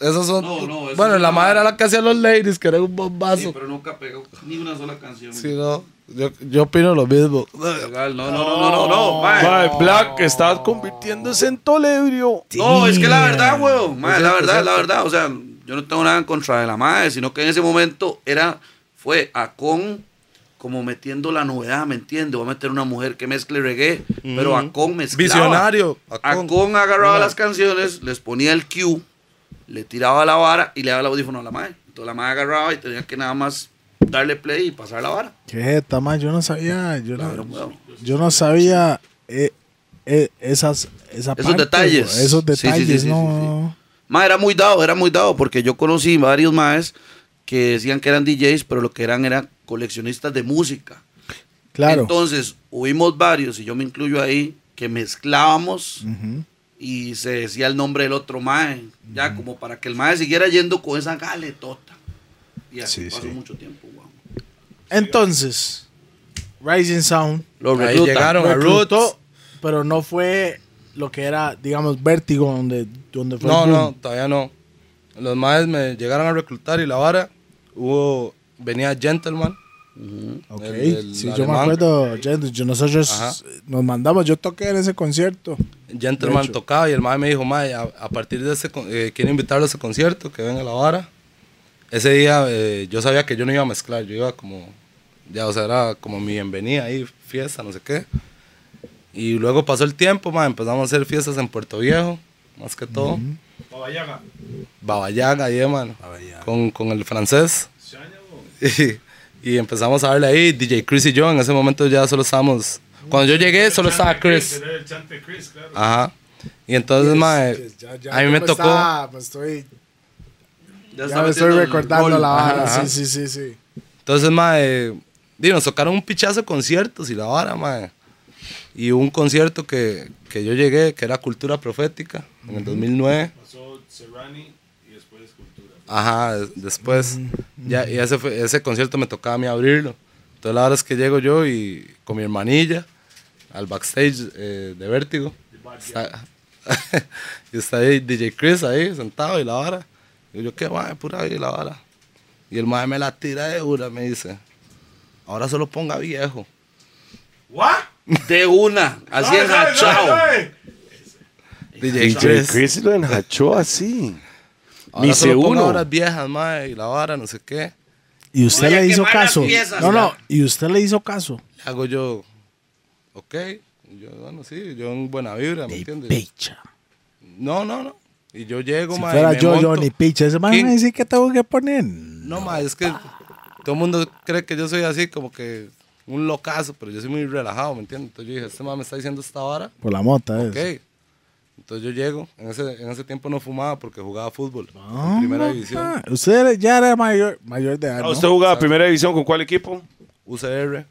Esos son. No, no, eso bueno, la madre era la que hacía los ladies, que era un Sí, bombazo. pero nunca pegó ni una sola canción. Sí, no. Yo, yo opino lo mismo. Legal, No, no, no, no, no, no, mae. Mae, Black está convirtiéndose en Tolebrio. No, es que la verdad, weón. mae, la verdad, es la verdad. O sea, yo no tengo nada en contra de la madre, sino que en ese momento era, fue Acon como metiendo la novedad, ¿me entiendes? Voy a meter una mujer que mezcle reggae, pero Acon mezclaba. Visionario. Acon. Acon agarraba las canciones, les ponía el cue, le tiraba la vara y le daba el audífono a la madre. Entonces la madre agarraba y tenía que nada más darle play y pasar la vara. Qué jeta, man. Yo no sabía. Yo no, Claro, weón. yo no sabía eh, eh, esas, esa Esos parte, detalles. bro. Esos Sí, sí, sí, detalles, sí, no. Ma, era muy dado, era muy dado, porque yo conocí varios maes que decían que eran DJs, pero lo que eran eran coleccionistas de música. Claro. Entonces, hubimos varios, y yo me incluyo ahí, que mezclábamos y se decía el nombre del otro mae, ya como para que el mae siguiera yendo con esa galetota. Y así Sí, pasó sí. mucho tiempo, wow. Entonces, Rising Sound Ahí recluta. llegaron a Roots. pero no fue lo que era, digamos, Vértigo, donde, donde fue No, el boom. no, todavía no. Los maes me llegaron a reclutar y la vara. Hubo, venía Gentleman. Ok, El- el sí, yo me acuerdo, yo- yo- nosotros Ajá. nos mandamos, yo toqué en ese concierto. Gentleman tocaba y el mae me dijo, mae, a, a partir de ese, eh, quiero invitarlo a ese concierto, que venga la vara. Ese día eh, yo sabía que yo no iba a mezclar, yo iba como, ya, o sea, era como mi bienvenida ahí, fiesta, no sé qué. Y luego pasó el tiempo, mae, empezamos a hacer fiestas en Puerto Viejo, más que todo. Babayaga, ahí, mano. Con, con el francés. Y, y empezamos a darle ahí, DJ Chris y yo, en ese momento ya solo estábamos... Cuando yo llegué, solo estaba Chris. Ajá. Y entonces, ya a mí me tocó... estoy, Ya, ya me estoy recordando gol. la vara. Sí, sí, sí, sí. Entonces, mae, di, nos tocaron un pichazo de conciertos y la vara, mae. Y un concierto que, que yo llegué, que era Cultura Profética, en el 2009. Pasó Serrani y después Cultura. Ajá, des- después. Ya, y ese, fue- ese concierto me tocaba a mí abrirlo. Entonces, la verdad es que llego yo y con mi hermanilla al backstage eh, de Vértigo. Está- y está ahí DJ Chris ahí sentado y la vara. Y yo, ¿qué mae? Pura vida y la vara. Y el mae me la tira de una, me dice. Ahora solo ponga viejo. ¿What? De una, así enrachado. DJ, DJ Chris. Chris lo enjachó así. Ahora Ni se ponga uno. horas viejas, mae, y la vara, no sé qué. Y usted le hizo caso. piezas, No, no, y usted le hizo caso. Le hago yo, ok. Yo, bueno, sí, yo en buena vibra, ¿me entiendes? picha. No, no, no. Y yo llego, Si mae, fuera y me yo, yo monto. ni picha. Ese man me dice que tengo que poner. No, ma, es que todo el mundo cree que yo soy así como que un locazo, pero yo soy muy relajado, ¿me entiendes? Entonces yo dije, este man me está diciendo esta vara, Por la mota, ok. es. Entonces yo llego, en ese, en ese tiempo no fumaba porque jugaba fútbol, Ah, en primera división, ah, usted ya era mayor, mayor de edad. Ah, ¿no? ¿Usted jugaba primera división con cuál equipo? UCR.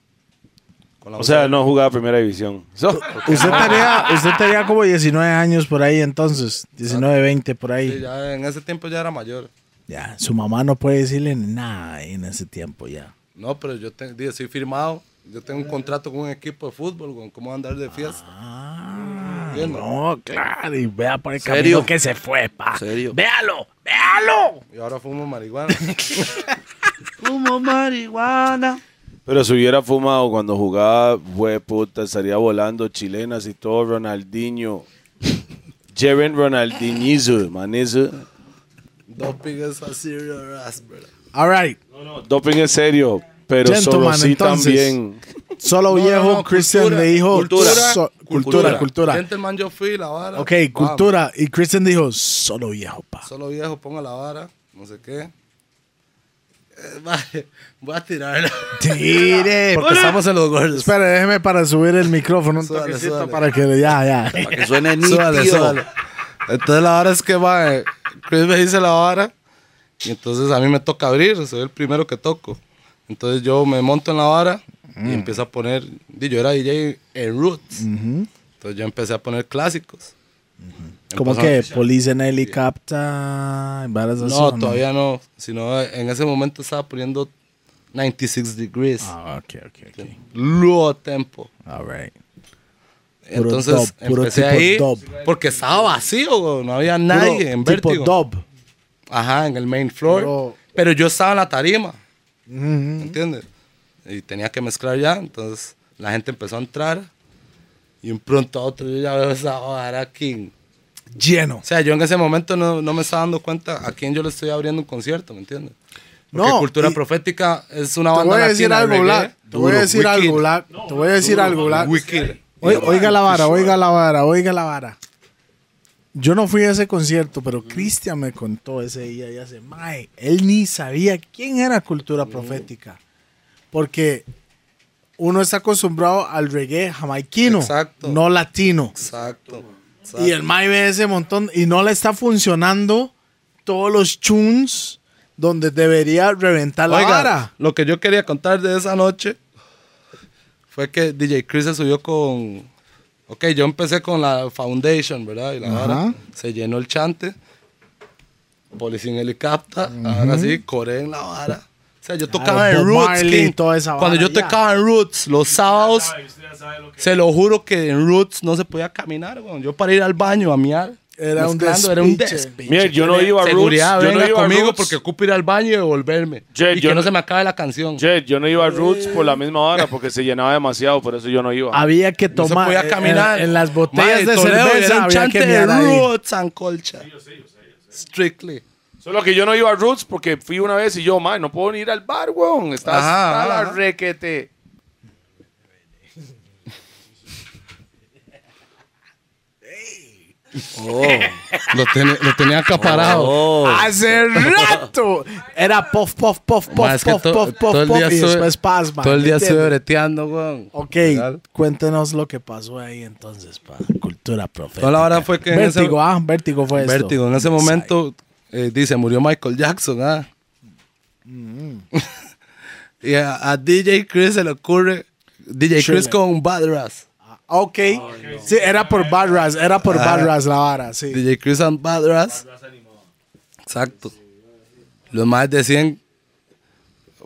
Con la O sea, no jugaba primera división. So- Usted tenía, usted tenía como 19 años por ahí entonces. 19, 20 por ahí. Sí, ya en ese tiempo ya era mayor. Ya, su mamá no puede decirle nada en ese tiempo ya. No, pero yo te, dije, soy firmado, yo tengo un contrato con un equipo de fútbol, con cómo andar de fiesta. Ah, Entiendo. no, claro. Y vea por el ¿Serio? camino que se fue, pa. ¿Serio? Véalo, véalo. Y ahora fumo marihuana. Fumo marihuana. Pero si hubiera fumado cuando jugaba, fue puta, estaría volando chilenas y todo, Ronaldinho. Jeren Ronaldinho, manizo. Doping es así, raspberry. All right. Doping es serio, pero Gentleman, solo sí también. Solo No, viejo no, no, Christian cultura, le dijo cultura, so- cultura, cultura. Gentleman, yo fui, la vara. Ok, Vamos. cultura. Y Christian dijo solo viejo, pa. Solo viejo, ponga la vara, no sé qué. Eh, vale, voy a tirarla. Tire. Porque estamos en los gordos. Espera, déjeme para subir el micrófono un Súbale, toquecito súbale. para que ya, ya. Para que suene nítido. Súbale. Entonces la vara es que, mae, Chris me dice la vara y entonces a mí me toca abrir, soy el primero que toco. Entonces yo me monto en la vara y empiezo a poner, di, yo era DJ en Roots, entonces yo empecé a poner clásicos. Como que Police en Helicopter, No, ¿o todavía no, sino en ese momento estaba poniendo 96 degrees, Ah, ok, ok, ok. low tempo. All right. Entonces dub, puro empecé tipo ahí dub. porque estaba vacío, güey, no había nadie Puro en tipo Vértigo. dub. Ajá, en el main floor. Pero- Pero yo estaba en la tarima, Ujú. ¿me entiendes? Y tenía que mezclar ya, entonces la gente empezó a entrar y un pronto a otro yo ya veo esa vara aquí. Lleno. O sea, yo en ese momento no, no me estaba dando cuenta a quién yo le estoy abriendo un concierto, ¿me entiendes? Porque No, Cultura Profética es una Te banda voy a decir latina algo, Black. Te voy a decir algo, Black. Te voy a decir algo, Black. Oiga la vara, oiga la vara, oiga la vara. Yo no fui a ese concierto, pero Cristian me contó ese día y hace, mae, él ni sabía quién era Cultura Profética. Porque uno está acostumbrado al reggae jamaiquino, Exacto. no latino. Exacto. Y el Mae ve ese montón y no le está funcionando todos los tunes donde debería reventar la vara. lo que yo quería contar de esa noche fue que DJ Chris se subió con. Ok, yo empecé con la Foundation, ¿verdad? Y la Ajá. vara se llenó el chante. Policía en helicóptero. Ahora sí, coré en la vara. O sea, yo tocaba Bob en Roots. Marley, toda esa Cuando yo ya. tocaba en Roots, los sábados, se lo juro que en Roots no se podía caminar. weón. Yo para ir al baño a miar. Era un mezclando, era un despiche. despiche. Mira, yo no iba a Roots. Yo no iba a conmigo Roots. porque ocupo ir al baño y devolverme. Jet, y yo que no no- se me acabe la canción. Jet, yo no iba a Roots por la misma hora porque se llenaba demasiado, por eso yo no iba. Había que No se tomar podía en- caminar. En, las botellas Mae, de cerveza había chante que de. Roots and Colcha. Strictly. Solo que yo no iba a Roots porque fui una vez y yo, man, no puedo ni ir al bar, weón. Estás Ajá, a la requete. Lo, tenía- lo tenía acaparado. Oh. Hace rato. Era puff, puff, puff, puff, que puff, to- puff, puff, todo el puff, día y después pasma. Todo el día estuve breteando, weón. Ok, Legal. cuéntenos lo que pasó ahí entonces, pa. Cultura profética. Toda la hora fue que ese- Vértigo, ah, vértigo fue esto. Vértigo. En ese momento, eh, dice, murió Michael Jackson, ah. Mm. y a, a DJ Chris se le ocurre, DJ Chile. Chris con Bad Ras. Ok. Sí, era por Bad Ras, era por Bad Ras la vara, sí. DJ Chris and Bad Ras. Exacto. Los más decían,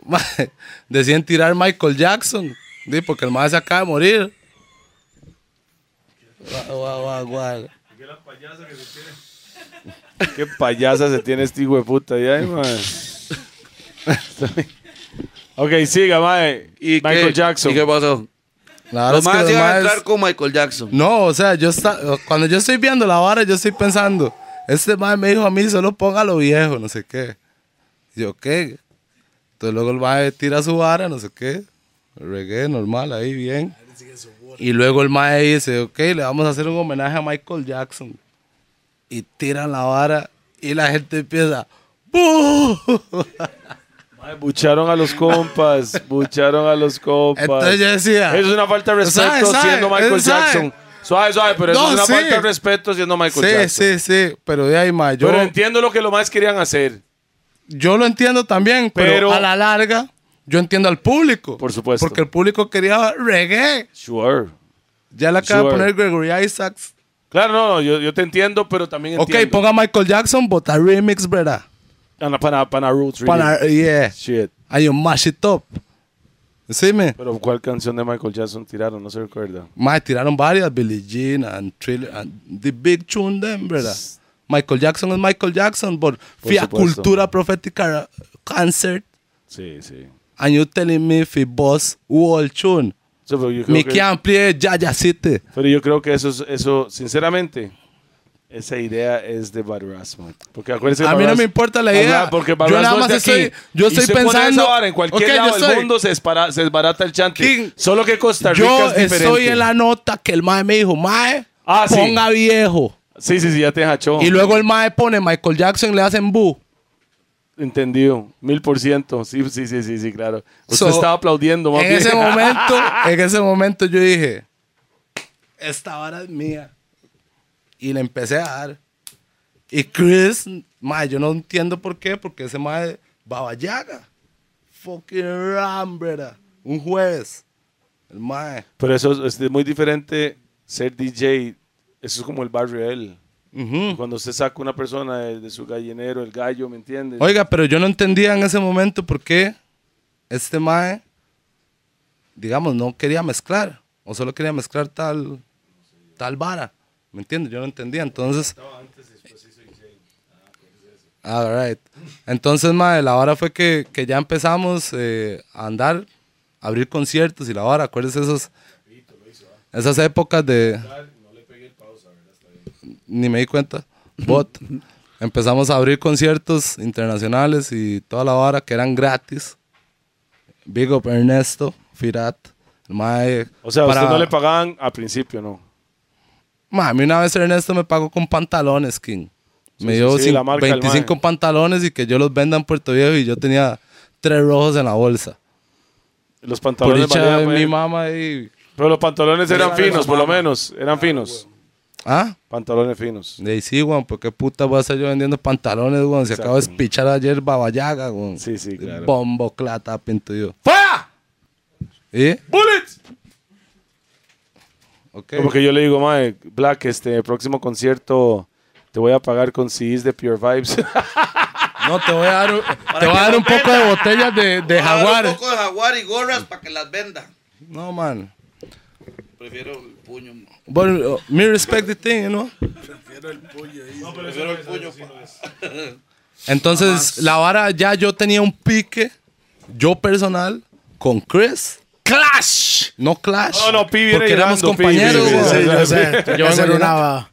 decían tirar Michael Jackson, di, porque el más se acaba de morir. Guau, guau, guau, guau. Qué payasa se tiene este hijo de puta ya, man. ok, siga, mae. ¿Y Michael qué, Jackson. ¿Y qué pasó? La verdad Los es que más iban a entrar con Michael Jackson. No, o sea, yo está, cuando yo estoy viendo la vara, yo estoy pensando, este mae me dijo a mí, solo ponga lo viejo, no sé qué. Y yo, ¿qué? Entonces luego el mae tira su vara, no sé qué. Reggae normal, ahí bien. Y luego el mae dice, ok, le vamos a hacer un homenaje a Michael Jackson. Y tiran la vara y la gente empieza, ¡Bú! Bucharon a los compas, bucharon a los compas. Entonces yo decía, Eso es una falta de respeto ¿Sabe, sabe? siendo Michael ¿Sabe? Jackson. Suave, suave, pero eso No, es una sí. falta de respeto siendo Michael sí, Jackson. sí, sí, pero de ahí, mae, yo, Pero entiendo lo que los más querían hacer. yo lo entiendo también, pero, Pero- a la larga, yo entiendo al público. Por supuesto. Porque el público quería reggae. Sure. Ya le acaba de poner Gregory Isaacs. Claro, no, no, yo, yo te entiendo, pero también Ok, entiendo. ponga Michael Jackson, but a remix, ¿verdad? Pana, pana, pana Roots. Para, yeah. Shit. And you mash it up. ¿Sí, me? Pero ¿cuál canción de Michael Jackson tiraron? No se recuerda. Mae, tiraron varias, Billie Jean and Thriller, and the big tune them, ¿verdad? Michael Jackson es Michael Jackson, but fui a supuesto. Cultura Profética Concert, Sí, sí. and you telling me if boss whole tune. Sí, pero, yo creo Me que, amplíe Yaya City. pero yo creo que eso, es- eso, sinceramente, esa idea es de Bad Ras, man. Porque acuérdense A mí no me importa la idea. Porque Yo nada es más de aquí. estoy- yo estoy pensando- vara, en cualquier lado del mundo se, dispara- se desbarata el chante. King, Solo que Costa Rica Yo es diferente. estoy en la nota que el mae me dijo, mae, Ah, sí. ponga viejo. Sí, sí, sí, ya te hachó. Y luego el mae pone Michael Jackson le hacen bu. Entendido. Mil por ciento. Sí, sí, sí, sí, sí, claro. Usted So, estaba aplaudiendo, más En bien. ese momento, en ese momento yo dije, esta vara es mía. Y le empecé a dar. Y Chris, mae, yo no entiendo por qué, porque ese mae Baba Yaga. Fucking ram, brother. Un jueves. El mae. Pero eso es, es muy diferente ser DJ. Eso es como el barrio de él. Cuando usted saca una persona de, de su gallinero, el gallo, ¿me entiendes? Oiga, pero yo no entendía en ese momento por qué este mae, digamos, no quería mezclar. O solo quería mezclar tal, tal vara. ¿Me entiendes? Yo no entendía. Entonces. All right. Entonces, mae, la vara fue que, que ya empezamos eh, a andar, a abrir conciertos y la vara. Acuérdese esos, esas épocas de. Ni me di cuenta. Bot. Empezamos a abrir conciertos internacionales y toda la vara que eran gratis. Big up Ernesto, Firat. el mae, o sea, a usted no le pagaban al principio, ¿no? Ma, a mí una vez Ernesto me pagó con pantalones, King. Sí, me dio sí, cin- la marca del 25 mae. pantalones y que yo los venda en Puerto Viejo y yo tenía tres rojos en la bolsa. Los Por pantalones dicha de pues. mi mamá y... Pero los pantalones eran finos, por lo menos. Eran finos. ¿Ah? Pantalones finos. Ahí sí, weón, ¿por qué puta voy a estar yo vendiendo pantalones, weón? Se acabo de espichar ayer Babayaga, weón. Sí, sí, claro. Bombo, clata, pinto yo. ¡Fuera! ¿Y? ¡Bullets! Ok. Como que yo le digo, mae, Black, este próximo concierto te voy a pagar con CDs de Pure Vibes. No, te voy a dar, un- te voy a dar un poco de botellas de, de jaguar. Un poco de jaguar y gorras para que las venda. No, man. Prefiero el puño. But uh, me respect the thing, you know? Prefiero el puño. pa- Entonces, la vara ya yo tenía un pique, yo personal, con Chris. ¡Clash! No Clash. No, no, Pi viene Porque éramos compañeros, yo sé. Yo una...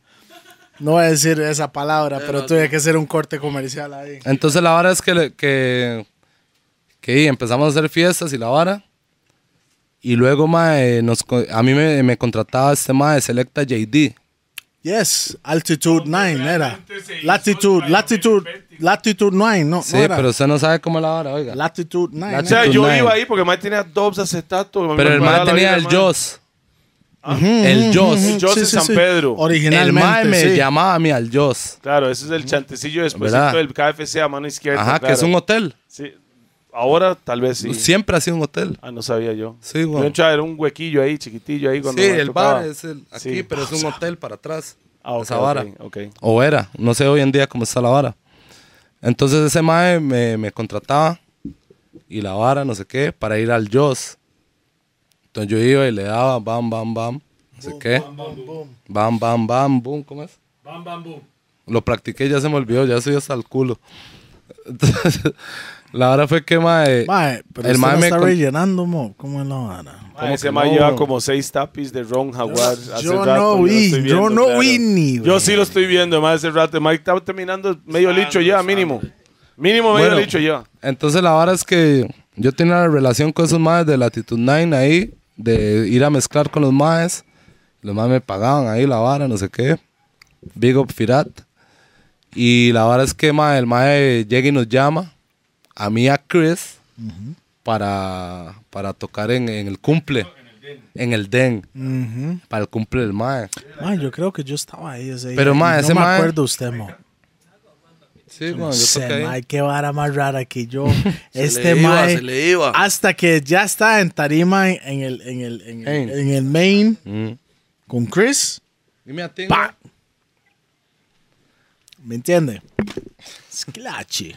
No voy a decir esa palabra, pero tuve que hacer un corte comercial ahí. Entonces la vara es que, que, que empezamos a hacer fiestas y la vara. Y luego, mae, nos, a mí me, me contrataba este mae de Selecta JD. Yes, Altitude 9 era. Latitude, Latitude, Latitude 9, no, Sí, no era. pero usted no sabe cómo es la vara, oiga. Latitude 9. o sea, yo Nine. iba ahí porque el mae tenía Dobbs acetato. pero el mae tenía vida, el. Joss. El Joss. El Joss en San Pedro. El Originalmente, mae me sí. llamaba a mí al Joss. Claro, ese es el chantecillo después del KFC a mano izquierda. Ajá, que es un hotel. Sí. Ahora tal vez sí. Siempre ha sido un hotel. Ah, no sabía yo. Sí, Yo güey. entraba, era un huequillo ahí, chiquitillo ahí. Cuando Sí, el tocaba. bar es el, aquí, Sí. pero es un hotel para atrás. Ah, ok, esa vara. ok, ok. O era, no sé hoy en día cómo está la vara. Entonces ese mae me, me contrataba y la vara, no sé qué, para ir al Joss. Entonces yo iba y le daba bam, bam, bam, no sé qué. Bam, bam, bam, boom, ¿cómo es? Bam, bam, boom. Lo practiqué, ya se me olvidó, ya soy hasta el culo. Entonces, la vara fue que mae, Mae, pero el mae no me está con- rellenando, mo. ¿Cómo es la vara? Ah, ese mae no? lleva como seis tapis de Ron Jaguar. hace yo rato, no vi, estoy yo no claro. vi ni, Yo sí lo estoy viendo, más hace rato. Mike está terminando medio licho ya, mínimo. Mínimo medio Bueno. licho ya. Entonces la vara es que yo tenía una relación con esos maes de Latitud 9 ahí, de ir a mezclar con los maes. Los maes me pagaban ahí la vara, no sé qué. Big up Firat. Y la vara es que mae, el mae llega y nos llama, a mí y a Chris, para, para tocar en, en el cumple. En el den. Ujú. Para el cumple del mae. Mae, yo creo que yo estaba ahí ese Pero, y ese no me mae- acuerdo usted, mo. Sí, bueno, yo Se, toqué ahí. mae, qué vara más rara que yo. Se este le iba, mae, se le iba. hasta que ya está en tarima en, en el, en, el, en, el, En. el main Mm. con Chris. Give me a thing, Pa. ¿Me entiende? Sclatchy.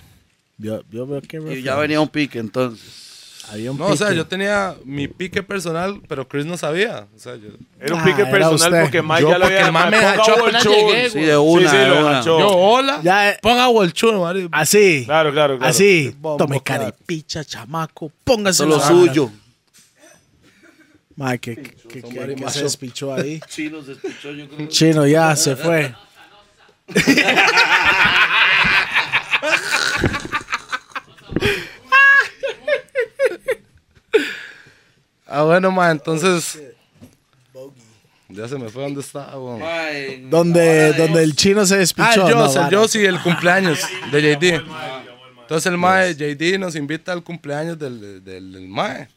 Yo, yo veo que Y ya venía un pique entonces. había un No, o sea, yo tenía mi pique personal, pero Chris no sabía. O sea, yo... Era un Ah, pique era personal usted. porque Mike Yo, ya lo porque había mae me apenas llegué, Sí, de una, sí, de lo una. hachó. Yo, hola. Ya, eh, Ponga bolchón, madre. Así. Claro, claro, claro. Así. Bombo Tome claro. carepicha, chamaco. Póngase Eso es lo suyo. Mae, que, que, que- que se despichó ahí. Chino se escuchó, yo creo. Chino ya se fue. Ah, bueno, ma, entonces. Ya se me fue donde estaba, weón. Donde, donde el chino se Ah, despichó. no, Joss, el. Joss y el cumpleaños de JD. Entonces el mae, JD nos invita al cumpleaños del, del, del mae.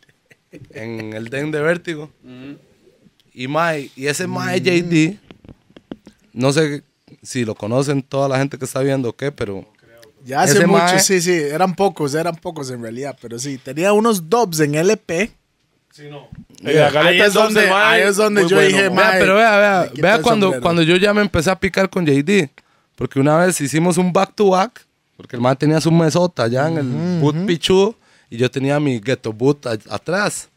En el Den de Vértigo. Y mae, y ese mae JD, no sé si lo conocen toda la gente que está viendo o qué, pero Ya hace mucho, mae- sí, sí. Eran pocos, eran pocos en realidad. Pero sí, tenía unos dubs en LP. La galeta Ahí es donde- mae, ahí es donde muy yo bueno, dije, mae, Vea, pero vea, vea, vea cuando, cuando yo ya me empecé a picar con JD. Porque una vez hicimos un back to back, porque el man tenía su mesota allá en el boot pichudo y yo tenía mi ghetto boot a- atrás.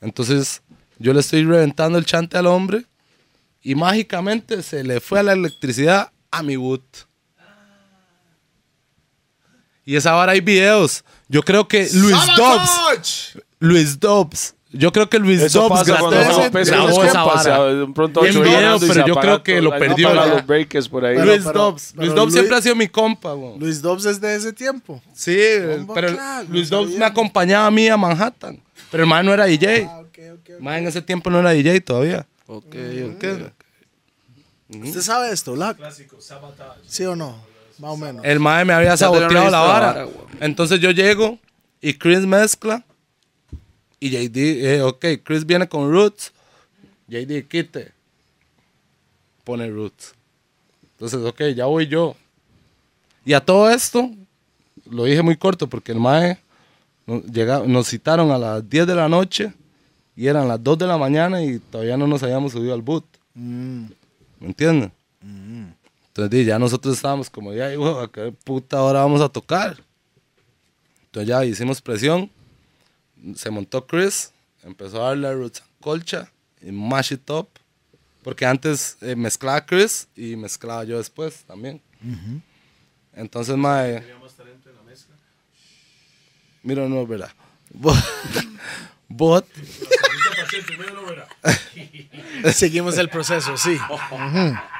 Entonces yo le estoy reventando el chante al hombre y mágicamente se le fue la electricidad a mi boot. Y esa hora hay videos. Yo creo que Luis Dobbs, Luis Dobbs, yo creo que Luis Eso Dobbs pasa cuando grabó, grabó esa vara. o sea, de pronto ocho video, pero yo creo que lo perdió los breakers por ahí. Pero- Luis pero- Dobbs. pero Luis Dobbs Luis- siempre ha sido mi compa, weón. Luis Dobbs es de ese tiempo. Sí, Bomba pero claro, Luis Dobbs me acompañaba a mí a Manhattan. Pero el man no era DJ. Ah, ok, ok, El man en ese tiempo no era DJ todavía. Ok, ok. ¿Usted sabe esto, Black? ¿Sí o no? Más o menos. El man me había saboteado la vara. Entonces yo llego y Chris mezcla. Y JD, eh, ok, Chris viene con Roots. JD, quite. pone Roots. Entonces, ok, ya voy yo. Y a todo esto, lo dije muy corto porque el mae no- llega- nos citaron a las 10 de la noche y eran las 2 de la mañana y todavía no nos habíamos subido al boot. ¿Me entienden? Entonces di, ya nosotros estábamos como, ya, hijo, ¿a qué puta hora vamos a tocar? Entonces ya hicimos presión, se montó Chris, empezó a darle a Roots colcha y mash it up. Porque antes eh, mezclaba Chris y mezclaba yo después también. Entonces, mae. Mira, no, ¿verdad? But, but Seguimos el proceso, sí.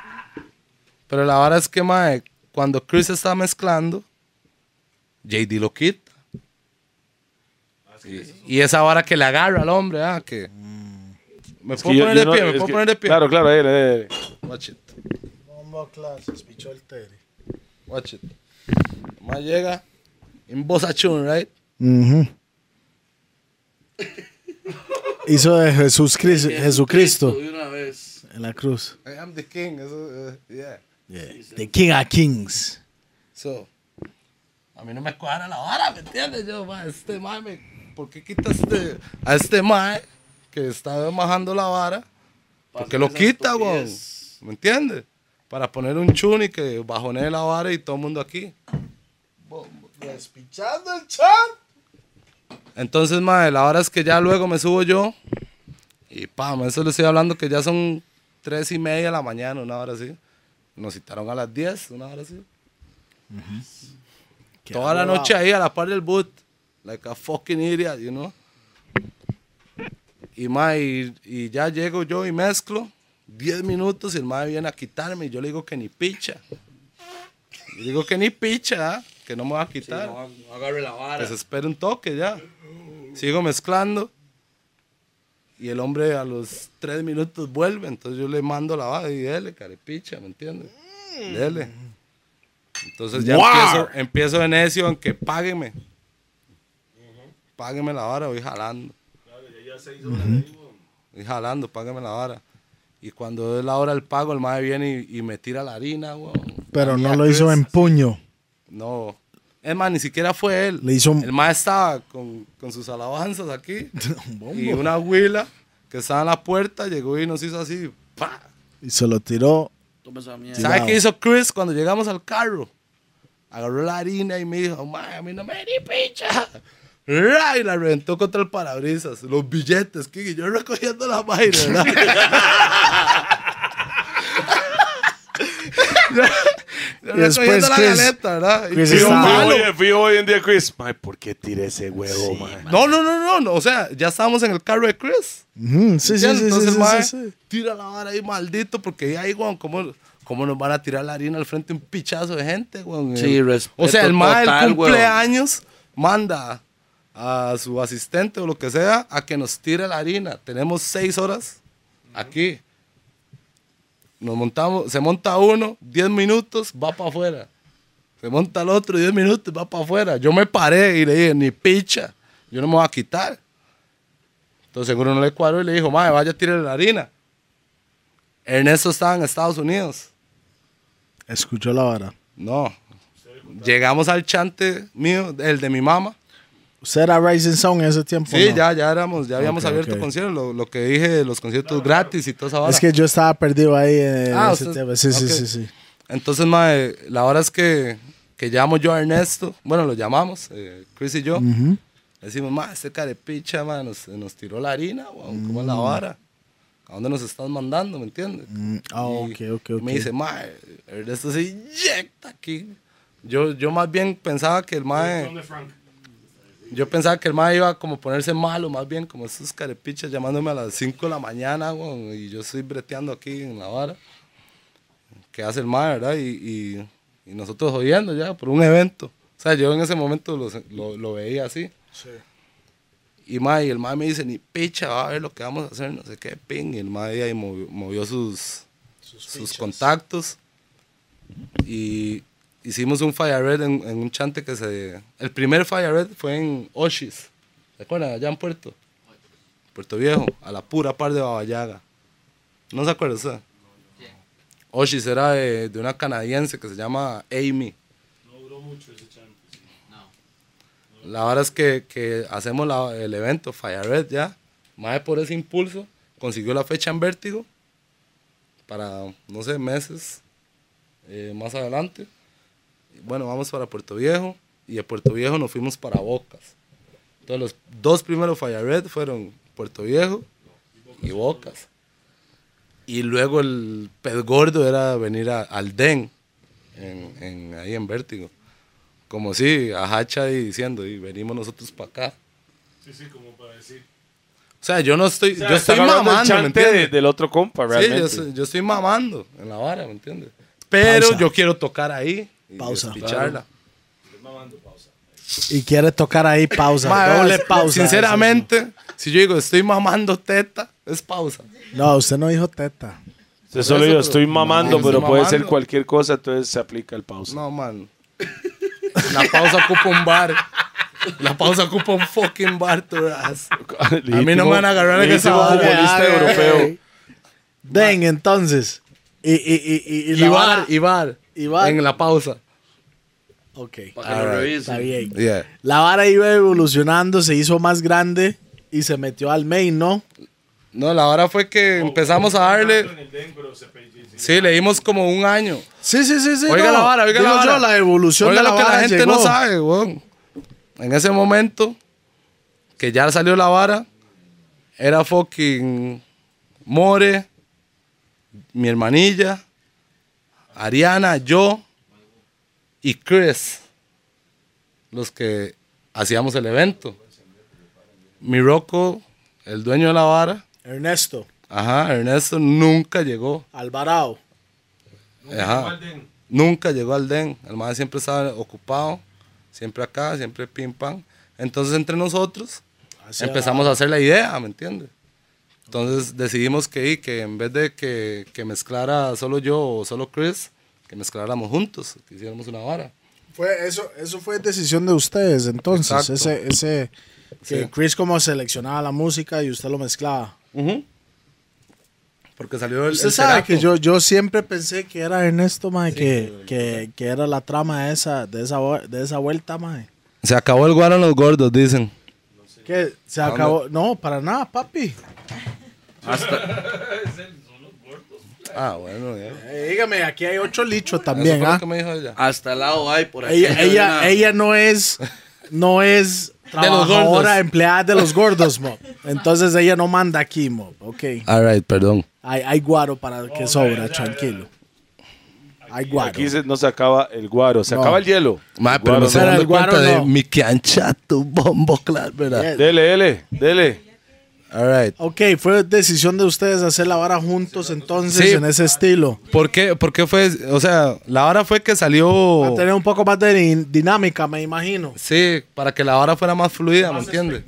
pero la verdad es que, mae, cuando Chris está mezclando, JD lo quita. Y, y esa vara que le agarra al hombre, ah, que. ¿Me Es puedo que yo- poner yo de no- pie? ¿Me es puedo que- poner de pie? Claro, claro, dale, dale. Watch it. Bombo clases, pichó el Terry. Watch it. Más llega en voz right? Hizo de Jesús Cris- Jesucristo De una vez. en la cruz. I am the king. Eso, uh, yeah. The King of Kings. So, a mí no me cuadra la vara, ¿me entiendes? Yo, ma, este mae, me- ¿por qué quitaste a este mae que está bajando la vara? ¿Por qué lo quita, weón? ¿Me entiendes? Para poner un chuni que bajonee la vara y todo el mundo aquí. Despichando el chat. Entonces, mae, la hora es que ya luego me subo yo y pam, eso le estoy hablando que ya son tres y media de la mañana, una hora así. Nos citaron a las 10, una hora así. Toda la noche ahí a la par del boot. Like a fucking idiot, you know. Y, ma, y, y ya llego yo y mezclo. 10 minutos y el mae viene a quitarme y yo le digo que ni picha. Le digo que ni picha, ¿ah? que no me va a quitar. No, no agarre la vara. Pues espera un toque ya. Sigo mezclando. Y el hombre a los tres minutos vuelve. Entonces yo le mando la vara y dele, carepicha, ¿me entiendes? Dele. Entonces ya empiezo, empiezo de necio en que págueme. Págueme la vara, voy jalando. Voy jalando, págueme la vara. Y cuando es la hora del pago, el madre viene y, y me tira la harina, weón. Pero no lo hizo en puño. No. Es más, ni siquiera fue él. Le hizo un- El maestro estaba con, con sus alabanzas aquí. y una huila que estaba en la puerta llegó y nos hizo así. ¡pa! Y se lo tiró. Toma esa mierda. ¿Sabe Wow. qué hizo Chris cuando llegamos al carro? Agarró la harina y me dijo, "Ma, a mí no me di picha. Ra, Y la reventó contra el parabrisas. Los billetes, que yo recogiendo la vaina, ¿verdad? Y después la Chris- galeta, ¿verdad? Chris malo. hoy, fijo hoy en día, Chris. Mae, ¿por qué tiré ese huevo, mae? No, no, no, no, no. O sea, ya estábamos en el carro de Chris. Ujú, Sí, sí, sí, sí, Entonces, sí, mae, sí, sí. tira la vara ahí, maldito, porque ya ahí, weón, ¿cómo, ¿cómo nos van a tirar la harina al frente un pichazo de gente, weón? Sí, respeto O sea, el mae del weón. cumpleaños manda a su asistente o lo que sea a que nos tire la harina. Tenemos seis horas aquí. Nos montamos, se monta uno, diez minutos, va para afuera. Se monta el otro, diez minutos, va para afuera. Yo me paré y le dije, ni picha, yo no me voy a quitar. Entonces seguro no le cuadró y le dijo, madre, vaya a tirar la harina. Ernesto estaba en Estados Unidos. Escuchó la vara. No. Llegamos al chante mío, el de mi mamá. ¿Usted era Rising Song en ese tiempo? Sí, no? ya, ya éramos, ya habíamos Ok, abierto ok. conciertos, lo, lo que dije de los conciertos gratis y toda esa vara. Es que yo estaba perdido ahí en Ah, ese usted- tiempo. Sí, sí, ok. sí, sí. Entonces, mae, la hora es que, que llamo yo a Ernesto, bueno, lo llamamos, eh, Chris y yo. Ujú. Le decimos, ma, este carepicha, ma, nos, nos tiró la harina, weón, ¿cómo es la vara? ¿A dónde nos estás mandando, me entiendes? Mm, ah, Y- ok, ok, ok. Me dice, ma, Ernesto se inyecta aquí. Yo, yo más bien pensaba que el mae... Yo pensaba que el mae iba como a ponerse malo, más bien como esos carepichas llamándome a las 5 de la mañana, y yo estoy breteando aquí en la vara. ¿Qué hace el mae, verdad? Y, y- y nosotros jodiendo ya por un evento. O sea, yo en ese momento lo, lo- lo veía así. Y mae, y el mae me dice, ni picha, va a ver lo que vamos a hacer, no sé qué, ping. Y el mae ahí movió, movió sus, sus contactos. Y hicimos un Fire Red en, en un chante que se... El primer Fire Red fue en Oshis. ¿Se acuerdan? Allá en Puerto. Puerto Viejo, a la pura par de Babayaga. ¿No se acuerda usted? Oshis era de, de una canadiense que se llama Amy. La verdad es que, que hacemos la- el evento Fire Red ya. Más por ese impulso, consiguió la fecha en Vértigo para, no sé, meses eh, más adelante. Bueno, vamos para Puerto Viejo y de Puerto Viejo nos fuimos para Bocas. Entonces los dos primeros Fire Red fueron Puerto Viejo y Bocas. Y luego el pez gordo era venir a, al DEN, en, en- ahí en Vértigo. Como si, a Hacha y diciendo, y venimos nosotros para acá. Sí, sí, como para decir. O sea, yo no estoy, O sea, yo estoy mamando, ¿me entiendes? de- del otro compa, Sí, realmente. yo, estoy mamando en la vara, ¿me entiendes? Pero Pausa. yo quiero tocar ahí. Y Pausa. despicharla. Y quiere tocar ahí pausa. Ma, doble pausa. Sinceramente, si yo digo estoy mamando teta, es pausa. No, usted no dijo teta. Usted solo eso, pero- estoy mamando, No, pero puede ser mamando. cualquier cosa, entonces se aplica el pausa. No, man. La pausa ocupa un bar. La pausa ocupa un fucking bar, tu ass. A mí no me van a agarrar en esa futbolista europeo. Den, entonces. Y, y, y, y, y bar, bar. En la pausa. Ok, Para que lo revisen. está bien. Yeah. La vara iba evolucionando, se hizo más grande y se metió al main, ¿no? No, la hora fue que empezamos a darle. Sí, le dimos como un año. Sí, sí, sí, sí. Oiga no. la vara, oiga Digo la vara. yo, la evolución Oiga de la lo que la vara gente llegó. no sabe, weón. En ese momento, que ya salió la vara, era fucking More, mi hermanilla, Ariana, yo y Chris, los que hacíamos el evento. Mi Rocco, el dueño de la vara, Ernesto, ajá, Ernesto nunca llegó. Alvarado. Ajá. Nunca llegó al DEN. El madre siempre estaba ocupado. Siempre acá, siempre pim pam. Entonces entre nosotros empezamos a hacer la idea, ¿me entiendes? Entonces decidimos que, que en vez de que, que mezclara solo yo o solo Chris, que mezcláramos juntos, que hiciéramos una vara. Fue, eso, eso fue decisión de ustedes, entonces. Exacto. Ese, ese, que Sí. Chris como seleccionaba la música y usted lo mezclaba. Porque salió el, Usted el sabe que yo, yo siempre pensé que era Ernesto, mae, que, que, que era la trama de esa, de esa, de esa vuelta, mae. Se acabó el guaro en los gordos, dicen. Que se acabó. No, para nada, papi. Ah, bueno, ya. Eh, dígame, aquí hay ocho lichos también, ¿ah? que me dijo ella. Hasta el lado hay por aquí. Ella, hay ella, una- ella no es, no es los gordos. trabajadora, empleada de los gordos, mo. Entonces ella no manda aquí, mo. Ok. All right, perdón. Hay, hay guaro para que sobra, tranquilo. Hay guaro. Aquí se- no se acaba el guaro, se No. acaba el hielo. Ma, pero guaro me no. Pero dando cuenta de no. mi canchato bombo, claro, ¿verdad? Dele, dele, dele. All right. Ok, fue decisión de ustedes hacer la vara juntos entonces Sí. en ese estilo. ¿Por qué, ¿Por qué fue? O sea, la hora fue que Para salió. tener un poco más de din- dinámica, me imagino. Sí, para que la hora fuera más fluida, ¿me entiendes?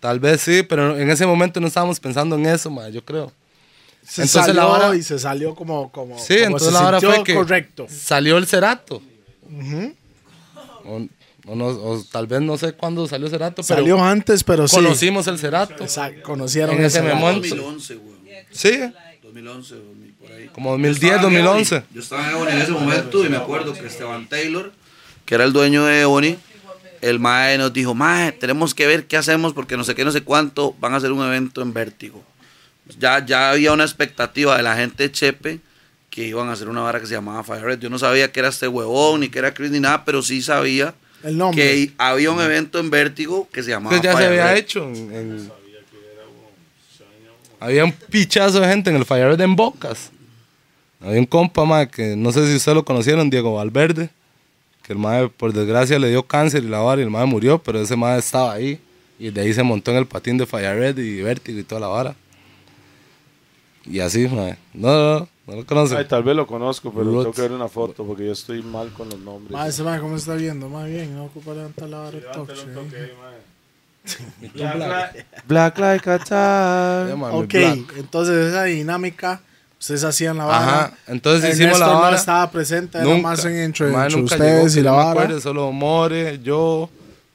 Tal vez sí, pero en ese momento no estábamos pensando en eso, ma, yo creo. Se Entonces salió la vara- y se salió como, como, Sí, como entonces se la sintió fue que correcto. salió el cerato. O no- o tal vez no sé cuándo salió cerato, pero Salió antes, pero sí. conocimos el cerato. Exacto, conocieron En ese momento. 2011, weón. Sí, 2011, 2000, por ahí. como 2010, Yo estaba en 2011. Ebony. Yo estaba en Ebony en ese momento y me acuerdo que Esteban Taylor, que era el dueño de Ebony, el mae nos dijo, mae, tenemos que ver qué hacemos porque no sé qué, no sé cuánto, van a hacer un evento en Vértigo. Ya, ya había una expectativa de la gente de Chepe que iban a hacer una vara que se llamaba Fire Red. Yo no sabía que era este huevón, ni que era Chris, ni nada, pero sí sabía El nombre. que había un evento en Vértigo que se llamaba Que ya se había Red. hecho. en- en- Había un pichazo de gente en el Fire Red en Bocas. Había un compa, ma, que no sé si ustedes lo conocieron, Diego Valverde. Que el mae, por desgracia, le dio cáncer y la vara y el mae murió, pero ese mae estaba ahí. Y de ahí se montó en el patín de Fire Red y Vértigo y toda la vara. Y así, mae. No, no, no, no lo conocen. Ay, tal vez lo conozco, pero tengo que ver una foto porque yo estoy mal con los nombres. Ma, ese ma, ¿cómo está viendo? Más bien, no ocupa levantar la vara talk show, ¿eh? Black like a tar. Ya, mae, mi Ok, black. entonces esa dinámica, ustedes hacían la vara. Ajá, entonces hicimos Ernesto la vara. no estaba presente, era más en entre, entre nunca ustedes llegó, y la vara. acuerde, solo More, yo,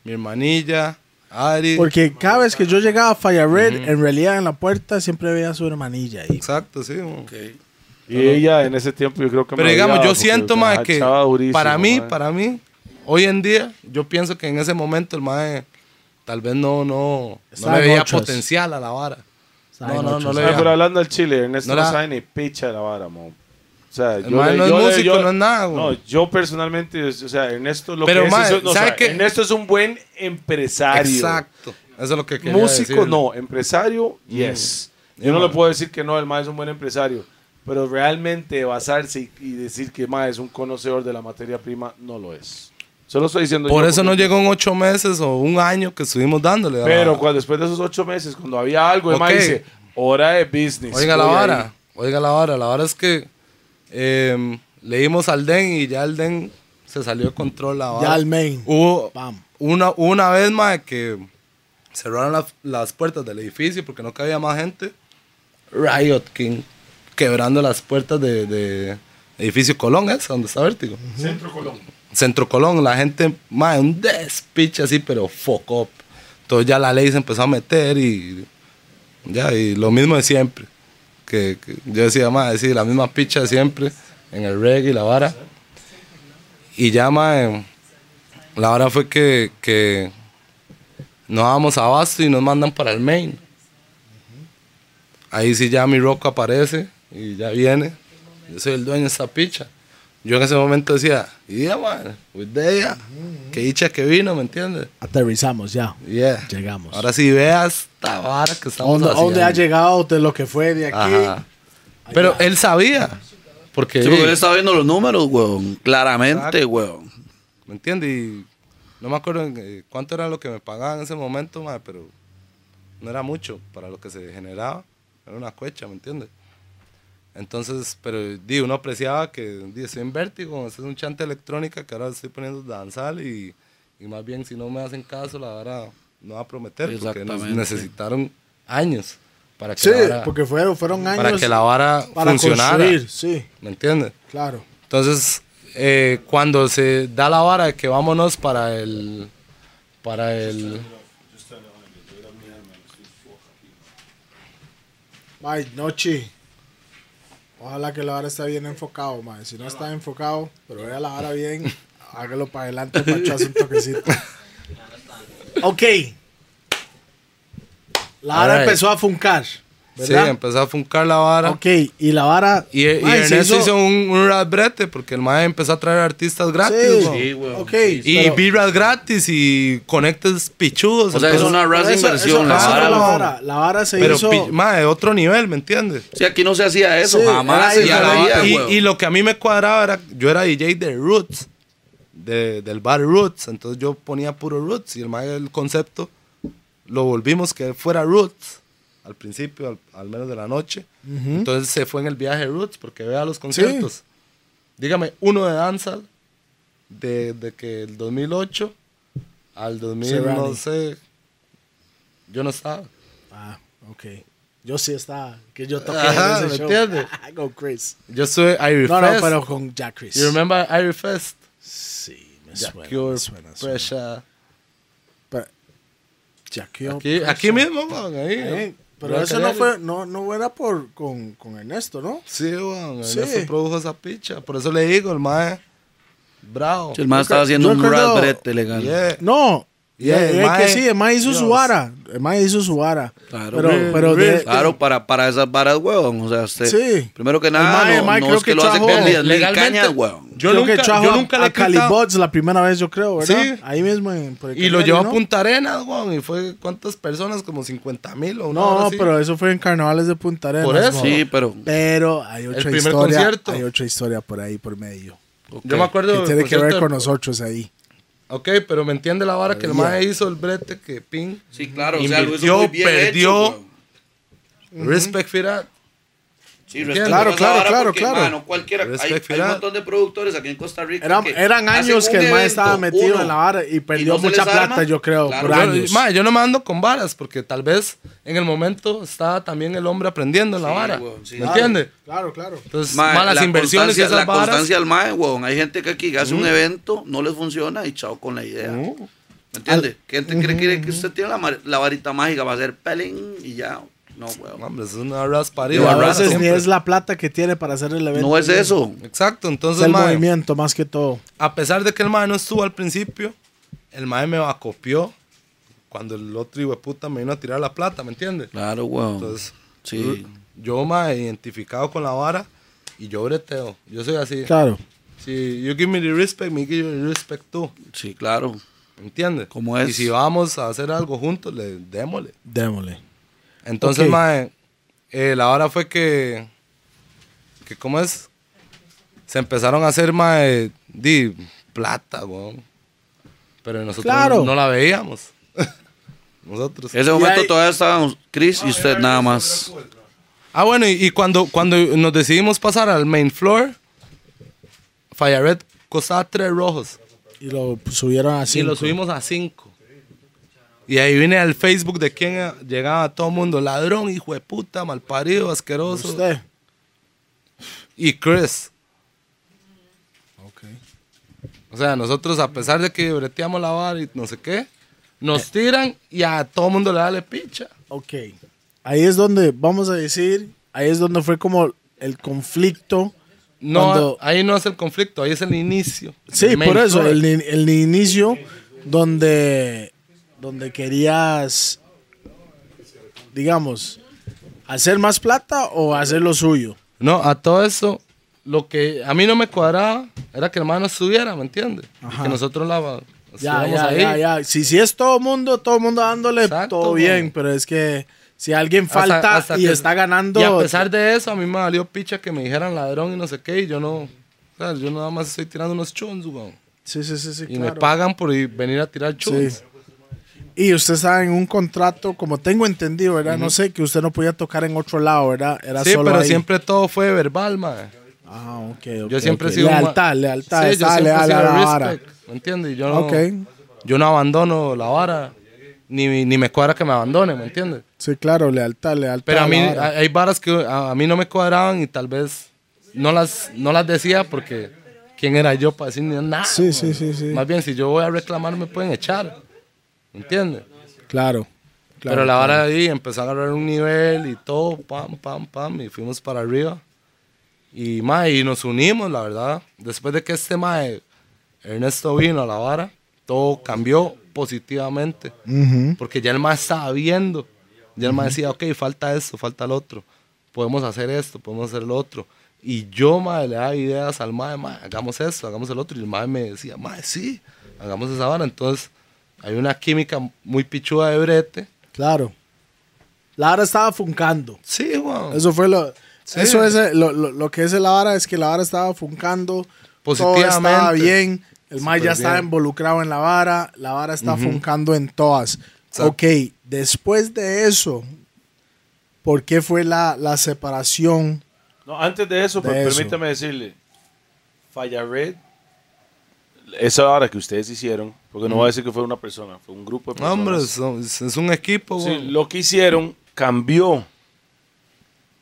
mi hermanilla, Ari. Porque cada vez que yo llegaba a Fire Red, en realidad en la puerta siempre veía a su hermanilla ahí. Exacto, sí. mo. Ok. Y ella en ese tiempo yo creo que Pero me digamos, odiaba yo siento, mae, que durísimo, para mí, mae. para mí, hoy en día, yo pienso que en ese momento el mae tal vez no, no, no le veía potencial a la vara. No, no, no le Mae, veía. pero hablando del Chile, Ernesto No no, sabe ni picha de la vara, mo. O sea, yo, mae le- no es yo le- músico, yo- no es nada, güey. No, yo personalmente, o sea, Ernesto lo Pero, que es, mae, eso- no, o ¿sabe sea, qué? Ernesto es un buen empresario. Exacto. Eso es lo que quería Músico decirle. no, empresario, yes. Yo Yeah, no le man. puedo decir que no, el mae es un buen empresario. Pero realmente basarse y, y decir que mae es un conocedor de la materia prima, no lo es. Solo estoy diciendo Por yo eso no llegó en ocho meses o un año que estuvimos dándole. a la Pero vara. cuando, después de esos ocho meses, cuando había algo, el mae Ok. dice, hora de business. Oiga la voy ahí". vara, oiga la vara. La vara es que eh, leímos al Den y ya el Den se salió de control. La vara. Ya al main. Hubo Bam. una, una vez más que cerraron las, las puertas del edificio porque no cabía más gente. Riot King quebrando las puertas de, de edificio Colón, ¿es? Donde está Vértigo. Centro Colón. Centro Colón, la gente, más un despiche así, pero fuck up. Entonces ya la ley se empezó a meter y ya, y lo mismo de siempre. Que, que yo decía, más decir la misma picha de siempre en el reggae y la vara. Y ya, mae, la vara fue que, que nos dábamos abasto y nos mandan para el main. Ahí sí ya mi rock aparece y ya viene. Yo soy el dueño de esta picha. Yo en ese momento decía, yeah, man, with ella. Que dicha que vino, ¿me entiendes? Aterrizamos ya. Yeah. Llegamos. Ahora sí veas esta vara que ¿A estamos dónde, a dónde ha llegado de lo que fue de aquí? Ajá. Pero él sabía. Porque, Sí, porque él estaba viendo los números, weón. Claramente, Exacto. weón. ¿me entiendes? Y no me acuerdo eh, cuánto era lo que me pagaban en ese momento, mae, pero no era mucho para lo que se generaba. Era una cuecha, ¿me entiendes? Entonces, pero di, uno apreciaba que di, estoy en vértigo, este es un chante electrónica que ahora estoy poniendo danzal y, y más bien si no me hacen caso, la vara no va a prometer porque nos necesitaron años para que, Sí, la, vara, porque fueron, fueron años para que la vara para funcionara. construir, sí, ¿Me entiendes? claro. Entonces, eh, cuando se da la vara de que vámonos para el. Para el. Ay, Nochi. Ojalá que la vara esté bien enfocado, man. Si no está enfocado, pero vea la vara bien, hágalo para adelante para echarse un toquecito. Ok. La vara empezó a funcar, Sí, empezó a funcar la vara. ok, y la vara... Y, y mae, se Ernesto hizo, hizo- un, un rap brete porque el mae empezó a traer artistas gratis. Sí, ¿no? Sí, weón. ok. Y pero- birras gratis y conectes pichudos. O sea, es una eso- inversión. la vara, la vara. La vara se Pero, hizo... pi- mae, otro nivel, ¿me entiendes? Sí, aquí no se hacía eso. Sí, jamás la diferente. vida, y, y lo que a mí me cuadraba era, yo era DJ de Roots, de- del bar Roots, entonces yo ponía puro Roots y el, mae, el concepto lo volvimos que fuera Roots al principio, al, al menos de la noche. Entonces se fue en el viaje Roots porque vea los conciertos. Dígame, uno de danza de, de que el 2008 al 2000, Serrani. no sé, yo no estaba. Ah, ok. Yo sí estaba, que yo toqué Ajá, en ¿me ese show. entiendes? Go Chris. Yo soy Irie No, no, Fest. pero con Jack Chris. You remember Irie Fest? Sí, me Jack suena, Cure, me suena, suena. Pressure. Pero- Jack Cure, Aquí, Pressure. aquí mismo, weón, ahí. Eh, pero eso no fue, no, no era por, con, con Ernesto, ¿no? Sí, weón. Sí. Ernesto produjo esa picha. Por eso le digo, el mae. Bravo. Sí, el Yo estaba haciendo un rap brete legal. Yeah. No. Yeah, el es que sí, el mae hizo su vara. El mae hizo su vara. Claro, pero, pero de-. Claro, para, para esas varas, weón. O sea, usted, Sí. primero que nada, no, el mae no creo es que, que lo hace trajo- con 10 mil legalmente- cañas, weón. Yo creo nunca, que trajo yo a- nunca le a he quitado- Calibots la primera vez, yo creo, ¿verdad? Sí. Ahí mismo. en- por el Y lo llevó ¿no? a Punta Arenas, weón. Y fue, ¿cuántas personas? Como 50 mil o No, no, así. pero eso fue en Carnavales de Punta Arenas. Por eso. Sí, pero... Pero hay otra historia. concierto. Hay otra historia por ahí, por medio. Yo me acuerdo. Que tiene que ver con nosotros ahí. Ok, pero me entiende la vara que el mae hizo el brete que ping. Sí, claro, o sea, lo hizo Invirtió, muy bien perdió. hecho. Respect for that. Sí, Claro, claro, claro, porque, claro. mano, cualquiera. Hay, un montón de productores aquí en Costa Rica. Eran, que eran hacen años que el mae evento, estaba metido uno, en la vara y perdió no mucha plata, arma. yo creo, Claro, por yo- Yo, años. ma, yo no me ando con varas porque tal vez en el momento estaba también el hombre aprendiendo en la Sí, vara. weón, sí. ¿Me Claro. entiendes? Claro, claro. Entonces, Mae, malas la inversiones y esas La varas. constancia al mae, weón. Hay gente que aquí hace un evento, no les funciona y chao con la idea. ¿Me entiende? Gente cree que, que usted tiene la, varita mágica, va a ser pelín y ya. No, weón. Hombre, es una raspa Y arriba. a veces ni siempre. es la plata que tiene para hacer el evento. No es eso. Exacto, Es entonces, el mae, movimiento más que todo. a pesar de que el mae no estuvo al principio, el mae me acopió cuando el otro hijo de puta me vino a tirar la plata, ¿me entiendes? Claro, weón. Entonces, sí. yo, mae, identificado con la vara y yo breteo. Yo soy así. Claro. Si you give me the respect, me give you the respect too. Sí, claro. ¿Me entiendes? ¿Cómo es? Y si vamos a hacer algo juntos, le démosle. Démosle. Entonces, Ok. mae, eh, la hora fue que, que, ¿cómo es? Se empezaron a hacer, mae, di, plata, weón. Pero nosotros Claro. no, no la veíamos. nosotros. Ese momento hay- todavía estaban Chris y usted nada más. Ah, bueno, y, y cuando, cuando nos decidimos pasar al main floor, Fire Red costaba tres rojos. Y lo subieron así. Y lo subimos a cinco. Y ahí viene al Facebook de quien eh, llegaba todo el mundo. Ladrón, hijo de puta, malparido, asqueroso. Usted. Y Chris. Ok. O sea, nosotros a pesar de que breteamos la vara y no sé qué, nos tiran y a todo el mundo le da le picha. Ok. Ahí es donde, vamos a decir, ahí es donde fue como el conflicto. No, Cuando- ahí no es el conflicto, ahí es el inicio. Sí, por eso, el, el inicio donde, donde querías, digamos, hacer más plata o hacer lo suyo. No, a todo eso, lo que a mí no me cuadraba era que el hermano estuviera, ¿me entiendes? Que nosotros la Ya, ya, ahí. ya, ya. Si, si es todo mundo, todo mundo dándole, Exacto, todo bien, pero es que si alguien falta hasta y está ganando... Y a pesar de eso, a mí me valió picha que me dijeran ladrón y no sé qué, y yo no. O sea, yo nada más estoy tirando unos chons, weón. Sí, sí, sí, sí, Y me pagan por ir- venir a tirar chons. Sí. Y usted está en un contrato, como tengo entendido, ¿verdad? No sé, que usted no podía tocar en otro lado, ¿verdad? Era Sí, solo pero ahí. siempre todo fue verbal, man. Ah, ok, ok, Yo siempre ok. he sido un Lealtad, lealtad, Sí, yo estaba he leal sido la vara. ¿Me entiendes? Yo no, yo no abandono la vara. Ni, ni me cuadra que me abandone, ¿me entiendes? Sí, claro, lealtad, lealtad. Pero a mí vara. hay varas que a, a mí no me cuadraban y tal vez no las, no las decía porque quién era yo para decir nada. Sí, man. sí, sí, sí. Más bien, si yo voy a reclamar, me pueden echar. ¿Me entiendes? Claro. claro, Pero la claro. vara de ahí empezó a agarrar un nivel y todo, pam, pam, pam, y fuimos para arriba. Y, mae, y nos unimos, la verdad. Después de que este mae, Ernesto vino a la vara, todo cambió positivamente. Ujú. Porque ya el mae estaba viendo. Ya el mae decía, ok, falta esto, falta el otro. Podemos hacer esto, podemos hacer lo otro. Y yo, mae, le daba ideas al mae, mae, hagamos esto, hagamos el otro. Y el mae me decía, mae, sí, hagamos esa vara. Entonces, hay una química muy pichuda de brete. Claro. La vara estaba funcando. Sí, weón. Eso fue lo... Sí. Eso es eh, lo, lo, lo que es la vara, es que la vara estaba funcando. Todo Positivamente. estaba bien. El Mae ya estaba bien. involucrado en la vara. La vara está funcando en todas. Exacto. Ok, después de eso, ¿por qué fue la, la separación? No, antes de eso, De eso. permítame decirle, Falla Red, esa hora que ustedes hicieron, porque no voy a decir que fue una persona, fue un grupo de No, personas. hombre, es, es un equipo, Sí, lo que hicieron cambió.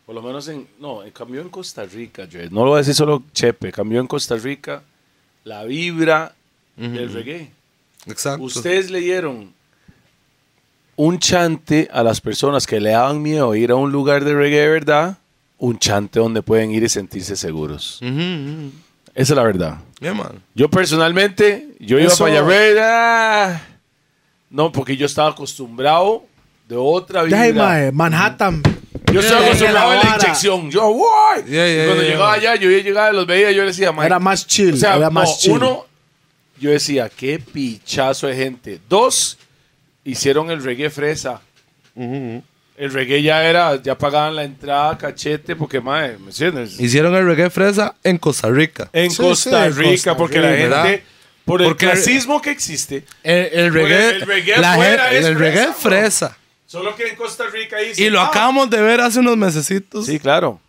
Por lo menos en. No, eh, cambió en Costa Rica, Dre. No lo voy a decir solo Chepe. Cambió en Costa Rica la vibra del reggae. Exacto. Ustedes le dieron un chante a las personas que le daban miedo ir a un lugar de reggae, de ¿verdad? Un chante donde pueden ir y sentirse seguros. Ujú, ujú. Esa es la verdad. Yeah, man. Yo personalmente, yo iba para allá, no, porque yo estaba acostumbrado de otra vida. mae, Manhattan. Yo estaba Yeah, acostumbrado a la inyección. Yo. Yeah, yeah, Y cuando yeah, llegaba yeah. allá, yo llegaba, los veía, yo le decía, "Mae, Era más chill. o sea, era no, más chill. uno, yo decía, qué pichazo de gente. Dos, hicieron el reggae fresa. El reggae ya era, ya pagaban la entrada, cachete, porque, mae, ¿me entiendes? Hicieron el reggae fresa en Costa Rica. En Sí, Costa sí, en Rica, Costa porque la Rica, gente, ¿verdad? por el Porque- clasismo que existe, El, el reggae, el reggae la gente- es el reggae fresa, es fresa. solo que en Costa Rica dicen, Y lo "Ah, acabamos de ver hace unos mesecitos. Sí, claro.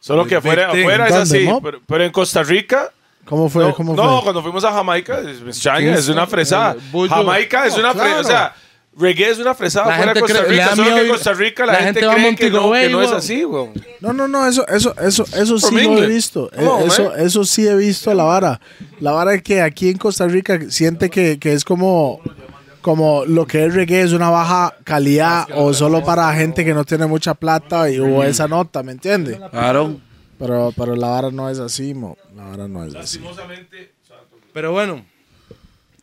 Solo que afuera, thing. afuera es ¿Dónde, así, pero, pero en Costa Rica ¿Cómo fue? no, ¿Cómo no, fue? cuando fuimos a Jamaica, es, es una fresada. Jamaica es No, una claro. fresada. O sea, reggae es una fresada La fuera de gente Costa cree- le Rica. Solo que en Costa Rica la, la gente, gente va a cree que no, que no es así, weón. No, no, no, eso, eso, eso, eso sí lo he visto. Eh, eso, man. eso sí he visto la vara. La vara es que aquí en Costa Rica siente que, que es como, como lo que es reggae es una baja calidad o solo para gente que no tiene mucha plata y hubo esa nota, ¿me entiendes? Claro. Pero, pero la vara no es así, mo. La vara no es así. Pero bueno,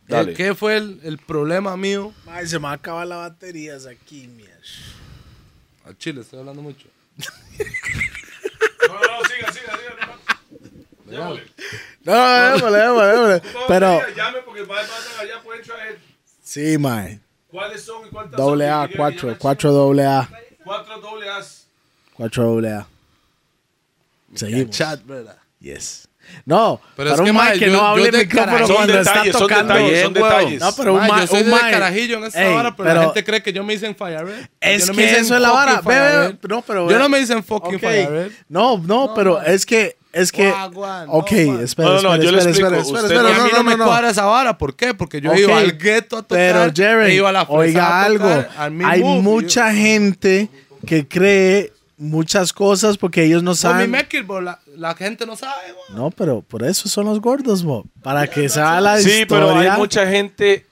Dale. ¿qué fue el, el problema mío? Ay, se me va a acabar las baterías aquí, mía. Al chile, estoy hablando mucho. No, no, siga, siga, siga. Llámale. No, démosle, démosle, démosle. Pero, Llame porque va a allá pueden traer. sí, mae. ¿Cuáles son y cuántas Doble A, cuatro, cuatro doble A. Cuatro doble A's. Cuatro doble A. Seguimos. Chat, ¿verdad? Yes. No, Pero es un que, mae que yo- no hable de el micrófono Son cuando detalles, está son tocando. detalles, son Bien, huevón. detalles. No, pero un Ma, mae, yo soy un de mae- carajillo en esta Ey, vara, pero, pero- la gente cree que yo me dicen Fire Red. Es Yo no que me dicen eso es la vara. No, pero Yo no me dicen fucking Ok. Fire Red. No, no, pero es que, es que, no, ok, man. espera, No, no, no, espera, yo le espera, explico. espera, a no, mí no, no, me no, no. cuadra esa vara. ¿Por qué? Porque yo Ok, iba al gueto a tocar. Pero Jerry, iba a la fresa oiga a algo, tocar hay mucha gente que cree muchas cosas porque ellos no mi saben. Mekil, bro, la, la gente no sabe, bro. No, pero por eso son los gordos, mo. Para que sea la Sí, pero historia. hay mucha gente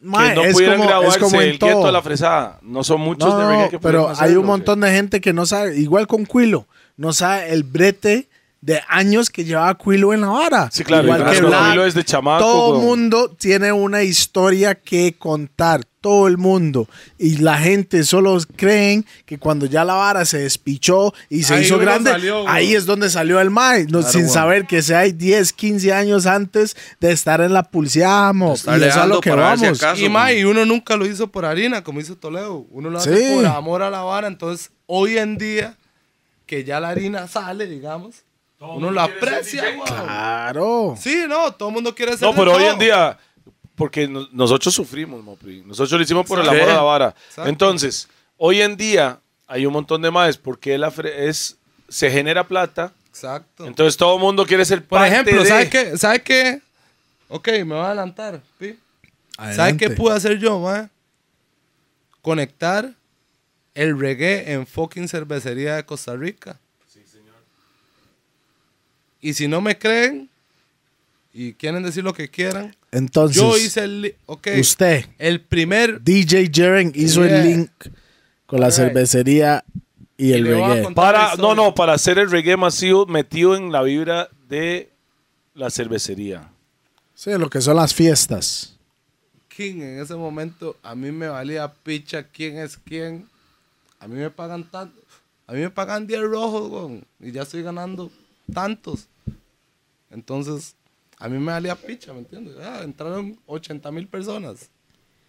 Mae, que no es pudieran como- es graduarse como en el todo. a la fresada. No son muchos No, de no, reggae que pero pudieron hay un montón de gente que no sabe, igual con Quilo, no sabe el brete de años que llevaba Quilo en la vara. Sí, claro, igual y que Black. Quilo es de chamaco, Todo el mundo tiene una historia que contar, todo el mundo. Y la gente solo creen que cuando ya la vara se despichó y se Ahí hizo grande, salió, ahí es donde salió el Mae, no, sin weón. saber que se hay 10, 15 años antes de estar en la pulseada, mo. Y eso es lo que si vamos. acaso- Y y uno nunca lo hizo por harina, como hizo Toledo. Uno lo hace Sí. por amor a la vara. Entonces, hoy en día, que ya la harina sale, digamos, uno lo aprecia. Claro. Sí, no, todo el mundo quiere ser No, pero hoy todo. en día, porque no- nosotros sufrimos, Mopri. Nosotros lo hicimos por el Sí. amor a la vara. Exacto. Entonces, hoy en día hay un montón de más porque la fre- es, se genera plata. Exacto. Entonces todo el mundo quiere ser por parte ejemplo, de- ¿sabes qué? ¿Sabes qué? Ok, me voy a adelantar. pi. ¿Sabes qué pude hacer yo, man? Conectar el reggae en fucking cervecería de Costa Rica. Y si no me creen y quieren decir lo que quieran, Entonces, yo hice el... li- Ok. usted, El primer... DJ Jaren, hizo Yeah. el link con la cervecería y el reggae. Para, no, no, para hacer el reggae masivo metido en la vibra de la cervecería. Sí, lo que son las fiestas. King en ese momento, a mí me valía picha quién es quién. A mí me pagan tanto. A mí me pagan 10 rojos, y ya estoy ganando tantos. Entonces, a mí me valía picha, ¿me entiendes? Ah, entraron 80 mil personas.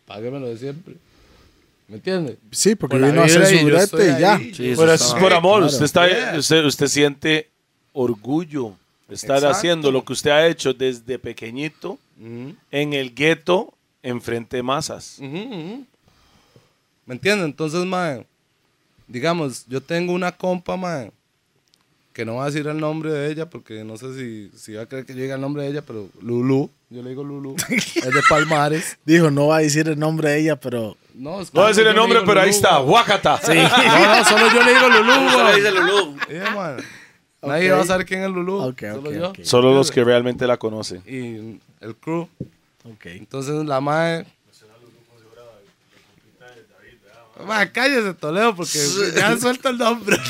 Páguemelo de siempre. ¿Me entiendes? Sí, porque Por vino a hacer su brete y ya. ahí. Sí, eso Pero eso es por amor. claro. Usted, está, Yeah. usted, usted siente orgullo de estar Exacto. haciendo lo que usted ha hecho desde pequeñito en el gueto enfrente de masas. ¿Me entiendes? Entonces, mae, digamos, yo tengo una compa, mae, que no voy a decir el nombre de ella porque no sé si, si va a creer que yo diga el nombre de ella, pero Lulu, yo le digo Lulu, es de Palmares. Dijo, no va a decir el nombre de ella, pero No, es No voy a decir el nombre, pero ahí está. Huacata. No, no, solo yo le digo dice. Yeah, man. Nadie va a saber quién es Lulú, Ok, solo yo. Solo los que realmente la conocen. Y el crew. Entonces la mae. Ma, cállese Toledo porque ya suelta el nombre.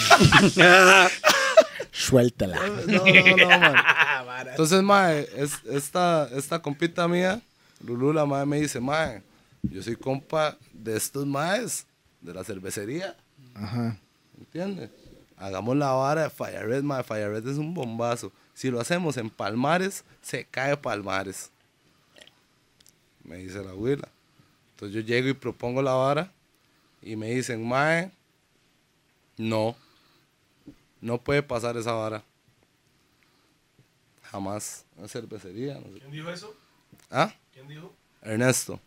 Suéltala. No, no, no, man. Entonces, mae, es, esta, esta compita mía, Lulu, la mae me dice, mae, yo soy compa de estos maes, de la cervecería, Ajá. ¿entiendes? Hagamos la vara de Fire Red, mae, Fire Red es un bombazo. Si lo hacemos en Palmares, se cae Palmares. Me dice la abuela. Entonces yo llego y propongo la vara y me dicen, mae, no, no puede pasar esa vara. Jamás. Una cervecería. no sé. ¿Quién dijo eso? ¿Ah? ¿Quién dijo? Ernesto.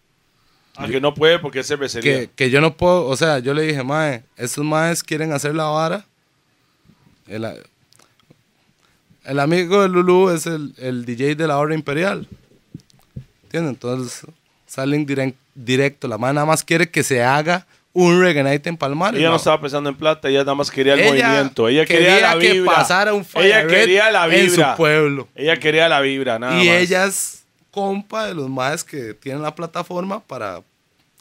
Ah, que no puede porque es cervecería. Que, que yo no puedo, o sea, yo le dije, mae, estos maes quieren hacer la vara. El, el amigo de Lulu es el, el DJ de la hora imperial. ¿Entiendes? Entonces salen direct- directo. La mae nada más quiere que se haga un reggae night en Palmares. Ella no estaba pensando en plata, ella nada más quería el Ella movimiento. Ella quería, la que pasara un ella quería la en su pueblo. Ella quería la vibra, nada y más. ella es compa de los maes que tienen la plataforma para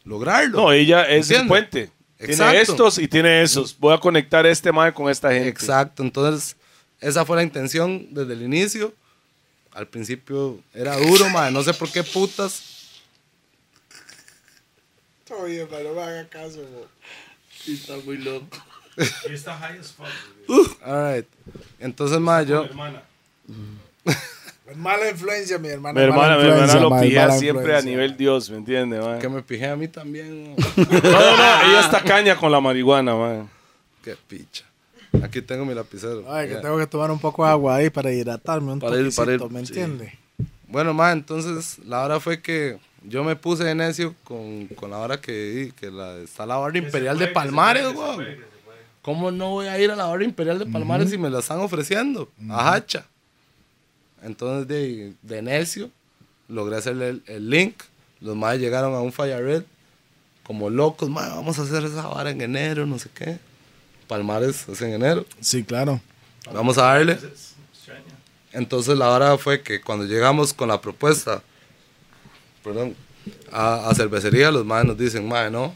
lograrlo. No, ella es el puente. Exacto. Tiene estos y tiene esos. Voy a conectar este mae con esta gente. Exacto, entonces esa fue la intención desde el inicio. Al principio era duro, madre, no sé por qué putas. Oye, pero no me haga caso. Está muy loco. All right. Entonces, madre, yo, Mala influencia, mi hermana. Mi hermana, mi hermana lo pijea mala siempre a influencia. nivel Dios, ¿me entiendes, mae? que me pijé a mí también. No, no, no, ella está caña con la marihuana, mae. qué picha. Aquí tengo mi lapicero. Ay, que Ya. tengo que tomar un poco de agua ahí para hidratarme un Para ir- para ir, toquecito, ¿me sí. entiende? Bueno, ma, entonces la hora fue que yo me puse de necio con, con la hora que, que la, está la barra imperial de Palmares, weón. ¿Cómo no voy a ir a la barra imperial de Palmares si me la están ofreciendo? A hacha. Entonces, de, de necio, logré hacerle el, el link. Los más llegaron a un Fire Red como locos, vamos a hacer esa vara en enero, no sé qué. Palmares es en enero. Sí, claro. Vamos a darle. Entonces la hora fue que cuando llegamos con la propuesta, perdón, a, a cervecería, los madres nos dicen, madre, no,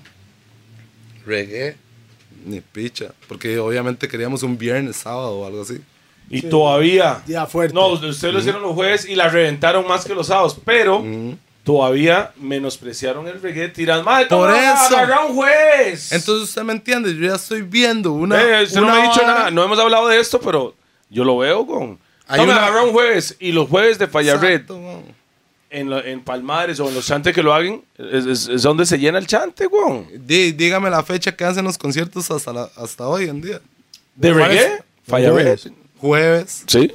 reggae, ni picha. Porque obviamente queríamos un viernes, sábado o algo así. Y todavía. Día fuerte. No, ustedes lo hicieron los jueves y la reventaron más que los sábados, pero todavía menospreciaron el reggae tirando. Madre, Por eso. un juez. Entonces usted me entiende, yo ya estoy viendo una... Eh, usted no una me ha dicho nada. No hemos hablado de esto, pero yo lo veo con. Hay Tome, una- agarra un jueves y los jueves de Falla Red Exacto. En, lo- en Palmares o en los chantes que lo hagan es, es- es donde se llena el chante, weón. Dí- dígame la fecha que hacen los conciertos hasta, la- hasta hoy en día. ¿De ¿Cuál reggae? Falla. Jueves. Jueves. Sí.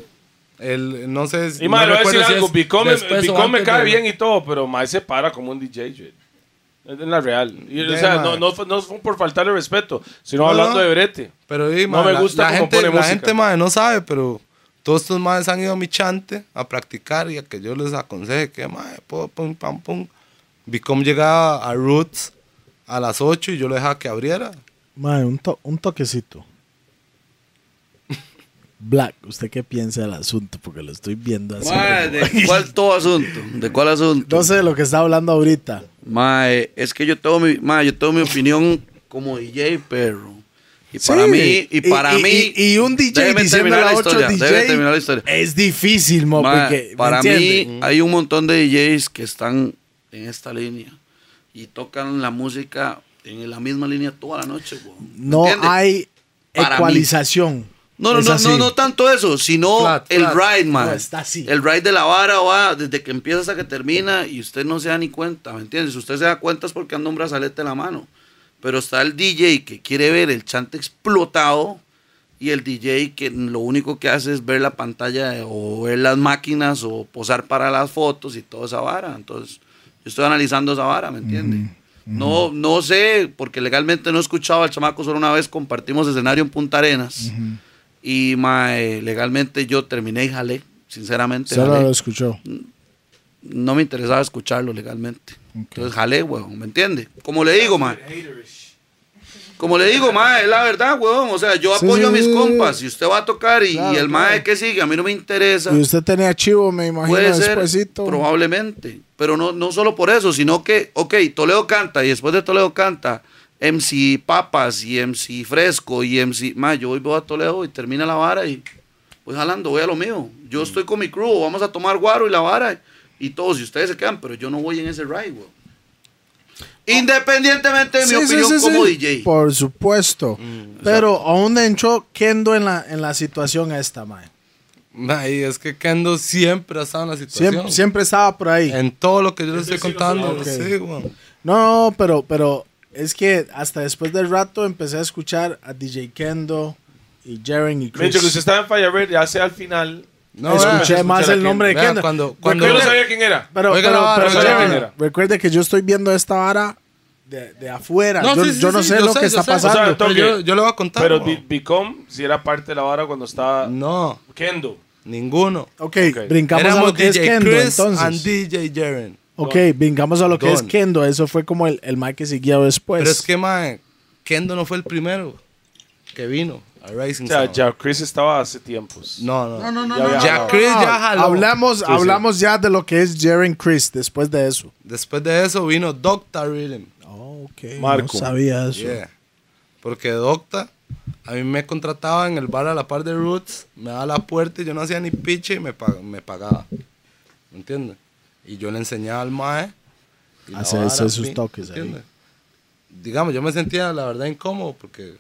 El, no sé si- Y más, no voy a decir si algo. es Bicom, después o Bicom me cae de- bien y todo, pero más se para como un DJ, Red. Es en la real. Y, o Yeah, sea, man. no, no, fue- no fue por faltarle respeto, sino No, hablando no. de brete. Pero di, No ma, me la- gusta la, cómo gente, pone la música. gente ma, no sabe, pero todos estos madres han ido a mi chante a practicar y a que yo les aconseje que, ma, pum, pum, pam, pum. Bicom llegaba a Roots a las 8 y yo le dejaba que abriera. Mae, un, to- un toquecito. Black, ¿usted qué piensa del asunto? Porque lo estoy viendo así. Mae, ¿de cuál todo asunto? ¿De cuál asunto? No sé de lo que está hablando ahorita. Mae, es que yo tengo mi, mae, yo tengo mi opinión como DJ, perro. Y Sí. para mí, y para y, mí. Y, y un DJ diciendo a historia, déjeme terminar la historia. es difícil, mo, porque, ¿me para mí hay un montón de DJs que están en esta línea y tocan la música en la misma línea toda la noche. weón. ¿Me no hay Para mí. ecualización. No, no, no, no, no tanto eso, sino Flat, el flat. ride, man. No, está así. El ride de la vara va desde que empieza hasta que termina y usted no se da ni cuenta, ¿me entiendes? Si usted se da cuenta es porque anda un brazalete en la mano. Pero está el DJ que quiere ver el chante explotado y el DJ que lo único que hace es ver la pantalla o ver las máquinas o posar para las fotos y toda esa vara. Entonces, yo estoy analizando esa vara, ¿me entiende? No, no sé, porque legalmente no he escuchado al chamaco solo una vez, compartimos escenario en Punta Arenas. Y mae, legalmente yo terminé y jalé, sinceramente. Solo lo escuchó. No me interesaba escucharlo legalmente. Entonces jalé, weón, ¿me entiende? Como le digo, mae. Como le digo, mae, es la verdad, weón. O sea, yo Sí, apoyo a mis sí. compas. Y usted va a tocar y, Claro, y el mae claro. que sigue, a mí no me interesa. Y usted tenía chivo, me imagino, Puede ser, probablemente. Pero no, no solo por eso, sino que, ok, Toledo canta y después de Toledo canta MC Papas y MC Fresco y MC... Ma, yo voy voy a Toledo y termina la vara y voy jalando, voy a lo mío. Yo estoy con mi crew, vamos a tomar guaro y la vara y todos, y ustedes se quedan, pero yo no voy en ese ride, weón. Independientemente de mi Sí, opinión sí, como sí. DJ. Por supuesto. Pero aún entró Kendo en la, en la situación esta, mae. Ma, y es que Kendo siempre ha estado en la situación. Siempre, siempre estaba por ahí. En todo lo que yo le estoy contando. Ok. Sí, weón. No, pero, pero es que hasta después del rato empecé a escuchar a DJ Kendo y Jaren y Chris. Mientras que usted estaba en Fire Red, ya sea al final. No, Escuché vea, más el nombre de Vea, Kendo. cuando- Yo cuando- no sabía quién era. Pero, Oiga recuerde que yo estoy viendo esta vara de, de afuera. No, yo sí, sí, yo no sí, sé yo lo sé, que está sé. pasando. O sea, Pero toque. yo, yo lo voy a contar. Pero Bicom si era parte de la vara cuando estaba No, Kendo. ninguno. ok, Ok. brincamos a lo que DJ es Kendo, Chris and entonces. DJ Jaren. Ok, brincamos a lo que es. Kendo. Eso fue como el, el mic que siguió después. Pero es que, Kendo no fue el primero que vino a Rising O sea, Sound. ya Chris estaba hace tiempos. No, no. No, no, no, Ya no. Ya. Chris ya jaló. Hablamos, sí. hablamos ya de lo que es Jaren Chris después de eso. Después de eso vino Doctor Rhythm. Oh, ok. Marco. No sabía eso. Yeah. Porque Docta, a mí me contrataba en el bar a la par de Roots, me daba la puerta y yo no hacía ni piche y me, pag- me pagaba. ¿Me entiendes? Y yo le enseñaba al mae. Hacer- sus toques ahí. ¿entiendes? Digamos, yo me sentía la verdad incómodo porque,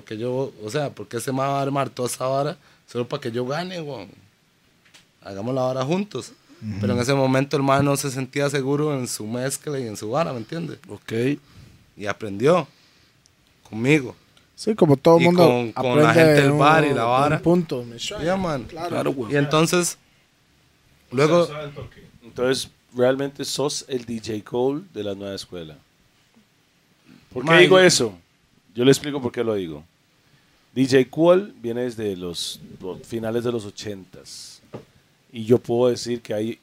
porque yo, o sea, porque ese mae va a armar toda esa vara solo para que yo gane, weón. Hagamos la vara juntos. Pero en ese momento el mae no se sentía seguro en su mezcla y en su vara, ¿me entiendes? Ok. y aprendió conmigo. Sí, como todo el Y mundo con- con aprende la gente del bar y la un vara. punto. me. Ya, man. Claro, güey. Y entonces, luego, Entonces, realmente sos el DJ Cole de la nueva escuela. ¿Por qué digo eso? Yo le explico por qué lo digo. DJ Cole viene desde los los finales de los ochentas. Y yo puedo decir que hay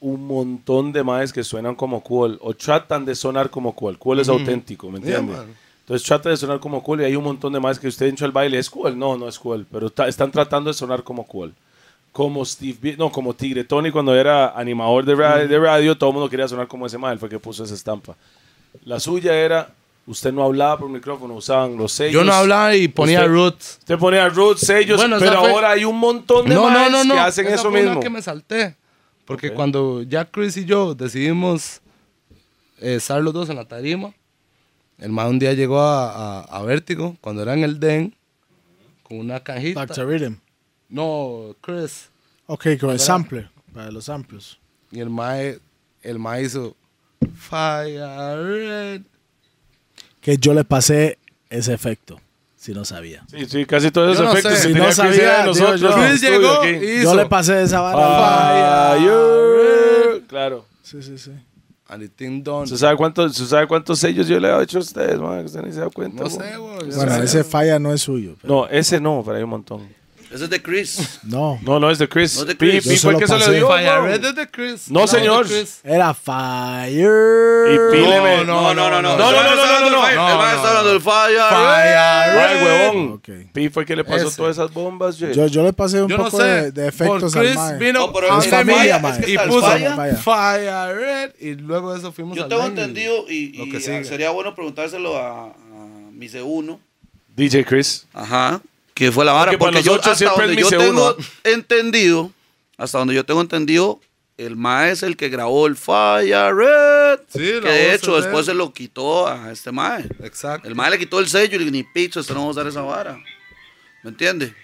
un montón de maes que suenan como Cool o tratan de sonar como Cool. Cool es auténtico, ¿me entiendes? Entonces trata de sonar como Cool y hay un montón de maes que usted entró al baile, ¿es Cool? No, no es Cool, pero están tratando de sonar como Cool. Como Steve, B- no, como Tigre Tony cuando era animador de radio, de radio todo el mundo quería sonar como ese mae, fue que puso esa estampa. La suya era, usted no hablaba por micrófono, usaban los sellos. yo no hablaba y ponía Usted- roots. Usted ponía roots, sellos, Bueno, pero fue- ahora hay un montón de No, no, no, no. que hacen esa eso fue una mismo. que me salté. Porque Ok. cuando ya Chris y yo decidimos eh, estar los dos en la tarima, el man un día llegó a, a, a Vértigo, cuando era en el DEN, con una cajita. Dr. Rhythm. No, Chris. Ok, con el sampler. Para los samples. Y el mae, el mae hizo Fire Red. Que yo le pasé ese efecto. Si no sabía. Sí, sí, casi todos esos Yo no efectos sé. se Si no sabía, de digo nosotros. yo. el Chris estudio llegó y Yo le pasé esa vara. Fire. Claro. Sí, sí, sí. ¿Usted sabe, cuántos, ¿Usted sabe cuántos sellos yo le he hecho a ustedes, man? Que usted ni se da cuenta. No sé, güey. Bueno, ese falla no es suyo. pero- No, ese no, pero hay un montón. Ese es de Chris. No. No, no es de Chris. No es de Chris. Pi Yo fue el que se pasé. le dio. Fire. Red es de Chris. No, señor. Chris. Era Fire. Y Pi le No, me- no, no, no. No, no, no, no, no, no. El No, man no, está hablando del fire. Fire Ay, Red. huevón. Ok. Pi fue el que le pasó Ese. todas esas bombas, Jay. Yo, yo le pasé un Yo no poco sé. de, de efectos por Chris al mae. vino No, pero es donde familia, mae. es que y puso fire. Fire Red y luego de eso fuimos Yo al tengo baile. entendido y, Lo y que sigue. sería bueno preguntárselo a, a mi C1. DJ Chris. Ajá. Que fue la vara. Porque yo, nosotros hasta siempre donde yo tengo C1. entendido, hasta donde yo tengo entendido, el mae es el que grabó el Fire Red. Sí, que de hecho es de después se lo quitó a este mae. Exacto. El mae le quitó el sello y le dijo, ni picho, este no va a usar esa vara. ¿Me entiende?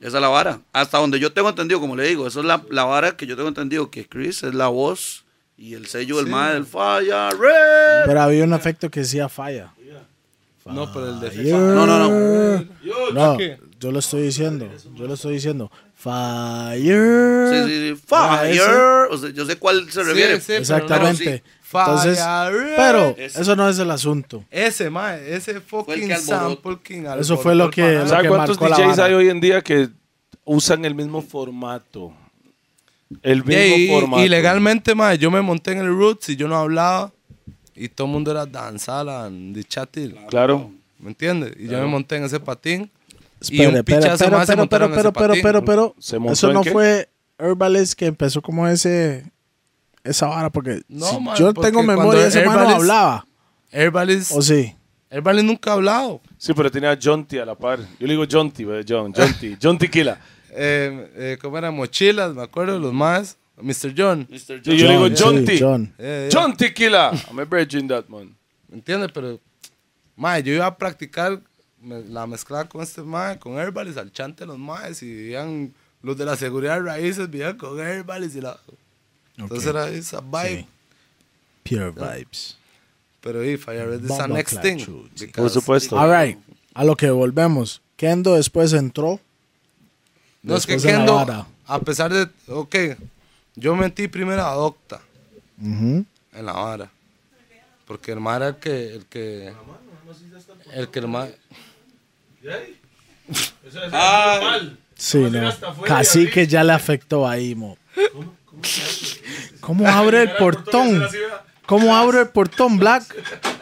Esa es la vara. Hasta donde yo tengo entendido, como le digo, esa es la, la vara que yo tengo entendido, que Chris es la voz y el sello del mae del Fire Red. Pero había un efecto que decía falla. No, pero el de Fire. No, no, no. No, yo lo estoy diciendo. Yo lo estoy diciendo. Fire. Sí, sí, sí. Ese. Fire. O sea, yo sé cuál se refiere. sí, pero Exactamente. no, sí. Entonces, Fire. pero Ese. eso no es el asunto. Ese, mae, ese fucking sample king Eso fue lo que- alborotó el ¿Sabe que cuántos DJs hay hoy en día que usan el mismo formato? El mismo Yeah, y, formato. y legalmente, mae, yo me monté en el Roots y yo no hablaba. Y todo el mundo era danzala, de chatil. Claro. ¿Me entiendes? Y yo me monté en ese patín. y un pichazo pero, más se pero, pero, montaron pero, pero, pero, pero, ¿Se montó eso no qué? fue Herbalist que empezó como ese, esa vara, porque No, si man, yo porque tengo memoria, ese man no Herbalist- hablaba, Herbalis, ¿o sí? Herbalis nunca ha hablado. Sí, pero tenía Jonty a la par. Yo le digo Jonty. John, Jonty. John Tequila. Eh, eh, ¿Cómo eran? Mochilas, me acuerdo, los más. Mr. John. Mr. John. yo le digo John, Jonty. John. Eh, eh, John Tequila. I'm a virgin that man. ¿Me entiendes? Pero, mae, yo iba a practicar me- la mezcla con este mae, con Herbalis, al chante de los maes, y vivían los de la seguridad de raíces, vivían con Herbalis y la... Entonces Ok. era esa vibe. Sí. Pure vibes. Pero if I read this next thing. because- Por supuesto. All right, a lo que volvemos. Kendo después entró. No, es que Después de la Kendo, a pesar de... Ok, yo metí primero a Docta en la vara. Porque el mae era el que... El que, el que el mae... Sí, no. Casi que ya le afectó ahí, mo. ¿Cómo abre el portón? ¿Cómo abre el portón, Black?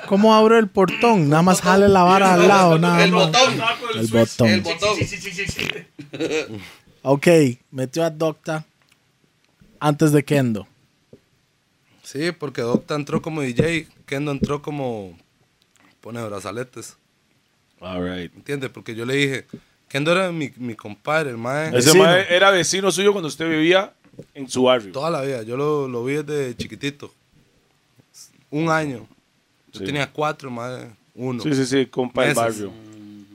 ¿Cómo abre el portón? Nada más jale la vara al lado, nada El más. botón. El botón. El botón. Ok, metió a Docta antes de Kendo. Sí, porque Docta entró como DJ, Kendo entró como pone brazaletes. All right. ¿Entiendes? Porque yo le dije, Kendo era mi, mi compadre, el mae. Ese Vecino. mae era vecino suyo cuando usted vivía en su barrio. Toda la vida. Yo lo, lo vi desde chiquitito. Un año. Yo Sí. tenía cuatro, más uno. Sí, sí, sí, compa del barrio.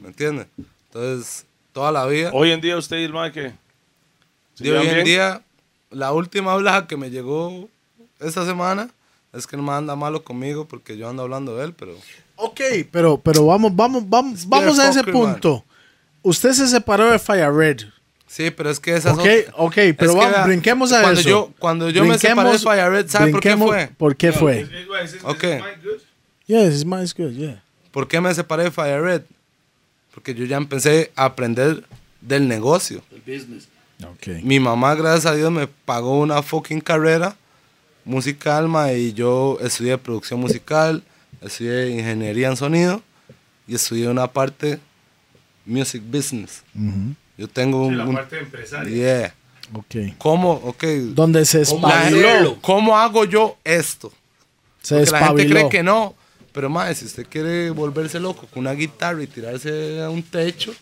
¿Me entiendes? Entonces, toda la vida. Hoy en día usted y el mae que hoy en día, la última habla que me llegó esta semana es que no me anda malo conmigo porque yo ando hablando de él, pero. Ok, pero, pero vamos, vamos, vamos, vamos a ese punto. Usted se separó de Fire Red. Sí, pero es que esas Ok, ok, pero Es que, vamos, vea, brinquemos a cuando eso. Yo, cuando yo me separé de Fire Red, ¿sabe por qué fue? ¿Por qué fue? Ok. Yes, it's my good, yeah. ¿Por qué me separé de Fire Red? Porque yo ya empecé a aprender del negocio. El business. Okay. Mi mamá, gracias a Dios, me pagó una fucking carrera musical, ma, y yo estudié producción musical, estudié ingeniería en sonido y estudié una parte music business. Ujú, Yo tengo un... un- empresaria. yeah. Ok. ¿Cómo? Ok. Donde se ¿Cómo, la espabiló. ¿Cómo hago yo esto? Se Porque la gente espabiló. cree que no. Pero, más si usted quiere volverse loco con una guitarra y tirarse a un techo,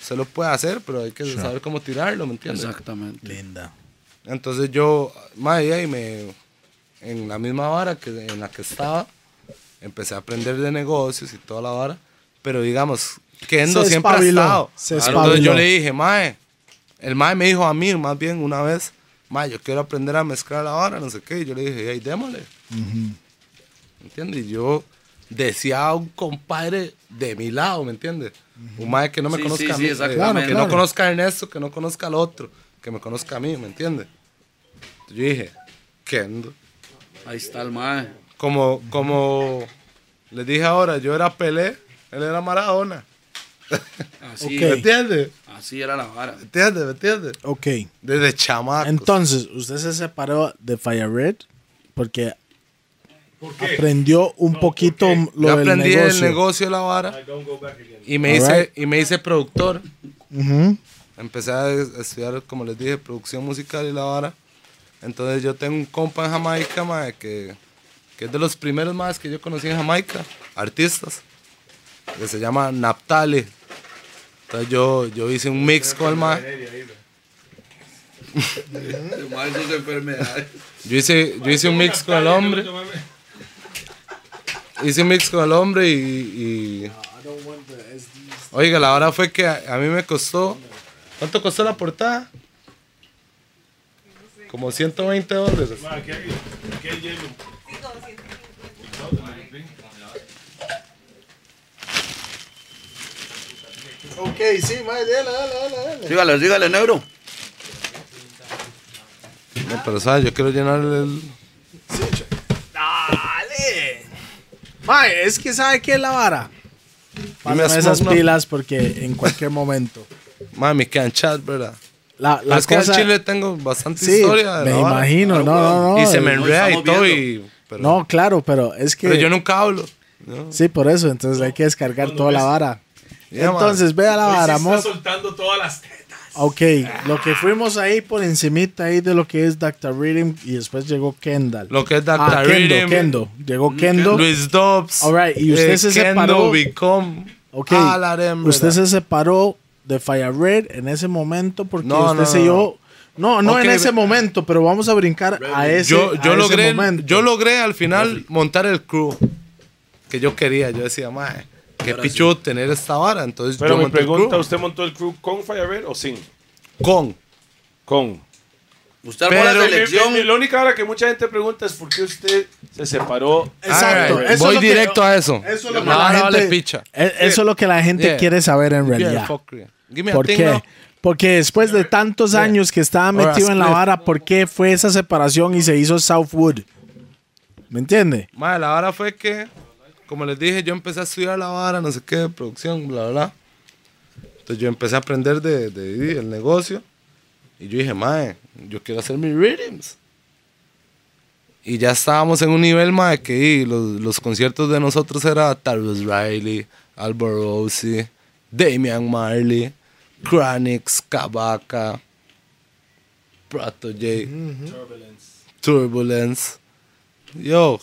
se lo puede hacer, pero hay que saber cómo tirarlo, ¿me entiendes? Exactamente. Linda. Entonces yo, madre, ahí me, en la misma vara que en la que estaba, empecé a aprender de negocios y toda la vara. Pero digamos, Kendo Se siempre ha espabiló, estado. se Entonces yo le dije, mae, el mae me dijo a mí más bien una vez, mae, yo quiero aprender a mezclar la vara, no sé qué. Y yo le dije, hey, démosle. ¿Entiendes? Y yo decía a un compadre de mi lado, ¿me entiendes? Un mae que no me Sí, conozca sí, a sí, mí, eh, exactamente. que Claro, no conozca a Ernesto, que no conozca al otro, que me conozca a mí, ¿me entiendes? Yo dije, Kendo. Ahí está el mae. Como, como les dije ahora, yo era Pelé, él era Maradona. Así, Ok. ¿Me entiendes? así era la vara. ¿Me entiendes? ¿Me entiendes? Ok. Desde chamaco. Entonces, usted se separó de Fire Red porque aprendió un poquito lo yo del aprendí negocio. el negocio de la vara y me, hice, y me hice productor. Empecé a estudiar, como les dije, producción musical y la vara. Entonces yo tengo un compa en Jamaica, mae, que, que es de los primeros más que yo conocí en Jamaica, artistas, que se llama Naptali. Entonces yo, yo hice un mix con el mae. Yo hice, yo hice un mix con el hombre. Hice un mix con el hombre y... y- Oiga, la hora fue que a, a mí me costó... ¿Cuánto costó la portada? Como 120 dólares. Ok, sí, mae, dale, dale, dale, dale. Dígale, dígale, negro. No, pero sabes, yo quiero llenar el... Dale. Mae, es que ¿sabe qué es la vara? Pásame esas Smoke, ¿no? pilas porque en cualquier momento. Mami, que en chat, ¿verdad? La, Pero la es que en Chile tengo bastante sí, historia. me vara. imagino, no, no, no. Y se me No, enreda y todo y... Pero, No, claro, pero es que... pero yo nunca hablo. ¿no? Sí, por eso, entonces hay que descargar toda la vara. Yeah, man. entonces, vea la vara, mo- soltando todas las. Ok, lo que fuimos ahí por encimita ahí de lo que es Dr. Rhythm y después llegó Kendall. Lo que es Dr. Ah, Kendo. Kendo. Llegó Kendo. Luis Dobbs. Alright, y usted se Kendo, separó. Become. Ok, la hembra. usted se separó de Fire Red en ese momento porque No, usted no, se no, yo No, no en ese momento, pero vamos a brincar a ese, yo, a yo, ese logré, momento. yo logré al final montar el crew que yo quería. Yo decía, mae, qué pichudo tener esta vara. Entonces Pero yo mi el pregunta, ¿usted montó el crew con Fire Red o sin? con. Con. Usted armó la Pero- selección. Mi- mi- La única hora que mucha gente pregunta es por qué usted se separó. Exacto. Eso voy que- directo a eso. Eso es lo que La la vara vale gente, picha. e- eso es lo que la gente Yeah. quiere saber en realidad. Yeah, ¿Por qué? now. Porque después de tantos años que estaba Ahora, metido en la vara, ¿por qué fue esa separación y se hizo Southwood? ¿Me entiende? Mae, la vara fue que, como les dije, yo empecé a estudiar la vara, no sé qué, producción, bla, bla, bla. Entonces yo empecé a aprender de, de- de- el negocio. Y yo dije, mae, yo quiero hacer mis rhythms. Y ya estábamos en un nivel, mae, que y, los, los conciertos de nosotros era Tarvis Riley, Alvaro Rossi, Damian Marley, Chronix, Kabaka, Proto J, Turbulence. Yo.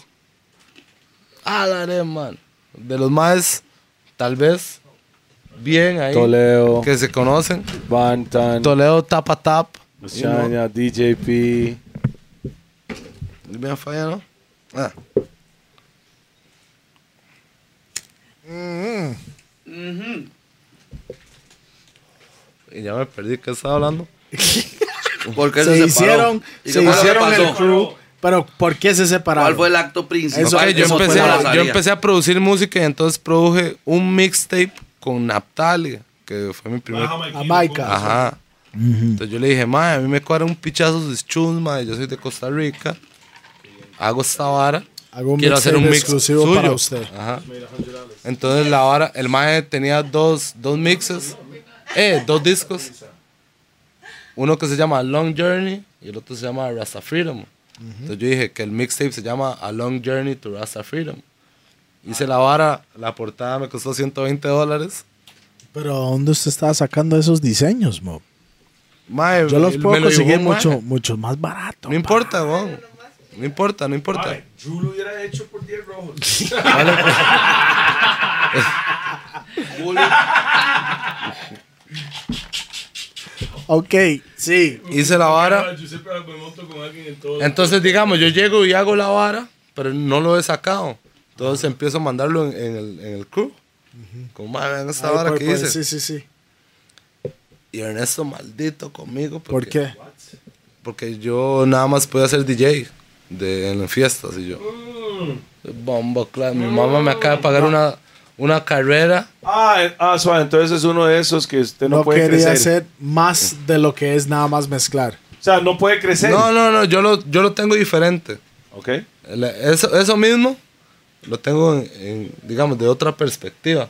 Álare, man. De los más, tal vez, bien ahí. Toledo, Que se conocen. Bantan, Toledo Tapa Tap. you know. Chaña, DJP. Bien falla, ¿no? Ah. Y ya me perdí. ¿Qué estaba hablando? ¿Por qué Se se, hicieron, ¿Y se que hicieron el crew. Pero ¿por qué se separaron? ¿Cuál fue el acto principal? Eso- Ok, yo, empecé a, yo empecé a producir música y entonces produje un mixtape con Naptali, que fue mi primer... Jamaica. Ajá. Entonces yo le dije, mae, a mí me cuadra un pichazo de chus, mae, yo soy de Costa Rica, hago esta vara, Hago un quiero hacer un mixtape mix exclusivo suyo. para usted. Ajá. Entonces la vara, el mae tenía dos, dos mixes, eh, dos discos. Uno que se llama Long Journey y el otro se llama Rasta Freedom. Entonces yo dije que el mixtape se llama A Long Journey to Rasta Freedom. Hice la vara, la portada me costó 120 dólares. Pero ¿dónde usted estaba sacando esos diseños, mo? Mae, Yo los puedo conseguir mae. mucho, mucho más barato. No importa, weón. No importa, no importa. Drew lo hubiera hecho por 10 rojos. Ok, sí. Hice la vara. Entonces, digamos, yo llego y hago la vara, pero no lo he sacado. Entonces empiezo a mandarlo en, en el, en el crew. Como, "Mae, vean esta vara por- que por- hice. Sí, sí, sí. Y Ernesto, maldito conmigo. ¿Por qué? Porque yo nada más podía ser DJ de, en las fiestas. Y yo, bombo, claro. Mi mamá me acaba de pagar una, una carrera. Ah, eh, ah, suave. Entonces es uno de esos que usted no, No, puede quería crecer. hacer más de lo que es nada más mezclar. O sea, no puede crecer. No, no, no, yo lo, yo lo tengo diferente. Ok. Eso, eso mismo lo tengo, en, en, digamos, de otra perspectiva.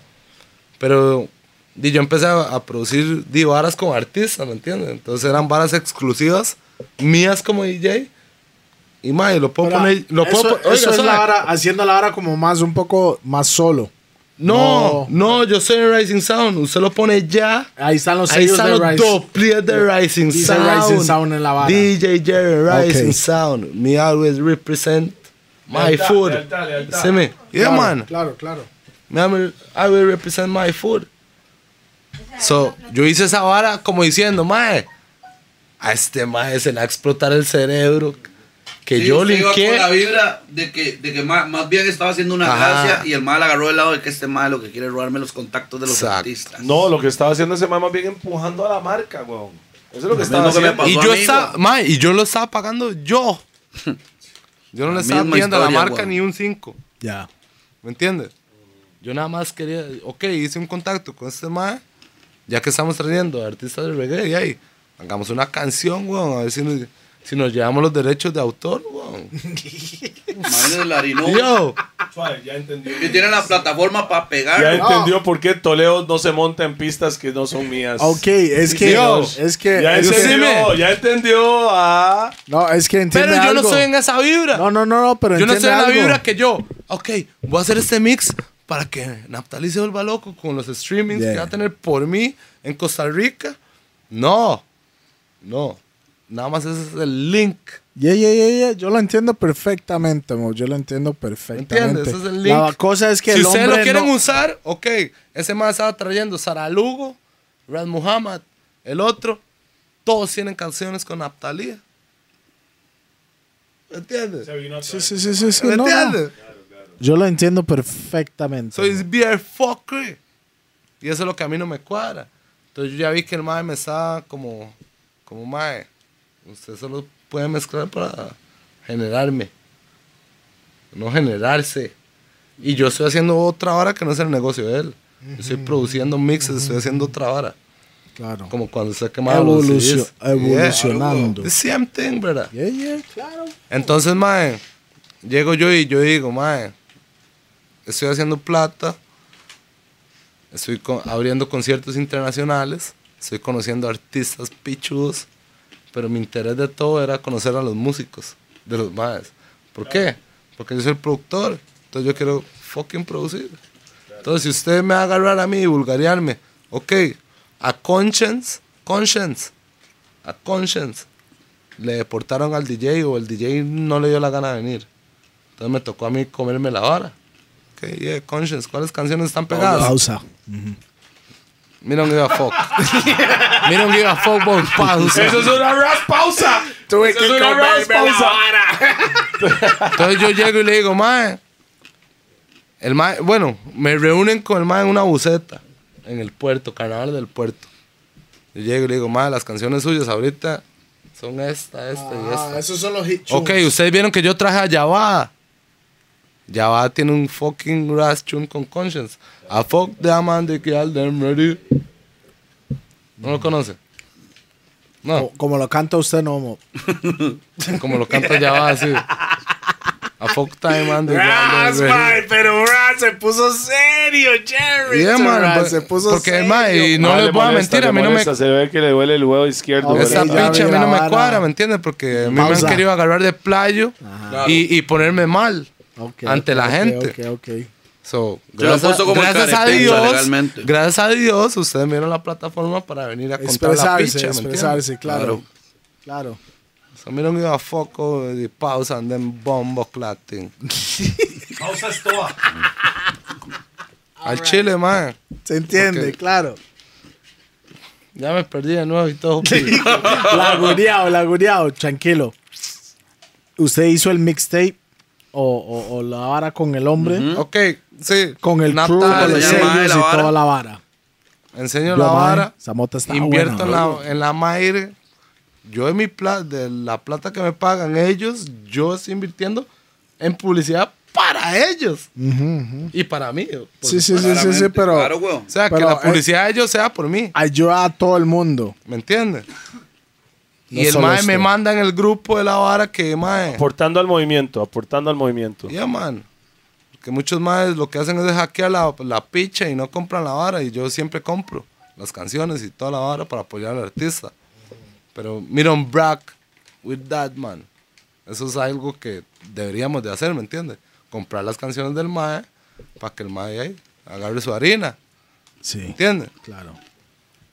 Pero di, yo empecé a, a producir di, varas con artistas, ¿me entiendes? Entonces eran varas exclusivas, mías como DJ. Y más, lo puedo Pero poner. Lo eso, puedo, eso oiga, es la hora, haciendo la hora como más, un poco más solo. No, no, yo soy en Rising Sound. Usted lo pone ya. Ahí están los Ahí sellos están de los Rising. dobles de Rising Dice Sound. Rising Sound en la vara. DJ Jerry Rising Ok. Sound. Me always represent my Lealtad, food. lealtad, lealtad. See me? Yeah, claro, man. Claro, claro. Me am- I will represent my food. So, yo hice esa vara como diciendo, mae, a este mae se le va a explotar el cerebro. Que Sí, yo linké. con la vibra de que, de que más, más bien estaba haciendo una Ajá. gracia y el mal agarró el lado de que este mal lo que quiere es robarme los contactos de los Exacto. artistas. No, lo que estaba haciendo ese man más bien empujando a la marca, weón. Eso es lo que estaba que haciendo. pasó. Y yo, estaba, mae, y yo lo estaba pagando yo. Yo no le estaba pidiendo a la marca weón. ni un 5. Ya. ¿Me entiendes? Yo nada más quería, ok, hice un contacto con este mae, ya que estamos trayendo artistas de reggae, y ahí, hagamos una canción, weón, a ver si nos, si nos llevamos los derechos de autor, weón. Imagínense el harino. Yo, ya entendió. Que tiene la plataforma para Ya pegar. entendió por qué Toledo no se monta en pistas que no son mías. Ok, es que. señor. Es que. Ya es que- entendió, ya entendió. Ah. no, es que entiende pero yo no estoy en esa vibra. No, no, no, no, pero yo no estoy en la vibra que yo, ok, voy a hacer este mix para que Naphtali se vuelva loco con los streamings Yeah. que va a tener por mí en Costa Rica. No, no, nada más ese es el link. Yeah, yeah, yeah, yeah. Yo lo entiendo perfectamente, mo. Yo lo entiendo perfectamente. ¿Entiendes? Ese es el link. La cosa es que si el ustedes lo quieren no- usar, ok. Ese man estaba trayendo Sara Lugo, Red Muhammad, el otro. Todos tienen canciones con Naphtali. ¿Entiendes? Sí, sí, sí, sí. sí, ¿Me no, no. entiendes? Yo lo entiendo perfectamente. So it's beer fuckery. Y eso es lo que a mí no me cuadra. Entonces yo ya vi que el mae me estaba como, como mae. Usted solo puede mezclar para generarme. No generarse. Y yo estoy haciendo otra vara que no es el negocio de él. Yo estoy produciendo mixes, estoy haciendo otra vara. Claro. Como cuando se quemaba los Evolucio- evolucionando. Yeah. The same thing, brother. Yeah, yeah, claro. Entonces, mae, llego yo y yo digo, mae, estoy haciendo plata, estoy abriendo conciertos internacionales, estoy conociendo artistas pichudos, pero mi interés de todo era conocer a los músicos de los maes. ¿Por qué? Porque yo soy el productor, entonces yo quiero fucking producir. Entonces, si usted me va a agarrar a mí y vulgarearme, ok, a Conscience, Conscience, a Conscience, le deportaron al DJ o el DJ no le dio la gana de venir. Entonces me tocó a mí comerme la vara. Ok, yeah, Conscience, ¿cuáles canciones están pegadas? Pausa. Me don't give a fuck. Me don't give a fuck por pausa. Eso es una ras pausa. Tuve Eso es una ras pausa. Entonces yo llego y le digo, mae. El mae, bueno, me reúnen con el mae en una buceta en el puerto, carnaval del puerto. Yo llego y le digo, mae, las canciones suyas ahorita son esta, esta y esta. Ah, esos son los hits. Ok, ustedes vieron que yo traje a Yavada. Yavada tiene un fucking ras tune con Conscience. A fuck the man de que all them ready. ¿No lo conoce? No, Como lo canta usted, no, mo. como lo canta Yavada así. A fuck time man de que all them ready. pero Ras se puso serio, Jerry. Yeah, man, Ras but- se puso porque, serio. mae, y no le les voy a mentir, le a mí no me... Se ve que le duele el huevo izquierdo. Ok, Esa ya pinche a mí no me cuadra, ¿me entiendes? Porque a mí me Pausa. han querido agarrar de playo y, y ponerme mal Ok, ante la ok, gente. So, gracias, puso como el gracias a Dios, legalmente. gracias a Dios, ustedes me dieron la plataforma para venir a contar la Expresarse, picha, ¿me entiendes? expresarse, claro. Claro. Claro. So, me don't give a fuck over the pausa and then bombo clatting. Pausa es toda. Al chile, man. Se entiende, Ok. claro. Ya me perdí de nuevo y todo. Laguneado, laguneado, tranquilo. ¿Usted hizo el mixtape o, o, o la vara con el hombre? ok, sí. Con el Natal, crew, con los sellos y vara. toda la vara. Enseño Yo, la mae, vara. esa mota está invierto buena. en la, en la Maire. Yo de mi plata, de la plata que me pagan ellos, yo estoy invirtiendo en publicidad para ellos y para mí. Sí, sí, sí, sí, sí, pero Claro, weón. O sea, que la eh, publicidad de ellos sea por mí, ayuda a todo el mundo. ¿me entiendes? No y el mae usted. me manda en el grupo de la vara que, mae, Aportando al movimiento, aportando al movimiento. ya, man. Que muchos maes lo que hacen es hackear la, la picha y no compran la vara. Y yo siempre compro las canciones y toda la vara para apoyar al artista. Pero miren, brag with that, man. Eso es algo que deberíamos de hacer, ¿me entiendes? Comprar las canciones del mae para que el mae ahí agarre su harina, Sí, ¿entiendes? claro.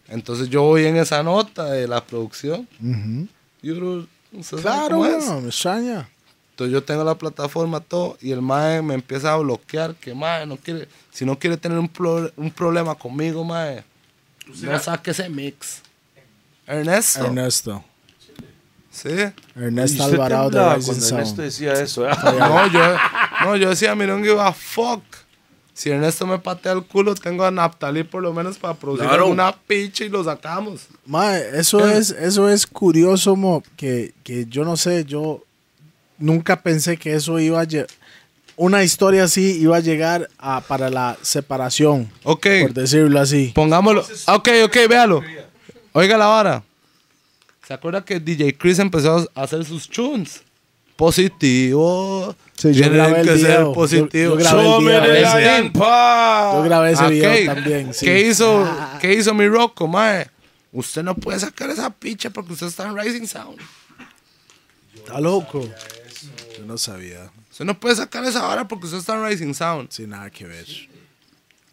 Entonces yo voy en esa nota de la producción. Ujú. Yo creo, ¿usted sabe Claro, bueno, me extraña. Entonces yo tengo la plataforma, todo, y el mae me empieza a bloquear, que mae, no quiere, si no quiere tener un, pro- un problema conmigo, mae, no saque ese mix. Ernesto. Ernesto. Sí. Ernesto Alvarado de. Ernesto decía eso. ¿eh? No, yo, no, yo decía, mira, don't give a fuck. Si Ernesto me patea el culo, tengo a Naphtali por lo menos para producir Claro. una picha y lo sacamos. Mae, eso es, eso es curioso, mo, que, que yo no sé, yo nunca pensé que eso iba a una historia así iba a llegar a, para la separación, Ok, por decirlo así. pongámoslo. Ok, ok, véalo. Oiga la vara. ¿Se acuerda que DJ Chris empezó a hacer sus tunes? Positivo. Sí, yo grabé el que ser positivo. Yo- yo grabé el video. Yo grabé ese video también. sí. ¿Qué hizo, ¿Qué hizo mi Rocco, mae? Usted no puede sacar esa picha porque usted está en Rising Sound. Está loco. Yo no sabía. Usted no puede sacar esa hora porque usted está en Rising Sound. Sin nada que ver.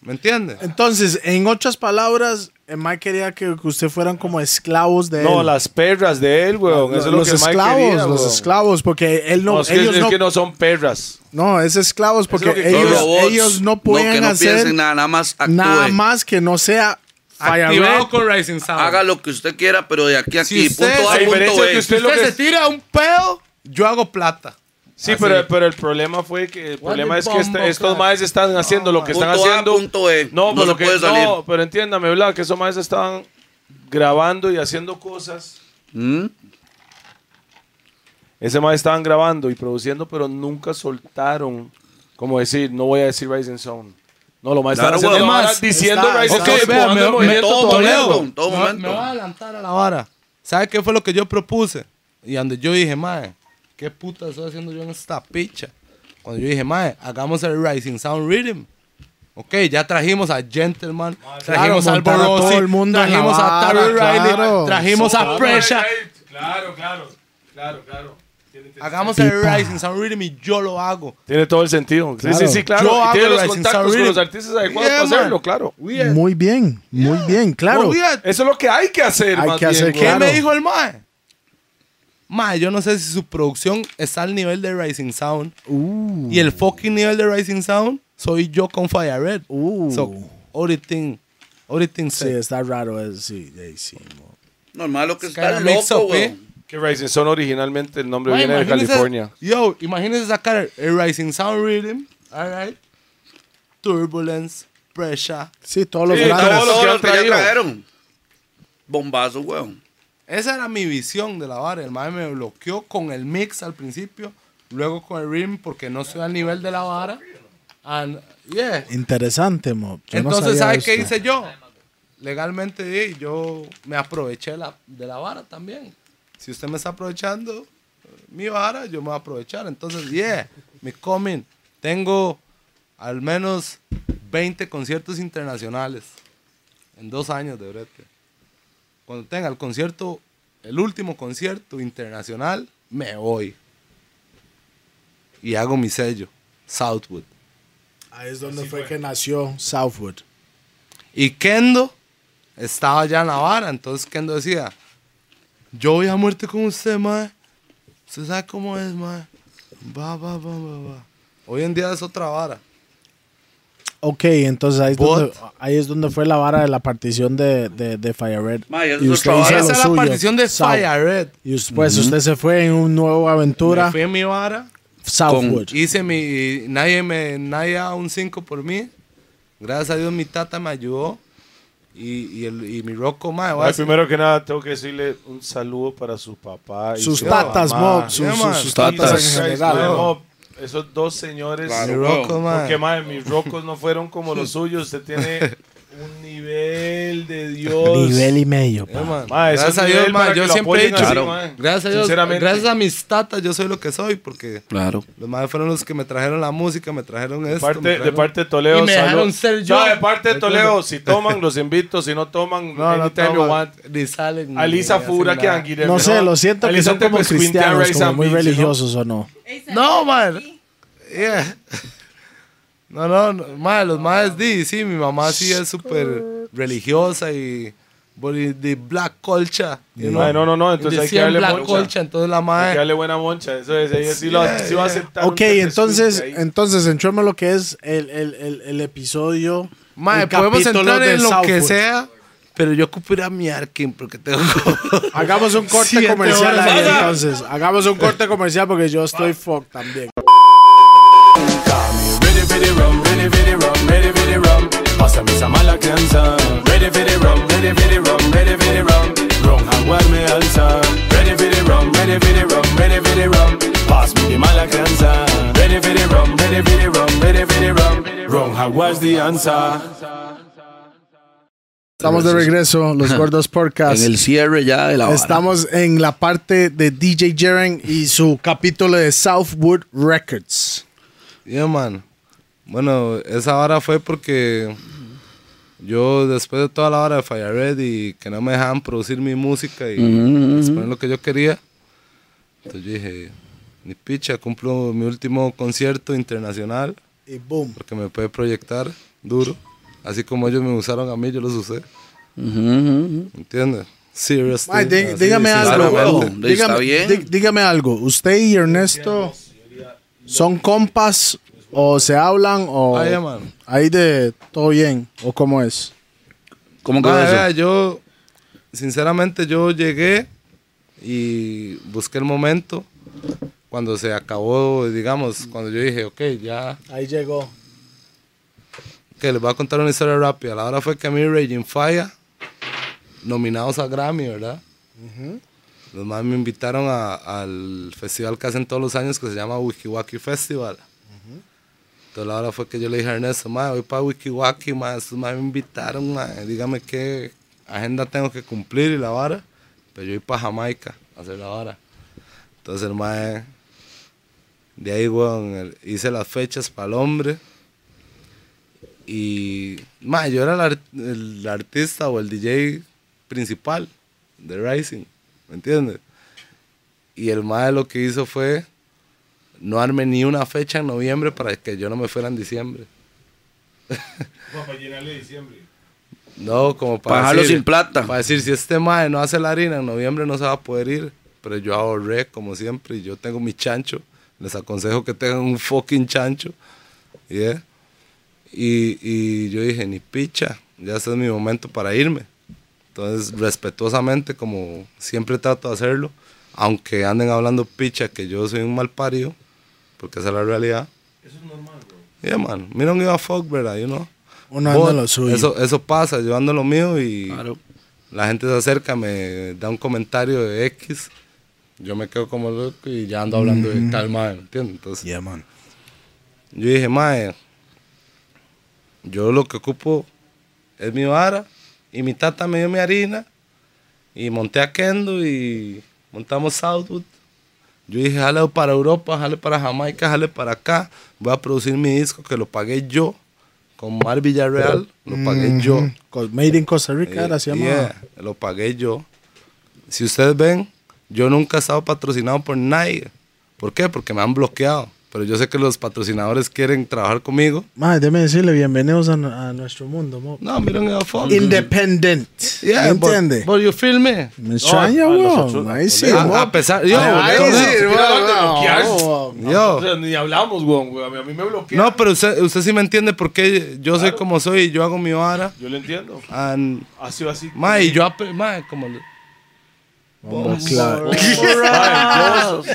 ¿Me entiende? Entonces, en otras palabras, el Mike quería que, que usted fueran como esclavos de No, él. las perras de él, weón. Eso es lo los que el Mike esclavos, quería, los weón. esclavos, porque él no, No, es, que, ellos es no, que no son perras. no, es esclavos porque que- ellos, Los robots, ellos no que pueden no hacer piensen nada, nada más actúe. nada más que no sea Activado con Rising Sound. Haga lo que usted quiera, pero de aquí a Si aquí. usted- punto A, punto es que B. Si usted lo usted que- se tira un pedo, yo hago plata. Sí, Así. pero, pero el problema fue que el problema the es que bombo estos maes están haciendo lo que están Punto A, haciendo. punto E. No, No pero que- puede salir. no, pero entiéndame, ¿verdad? Que esos maes estaban grabando y haciendo cosas. ¿Mm? Ese maes estaban grabando y produciendo, pero nunca soltaron. Como decir, no voy a decir Rising Zone. No, lo más Claro, están haciendo Más, diciendo está- Rising Ok, Zone. vea, empujando me, me, todo todo me- momento. me voy a adelantar a la vara. ¿Sabe qué fue lo que yo propuse? Y donde yo dije, mae, ¿qué puta estoy haciendo yo en esta picha? Cuando yo dije, mae, hagamos el Rising Sound Rhythm. Ok, ya trajimos a Gentleman, trajimos a montar a Albo todo Rossi, el mundo en la trajimos a Terry Riley, claro. trajimos a Pressure. Claro, claro, claro, claro. Hagamos el Rising Sound Rhythm y yo lo hago. Tiene todo el sentido. Sí, Claro. sí, sí, claro. Yo Y hago tiene el los Rising contactos Sound con los artistas adecuados Yeah, para hacerlo, claro. Muy bien, muy bien, claro. Eso es lo que hay que hacer, Hay más que bien, hacer. ¿Qué claro. me dijo el mae? Ma, yo no sé si su producción está al nivel de Rising Sound. Uh. Y el fucking nivel de Rising Sound soy yo con Fire Red. Uh. So, everything, everything Sí, está raro. es- sí, sí, sí. Normal lo que It's está loco, up, eh. Que Rising Sun originalmente el nombre Ma, viene de California. Yo, imagínese sacar el Rising Sound Rhythm, alright, Turbulence, Pressure. Sí, todos los Sí, grandes. todo lo Todos que los han que ya trajeron. Bombazo, weón. Esa era mi visión de la vara. El mae me bloqueó con el mix al principio, luego con el rhythm porque no estoy al nivel de la vara. And, yeah. Interesante, mo. Yo no Entonces, sabía ¿sabes qué hice yo? Legalmente yo me aproveché la- de la vara también. Si usted me está aprovechando eh, mi vara, yo me voy a aprovechar. Entonces, yeah, me comen. Tengo al menos 20 conciertos internacionales en dos años de brete. Cuando tenga el concierto, el último concierto internacional, me voy. Y hago mi sello, Southwood. Ahí es donde fue que nació Southwood. Y Kendo estaba ya en la vara. Entonces Kendo decía, yo voy a muerte con usted, mae. Usted sabe cómo es, mae. Va, va, va, va, va. Hoy en día es otra vara. Ok, entonces ahí es, But- donde, ahí es donde fue la vara de la partición de, de, de Fire Red. Ma, y usted hizo Esa es la partición de South. Fire Red. Y después usted se fue en una nueva aventura, Me fui en mi vara. Southwood. Hice mi... Nadie me... Nadie da un 5 por mí. Gracias a Dios mi tata me ayudó. Y, y, el, y mi roco, mae. a decir- primero que nada, tengo que decirle un saludo para su papá. Y sus su tatas, mamá. Mob. Sus, Yeah, sus- man. sus Tatas. tatas en Jesus Christ, general. Mob, Esos dos señores. Claro. Porque, madre, mis rocos no fueron como los suyos. Usted tiene un nivel de Dios. Nivel y medio, Yeah, pa. man. Ma, eso Gracias es a Dios, nivel ma, para yo lo siempre he apoyen dicho, así, ma. gracias a Dios, Sinceramente. gracias a mis tatas, yo soy lo que soy, porque Claro. los madres fueron los que me trajeron la música, me trajeron De esto. parte, me de trajeron- parte de Toledo. Y me dejaron ser yo. No, de parte de ¿Me Toledo. Si toman, los invito. Si no toman, No, no, anytime you toma, want. ni salen. Alisa Fura que nada. Anguirre, No sé, lo siento que Alisa son como cristianos, como muy religiosos o no. No, man. Yeah. No, no, no, madre, los madres di, sí, mi mamá sí es súper religiosa y the black culture, you know. Ay, no, no, no, entonces hay que darle black moncha. culture, entonces la Hay que madre darle buena moncha. Eso es, ella sí, lo, Yeah, sí va a aceptar. Ok, entonces, entonces entremos lo que es el, el, el, el episodio. Madre, podemos entrar de en lo que sea, pero yo ocupo ir a mi Arkin porque tengo... Hagamos un corte comercial ahí, entonces. Hagamos un corte comercial porque yo estoy fuck también. Ready for the rum, ready for the rum, ready for the rum. Pásame esa mala crianza. Ready for the rum, ready for the rum, ready for the rum. Ron jaguar me alza. Ready for the rum, ready for the rum, ready for the rum. Pásame de mala crianza. Ready for the rum, ready for the rum, ready for the rum. Ron jaguar's the answer. Estamos de regreso, Los Gordos Podcast. En el cierre ya de la vara. Estamos en la parte de DJ Jaren y su capítulo de Southwood Records. Yeah, man. Bueno, esa hora fue porque yo después de toda la hora de Fire Red y que no me dejaban producir mi música y exponer lo que yo quería, entonces yo dije, ni picha, cumplo mi último concierto internacional Y boom. porque me puede proyectar duro. Así como ellos me usaron a mí, yo los usé. Ujú, ujú. ¿Entiendes? Seriously. Ay, así, dígame algo. Está Dígame, bien. dígame algo. ¿Usted y Ernesto son compas o se hablan o Ah, yeah, ahí de todo bien o cómo es? ¿Cómo que eso? vea, yo, sinceramente, yo llegué y busqué el momento cuando se acabó, digamos, cuando yo dije, ok, ya, Ahí llegó. que les voy a contar una historia rápida. La hora fue que a mí Raging Fire, nominados a Grammy, ¿verdad? Los más me invitaron a- al festival que hacen todos los años que se llama Wikiwaki Festival. Entonces la hora fue que yo le dije a Ernesto, ma, voy para Wikiwaki, ma, me invitaron, ma, dígame qué agenda tengo que cumplir y la vara. Pero yo voy para Jamaica a hacer la vara. Entonces el mae, de ahí, hice las fechas para el hombre. Y, ma, yo era el artista o el DJ principal de Rising, ¿me entiendes? Y el mae lo que hizo fue no arme ni una fecha en noviembre para que yo no me fuera en diciembre. Para llenarle diciembre. No, como para Para dejarlo decir, sin plata. Para decir, si este mae no hace la harina en noviembre no se va a poder ir. pero yo ahorré como siempre y yo tengo mi chancho. Les aconsejo que tengan un fucking chancho. Yeah. Y, y yo dije, ni picha, ya ese es mi momento para irme. Entonces, respetuosamente, como siempre trato de hacerlo, aunque anden hablando picha que yo soy un mal parido, porque esa es la realidad. Eso es normal, bro. Yeah, man. Me don't give a fuck, ¿verdad? You know? Uno anda But lo suyo. Eso, eso pasa, yo ando lo mío y Claro. la gente se acerca, me da un comentario de X, yo me quedo como loco y ya ando hablando de tal madre, ¿me entiendes? Entonces, Yeah, man. yo dije, mae, yo lo que ocupo es mi vara y mi tata me dio mi harina y monté a Kendo y montamos Southwood. Yo dije, jale para Europa, jale para Jamaica, jale para acá. Voy a producir mi disco que lo pagué yo con Mar Villarreal, lo pagué yo. Co- Made in Costa Rica, Eh, era, se llama. yeah, lo pagué yo. Si ustedes ven, yo nunca he estado patrocinado por nadie. ¿Por qué? Porque me han bloqueado. Pero yo sé que los patrocinadores quieren trabajar conmigo. Madre, déjeme decirle, bienvenidos a, a nuestro mundo, mo. No, miren el fuck. Independent. Yeah, ¿Me but- entiende? But you feel me. Me extraña, No, a weón. Ahí sí, A- a pesar, yo, Ahí sí, weón, yo- O ni hablamos, weón. A mí, a me bloquean. no, pero usted, usted sí me entiende por qué yo soy como soy y yo hago mi vara. Yo lo entiendo. And, Ha sido así. ma, y yo, ape- ma, como... Yo,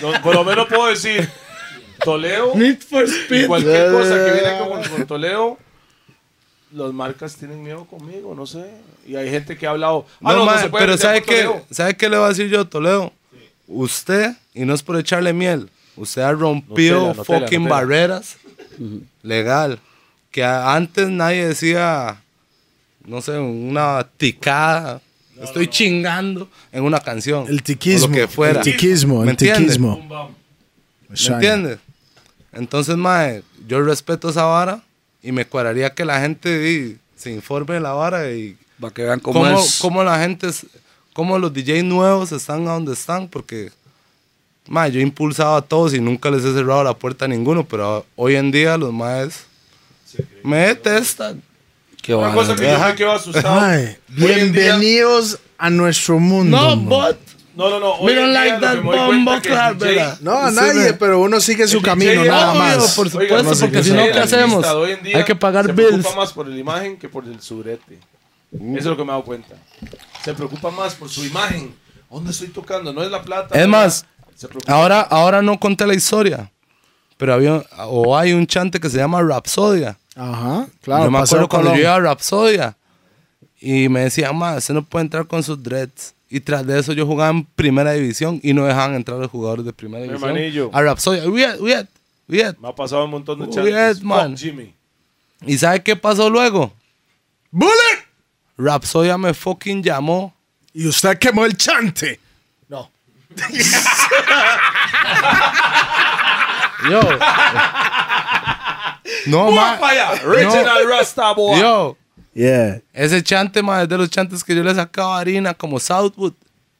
no, por lo menos puedo decir, Toledo, Need for speed. cualquier cosa que viene con, con Toledo, las marcas tienen miedo conmigo, no sé. Y hay gente que ha hablado. Ah, No, no, no ma, se puede pero ¿sabe qué? ¿Sabe qué le voy a decir yo, Toledo? Usted, y no es por echarle miel, usted ha rompido fucking barreras legal. Que antes nadie decía, no sé, una ticada. Estoy chingando en una canción. El o tiquismo. lo que fuera. El tiquismo, ¿Me el tiquismo. Bum, bam. Me ¿Me entiendes? Entonces, mae, yo respeto esa vara y me cuadraría que la gente di, se informe de la vara y Para que vean cómo, cómo, es. cómo la gente, es- cómo los DJs nuevos están a donde están, porque mae, yo he impulsado a todos y nunca les he cerrado la puerta a ninguno, pero hoy en día los maes me detestan. Qué Una cosa que yo me quedo asustado. Ay, hoy en día- bienvenidos a nuestro mundo. No, mo. but No, no, no. we don't like that bombo clap, ¿verdad? No, a nadie, pero uno sigue su camino, nada obvio, más. por Oiga, supuesto, no porque si no, ¿qué hacemos? Hay que pagar se bills. preocupa más por la imagen que por el surete. Eso es lo que me he dado cuenta. Se preocupa más por su imagen. ¿Dónde estoy tocando? No es la plata. Es más, Se ahora, ahora no conté la historia, pero había, o hay un chante que se llama Rapsodia. Ajá, claro. yo me acuerdo cuando yo iba a Rapsodia y me decían, más, usted no puede entrar con sus dreads. Y tras de eso yo jugaba en primera división y no dejaban entrar los jugadores de primera Mi división. hermanillo. A Rapsodia. Weird, weird, weird. Me ha pasado un montón de chances. es, man. Jimmy. ¿Y sabe qué pasó luego? ¡Bullet! Rapsodia me fucking llamó. Y usted quemó el chante. No. Yo. no, ma. Fire. Original Rasta boy. Yo. Yeah. Ese chante, ma, es de los chantes que yo le sacaba harina como Southwood.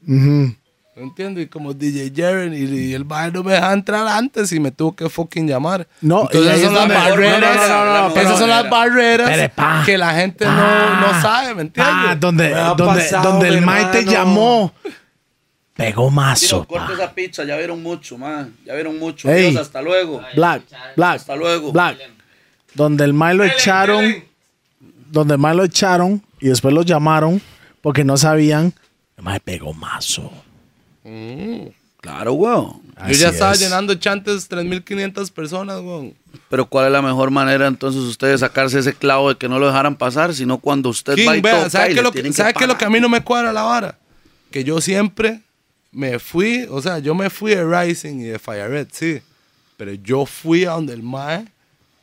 Ujú. ¿No entiendo? Y como DJ Jaren y, y el baile no me dejaba entrar antes y me tuvo que fucking llamar. No, Entonces esas son las barreras. manera, no, no, no, esas son las barreras que la gente no, no sabe, ¿me entiendes? Ah, donde, Me donde, pasado, donde el mi Mae te hermano. llamó. Pegó mazo. Tiro, corta esa pizza, ya vieron mucho, man. Ya vieron mucho. Ey. Dios, hasta luego. Black, Black, Hasta luego. Black. Donde el Mae lo echaron, donde el Mae lo echaron y después lo llamaron porque no sabían. El Mae pegó mazo. Claro, weón. Yo ya Así estaba es. llenando chantes 3.500 personas, weón. Pero ¿cuál es la mejor manera entonces ustedes sacarse ese clavo de que no lo dejaran pasar, sino cuando usted King, va y vea, toca ¿sabe y qué le lo que, que ¿sabe lo que a mí no me cuadra la vara? Que yo siempre me fui, o sea, yo me fui de Rising y de Fire Red, sí. Pero yo fui a donde el Mae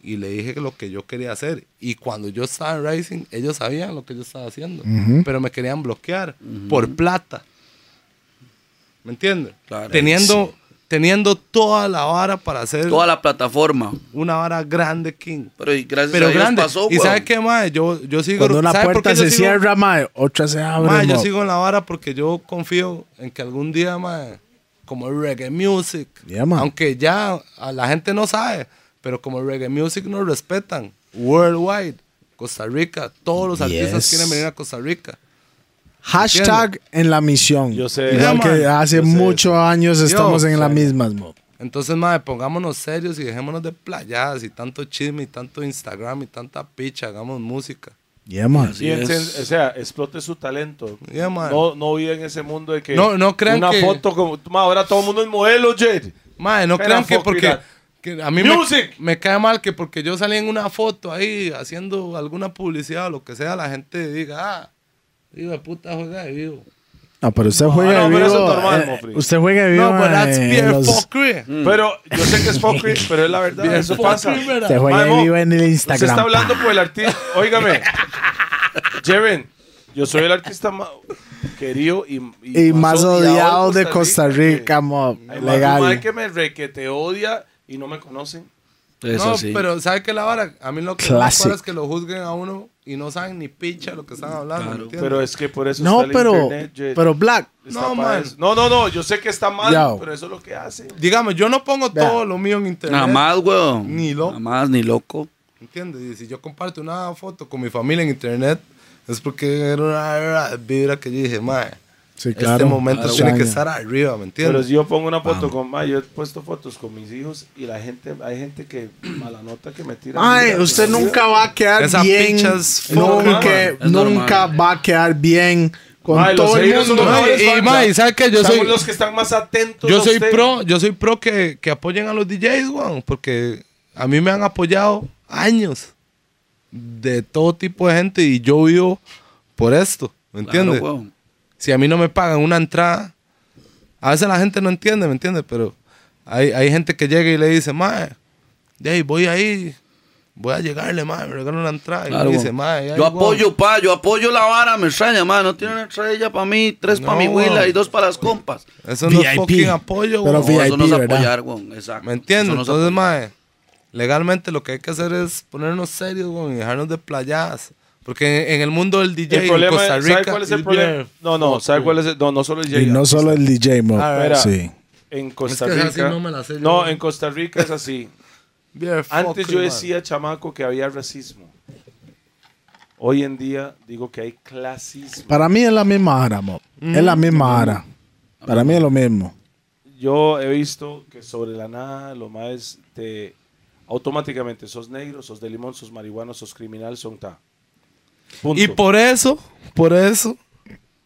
y le dije lo que yo quería hacer. Y cuando yo estaba en Rising, ellos sabían lo que yo estaba haciendo. Pero me querían bloquear por plata. ¿Me entiendes? Claro. teniendo, teniendo toda la vara para hacer Toda la plataforma. una vara grande, King. Pero y gracias Pero a Dios grande. pasó, ¿Y weón. sabe qué, Mae? Yo, yo sigo... Cuando una ¿sabe por puerta se sigo- cierra, Mae, otra se abre. Ma, yo sigo en la vara porque yo confío en que algún día, ma, como el reggae music, Yeah, aunque ya a la gente no sabe, pero como el reggae music nos respetan, worldwide, Costa Rica, todos los artistas Yes. quieren venir a Costa Rica. Hashtag en la misión. Yo sé. Igual Ya, que hace muchos años estamos en la misma. mo. Entonces, madre, pongámonos serios y dejémonos de playadas y tanto chisme y tanto Instagram y tanta picha, hagamos música. Yeah, man. O sea, explote su talento. Yeah, man. No, no vive en ese mundo de que No- no crean una que- foto como Ma, ahora todo el mundo es modelo, Jed. Madre, no crean que porque... que a mí me, Music. me cae mal que porque yo salí en una foto ahí haciendo alguna publicidad o lo que sea, la gente diga, ah, hijo de puta juega de vivo. No, pero usted juega no, de pero eso vivo. es normal, eh, usted juega de vivo. No, but that's eh, los- fuckery. Pero yo sé que es fuckery, pero es la verdad. Beer eso pasa. ¿verdad? Usted juega de vivo en el Usted Instagram. está hablando por el artista. Óigame. Jeren, yo soy el artista más querido y, Y más odiado de Costa Rica, mo. Hay más Legal. que me re que te odia y no me conocen. No, pero ¿sabe qué la vara? A mí lo que me es que lo juzguen a uno y no saben ni picha lo que están hablando, ¿me entiendes? Pero es que por eso No, está el pero, internet, pero Black, No, man. no, no, no, yo sé que está mal, Yo. pero eso es lo que hace. Digamos, yo no pongo Vea. todo lo mío en internet. Nada más, weón. Ni loco. Nada más, ni loco. ¿Entiendes? Y si yo comparto una foto con mi familia en internet, es porque era una vibra que yo dije, mae, Sí, claro. este momento tiene que estar arriba, ¿me Pero entiendes? si yo pongo una foto con ma, yo he puesto fotos con mis hijos y la gente, hay gente que mala nota que me tira. Ay, usted mira. nunca va a quedar Esa bien. Nunca, nunca va a quedar bien con Ay, todo el mundo. y- y, fans, ma, ¿ah? y ¿sabe qué? Yo soy- los que están más atentos. Yo a soy usted. pro, yo soy pro que, que apoyen a los DJs, weón, porque a mí me han apoyado años de todo tipo de gente y yo vivo por esto, ¿me entiendes? Claro, weón. Si a mí no me pagan una entrada, a veces la gente no entiende, ¿me entiendes? Pero hay, hay gente que llega y le dice, mae, de ahí voy ahí, voy a llegarle, mae, me regalo una entrada. y Claro, me dice, mae, yo voy". apoyo, pa, yo apoyo la vara, me extraña, man. No tiene una estrella para mí, tres para No, mi huila y dos para las compas. Eso no es VIP. fucking apoyo, Pero. No, eso no es VIP, apoyar, weón. Exacto. ¿Me entiendes? No Entonces, mae, legalmente lo que hay que hacer es ponernos serios, weón, y dejarnos de playadas. Porque en, el mundo del DJ El en problema Costa es, Rica... ¿sabe cuál es el problema? No, no, ¿sabe cuál es el? No, no solo el Y DJ. no solo el DJ, mo. Ah, Espera. Sí. En Costa Es que es Rica. no me la sé yo. no, en Costa Rica es así. Antes yo man. decía, chamaco, que había racismo. Hoy en día digo que hay clasismo. Para mí es la misma ara, mo. Es la misma ara. Para mí es lo mismo. Yo he visto que sobre la nada lo más te automáticamente sos negro, sos de limón, sos marihuano, sos criminal, son ta. Punto. Y por eso, por eso,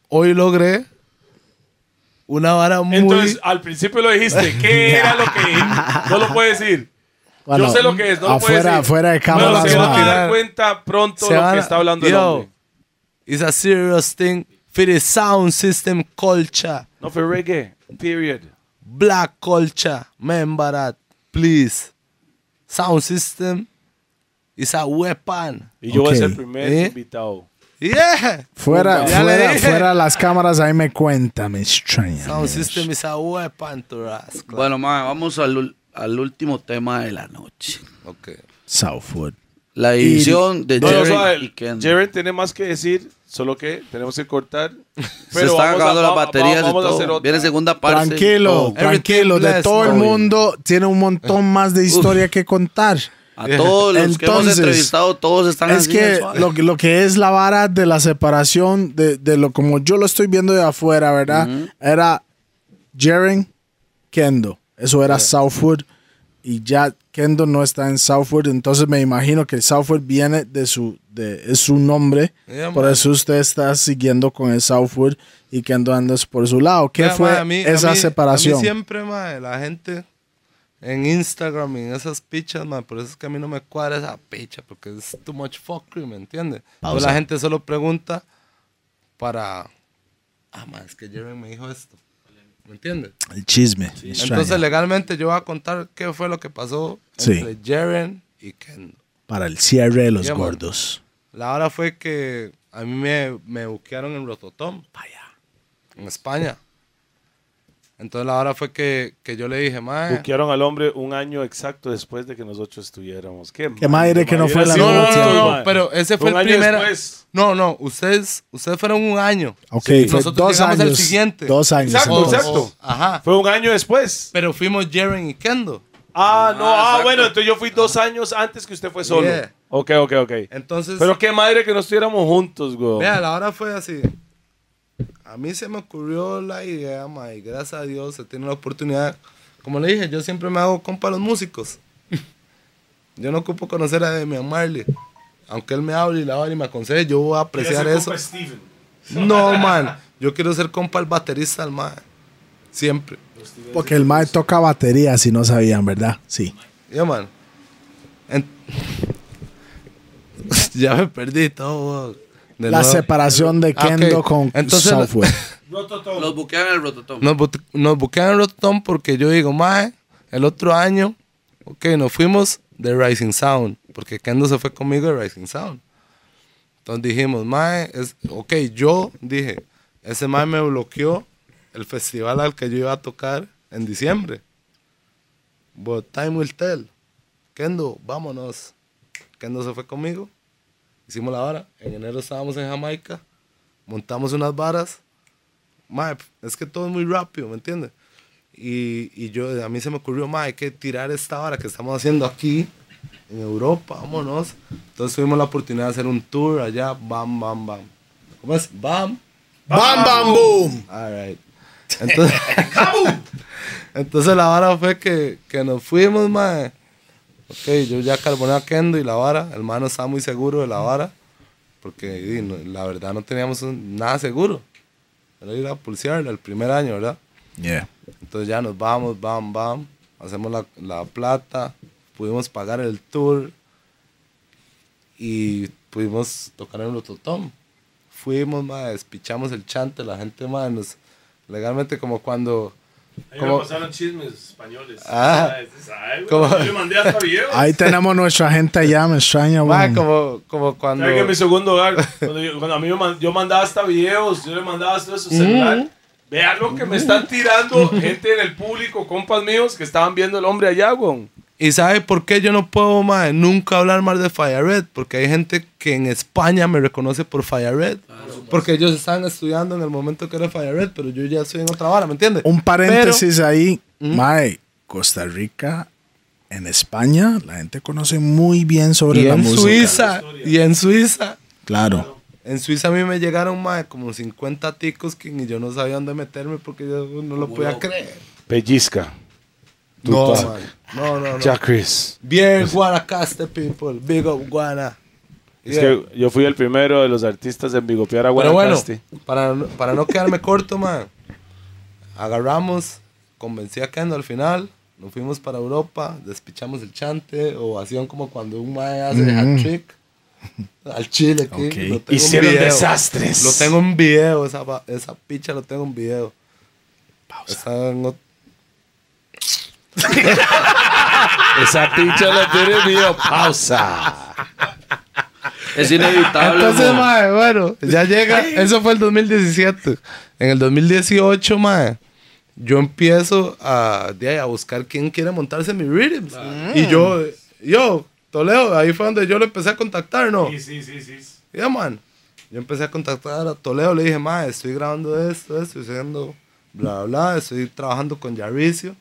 hoy logré una vara muy... Entonces, al principio lo dijiste, ¿qué era lo que no lo puedes decir? Bueno, Yo sé lo que es, no lo puedes afuera, decir. afuera de cámara. se mo. van a dar cuenta pronto Se lo que está hablando el Yo, hombre. It's a serious thing for the sound system culture. No fue reggae, period. Black culture. Remember that, please. Sound system is a weapon. Y yo voy a ser Ok. el primer ¿Eh? invitado. Yeah. Fuera, fuera, fuera las cámaras, ahí me cuenta, me extraña. Sound system is a weapon to us. Bueno, ma, vamos al, al último tema de la noche. Okay. Southwood. La edición de No, no, Jerry suave, y Ken. Jaren tiene más que decir, solo que tenemos que cortar. Se están vamos acabando las baterías vamos a hacer todo. Viene segunda parte. Tranquilo, todo. tranquilo. De todo el mundo tiene un montón más de historia que contar. A todos los que hemos Entonces, entrevistado, todos están Es así que lo, que- lo que es la vara de la separación, de, de lo como yo lo estoy viendo de afuera, ¿verdad? Era Jaren, Kendo. Eso era Southwood. Y ya Kendo no está en Southwood. Entonces me imagino que Southwood viene de su, de, es su nombre. Yeah, por man. eso usted está siguiendo con el Southwood y Kendo andas por su lado. ¿Qué fue mae, a mí- a esa mí- separación? A mí siempre, mae, la gente en Instagram y en esas pichas, mae, por eso es que a mí no me cuadra esa picha, porque es too much fuckery, ¿me entiendes? Entonces la gente solo pregunta para... Ah, mae, es que Jeremy me dijo esto. ¿Me entiendes? el chisme. Entonces legalmente yo voy a contar qué fue lo que pasó Sí. entre Jaren y Kendo. Para el cierre de los Yeah, man. gordos. La hora fue que a mí me, me buquearon en Rototom. En España. Entonces la hora fue que, que yo le dije, mae. Buquearon al hombre un año exacto después de que nosotros estuviéramos. Qué, Qué madre que no fue la No, no, noche. no, no, mae. pero ese fue Un el primer. No, no, ustedes, ustedes fueron un año. Ok, Sí, nosotros dos llegamos años. siguiente. Dos años. Exacto, entonces. exacto. o- ajá. Fue un año después. Pero fuimos Jaren y Kendo. Ah, no, Ah, ah, bueno, entonces yo fui dos años antes que usted fue solo. Yeah. Ok, ok, ok. Entonces, Pero qué madre que no estuviéramos juntos, güey. vea, la hora fue así. A mí se me ocurrió la idea, ma, y gracias a Dios se tiene la oportunidad. Como le dije, yo siempre me hago compa a los músicos. yo no ocupo conocer a Demian Marley. Aunque él me hable y la hable y me aconseje, yo voy a apreciar eso. No, man. Yo quiero ser compa al baterista al mae. Siempre. Porque el mae toca batería, si no sabían, ¿verdad? Sí. Ya, man. En- ya me perdí todo. De La nuevo. separación de Ah. Kendo con Entonces- software. Los buquean el Rototom. Nos, nos buquean en Rototom porque yo digo, mae, el otro año, ok, nos fuimos de Rising Sound, porque Kendo se fue conmigo de Rising Sound. Entonces dijimos, mae, es, ok, yo dije, ese mae me bloqueó el festival al que yo iba a tocar en diciembre. But time will tell. Kendo, vámonos. Kendo se fue conmigo, hicimos la vara. En enero estábamos en Jamaica, montamos unas varas. Mae, es que todo es muy rápido, ¿me entiendes? Y, y yo, a mí se me ocurrió, mae, hay que tirar esta vara que estamos haciendo aquí, en Europa, vámonos. Entonces tuvimos la oportunidad de hacer un tour allá, bam, bam, bam. ¿Cómo es? Bam. ¡Bam, bam, boom! All right. Entonces, entonces la vara fue que, que nos fuimos, mae. Ok, yo ya carboné a Kendo y la vara. El mano estaba muy seguro de la vara. Porque no- la verdad no teníamos un- nada seguro. Era ir a pulsearla el primer año, ¿verdad? Yeah. Entonces ya nos vamos, bam, bam. Hacemos la, la plata. Pudimos pagar el tour. Y pudimos tocar en Rototom. Fuimos, más despichamos el chante. La gente, más. Legalmente como cuando... Ahí como- pasaron chismes españoles. Ah. ¿Sabes? ¿Sabes? ¿Cómo? Yo le mandé hasta videos. Ahí tenemos nuestra gente allá, me extraña, ma, weón. como, como cuando... ¿Sabes que en mi segundo hogar, cuando, yo, cuando a mí me yo mandaba hasta videos, yo le mandaba hasta su celular. Vean lo que me están tirando gente en el público, compas míos, que estaban viendo el hombre allá, weón. ¿Y sabe por qué yo no puedo, mae, nunca hablar más de Fire Red? Porque hay gente que en España me reconoce por Fire Red. Porque ellos estaban estudiando en el momento que era Fire Red, pero yo ya estoy en otra vara, ¿me entiendes? Un paréntesis ahí. Mae, Costa Rica, en España, la gente conoce muy bien sobre y la en música. Suiza, y en Suiza. Claro. En Suiza a mí me llegaron, mae, como 50 ticos que ni yo no sabía dónde meterme porque yo no lo podía creer. Pellizca. No, no, no, no. Chris. Bien, Guanacaste, people. Big up, Guana. Es Yeah. que yo fui el primero de los artistas en bigopear a Pero bueno, Guanacaste. para, no- para no quedarme corto, man, agarramos, convencí a Kendo al final, nos fuimos para Europa, despichamos el chante, ovación como cuando un mae hace hat trick. Al chile, aquí. Ok. lo tengo en Hicieron video. desastres. Lo tengo en video, esa, esa picha lo tengo en video. Está en ot- Esa picha la tiene mío. Pausa. Es inevitable. Entonces, mo. mae, bueno, ya llega. Eso fue el 2017. En el 2018, mae, yo empiezo a, de ahí, a buscar quién quiere montarse en mi rhythms. Y yo, yo, Toledo, ahí fue donde yo lo empecé a contactar, ¿no? Sí, sí, sí, sí. Ya, man. Yo empecé a contactar a Toledo, le dije, mae, estoy grabando esto, esto, estoy haciendo bla, bla, estoy trabajando con Yaricio.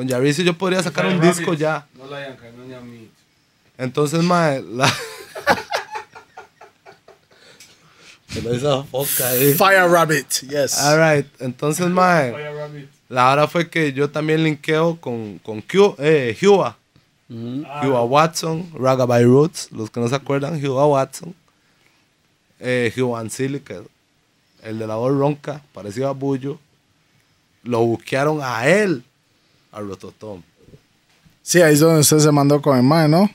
Con Yaricio yo podría sacar un disco ya. No la hayan caído ni a mí. Entonces, mae, la... Se lo hizo foca ahí. Fire Rabbit, yes. Alright, entonces, mae, Vaya rabbit. la hora fue que yo también linkeo con, con Q, eh, Hua. Hua Watson, Ragabay Roots, los que no se acuerdan, Hua Watson. Eh, Hua Silica, el de la voz ronca, parecido a Bullo. Lo buquearon a él, a Rototom. Sí, ahí es donde usted se mandó con el mae, ¿no?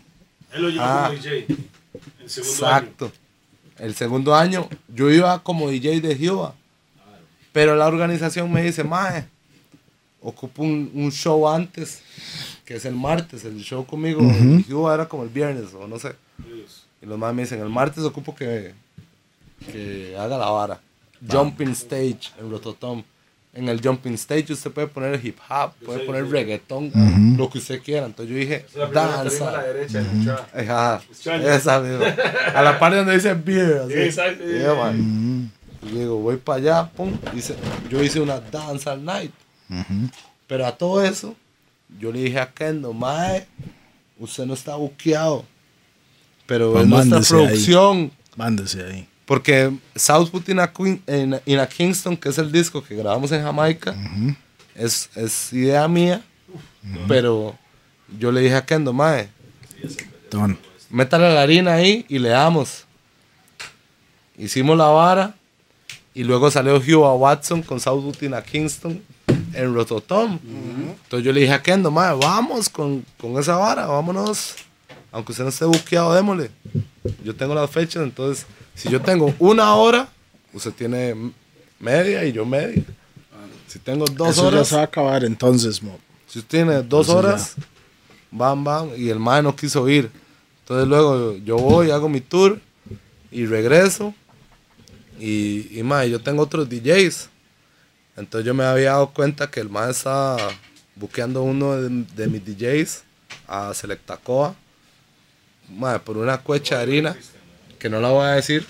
Él lo llevó Ah. como DJ. El segundo año. Exacto. El segundo año yo iba como DJ de Jehová. Pero la organización me dice, Mae, ocupo un, un show antes, que es el martes. El show conmigo, en Jehová era como el viernes, o no sé. Y los más me dicen, el martes ocupo que, que haga la vara. Jumping stage en Rototom. En el jumping stage usted puede poner hip hop, puede poner reggaetón, lo que usted quiera. Entonces yo dije, La a danza. la derecha. el. Ajá, esa misma. A la parte donde dice beer. así. Exacto. Yeah, man. Y digo, voy para allá, pum. hice- yo hice una dance all night. Pero a todo eso, yo le dije a Kendo, Mae, usted no está buqueado. Pero Pues es nuestra ahí. producción. Mándese ahí. Porque Southwood in a, Queen- in a- in a Kingston, que es el disco que grabamos en Jamaica, es, es idea mía, pero yo le dije a Kendo, mae, Don. métale la harina ahí y le damos. Hicimos la vara y luego salió Hugh a Watson con Southwood in a Kingston en Rototom. Entonces yo le dije a Kendo, mae, vamos con, con esa vara, vámonos. Aunque usted no esté buqueado, démosle. Yo tengo las fechas, entonces si yo tengo una hora, usted tiene media y yo media. Si tengo dos Eso ya horas, se va a acabar entonces, mo. si usted tiene dos horas, bam, bam, y el mae no quiso ir. Entonces luego yo voy, hago mi tour y regreso. Y, y yo tengo otros DJs. Entonces yo me había dado cuenta que el mae estaba buqueando uno de, de mis DJs a Selectacoa. Por una cuecha de harina, que no la voy a decir.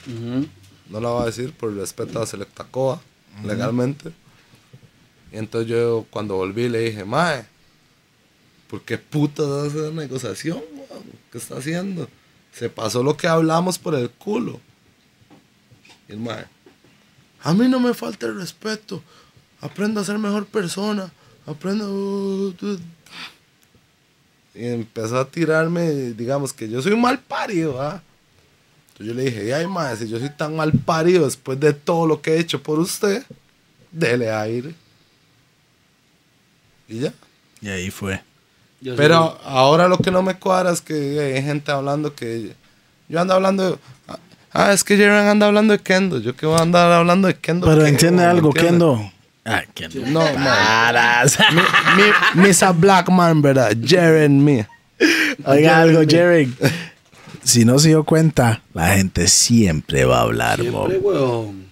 No la voy a decir por respeto a Selectacoa, legalmente. Y entonces yo cuando volví le dije, Mae, ¿por qué putas hace esa negociación? weón? ¿Qué está haciendo? Se pasó lo que hablamos por el culo. Y el Mae, a mí no me falta el respeto. Aprendo a ser mejor persona. Aprendo... uh, uh". Y empezó a tirarme, digamos que yo soy un mal parido, ¿ah? Entonces yo le dije, ay, mae, si yo soy tan mal parido después de todo lo que he hecho por usted, dele aire. Y ya. Y ahí fue. Pero ahora lo que no me cuadra es que hay gente hablando que. Yo ando hablando. de- ah, es que Jerry anda hablando de Kendo. Yo que voy a andar hablando de Kendo. Pero ¿qué, entiende algo, ¿Entiende? Kendo. Ah, Kendo. No, man. Paras. Mi, mi, Mr. Black Man, ¿verdad? Me. Oiga algo, Jerry. Si no se dio cuenta, la gente siempre va a hablar, mo. Siempre, weón.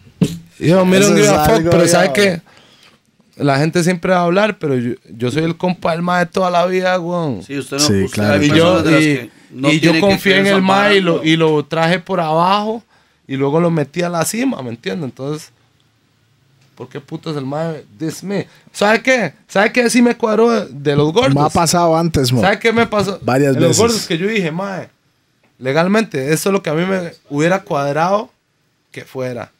Yo, mira, Eso un fuck, pero ya. ¿sabe qué? La gente siempre va a hablar, pero yo, yo soy el compa del mae de toda la vida, weón. Sí, usted no. Sí, usted- claro. y yo, de y, no y yo confié en el mae y lo, y lo traje por abajo y luego lo metí a la cima, ¿me entiendes? Entonces, ¿por qué putas el mae? This me. ¿Sabe qué? ¿Sabe qué sí me cuadró de, de los gordos? Me ha pasado antes, mo. ¿Sabe qué me pasó? Varias los veces. gordos que yo dije, mae, legalmente, eso es lo que a mí me hubiera cuadrado que fuera.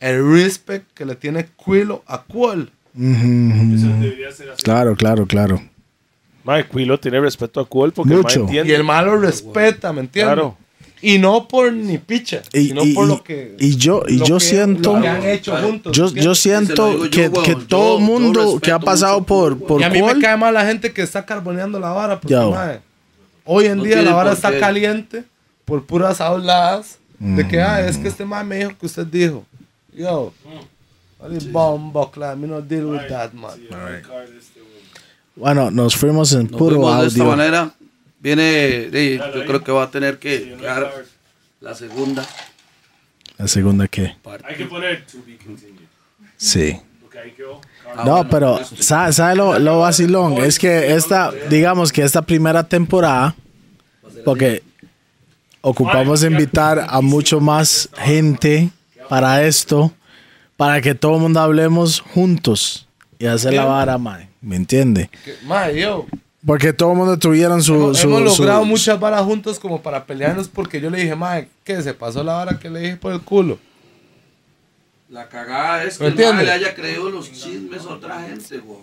El respect que le tiene Quilo a Qual. Ujú, ujú. Claro, claro, claro. Mae, Quilo tiene respeto a Cool porque Mucho. entiende. Y el malo respeta, ¿me entiendes? Claro. Y no por ni picha, Y, sino y- por y- lo que. y yo, y lo yo que- siento, Lo que han hecho juntos. yo, ¿me yo siento yo, que, que Yo- todo mundo que ha pasado mucho por, por y a mí me Qual, cae mal la gente que está carboneando la vara. Porque, Yo. Hoy en No día la vara está qué. caliente por puras habladas de que, ah, es que este man me dijo que usted dijo. Yo, Ali bombo, claro, me no deal with that, man. bueno, nos fuimos en Nos puro fuimos de esta audio. manera. Viene, sí, yo creo que va a tener que quedar la segunda La segunda que, parte. Hay que poner to be continued. sí. Ah, No, bueno, pero. ¿sabe, sabe lo, lo vacilón? Es que esta, digamos que esta primera temporada, porque ocupamos invitar a mucho más gente para esto, para que todo el mundo hablemos juntos y hacer la vara, mae. ¿Me entiende? Mae, yo, Porque todo el mundo tuvieran su... hemos, su- hemos su- logrado muchas varas juntos como para pelearnos porque yo le dije, mae, ¿qué? Se pasó la vara que le dije por el culo. La cagada es que ¿Me el mae entiendes? le haya creído los chismes a otra gente, güey.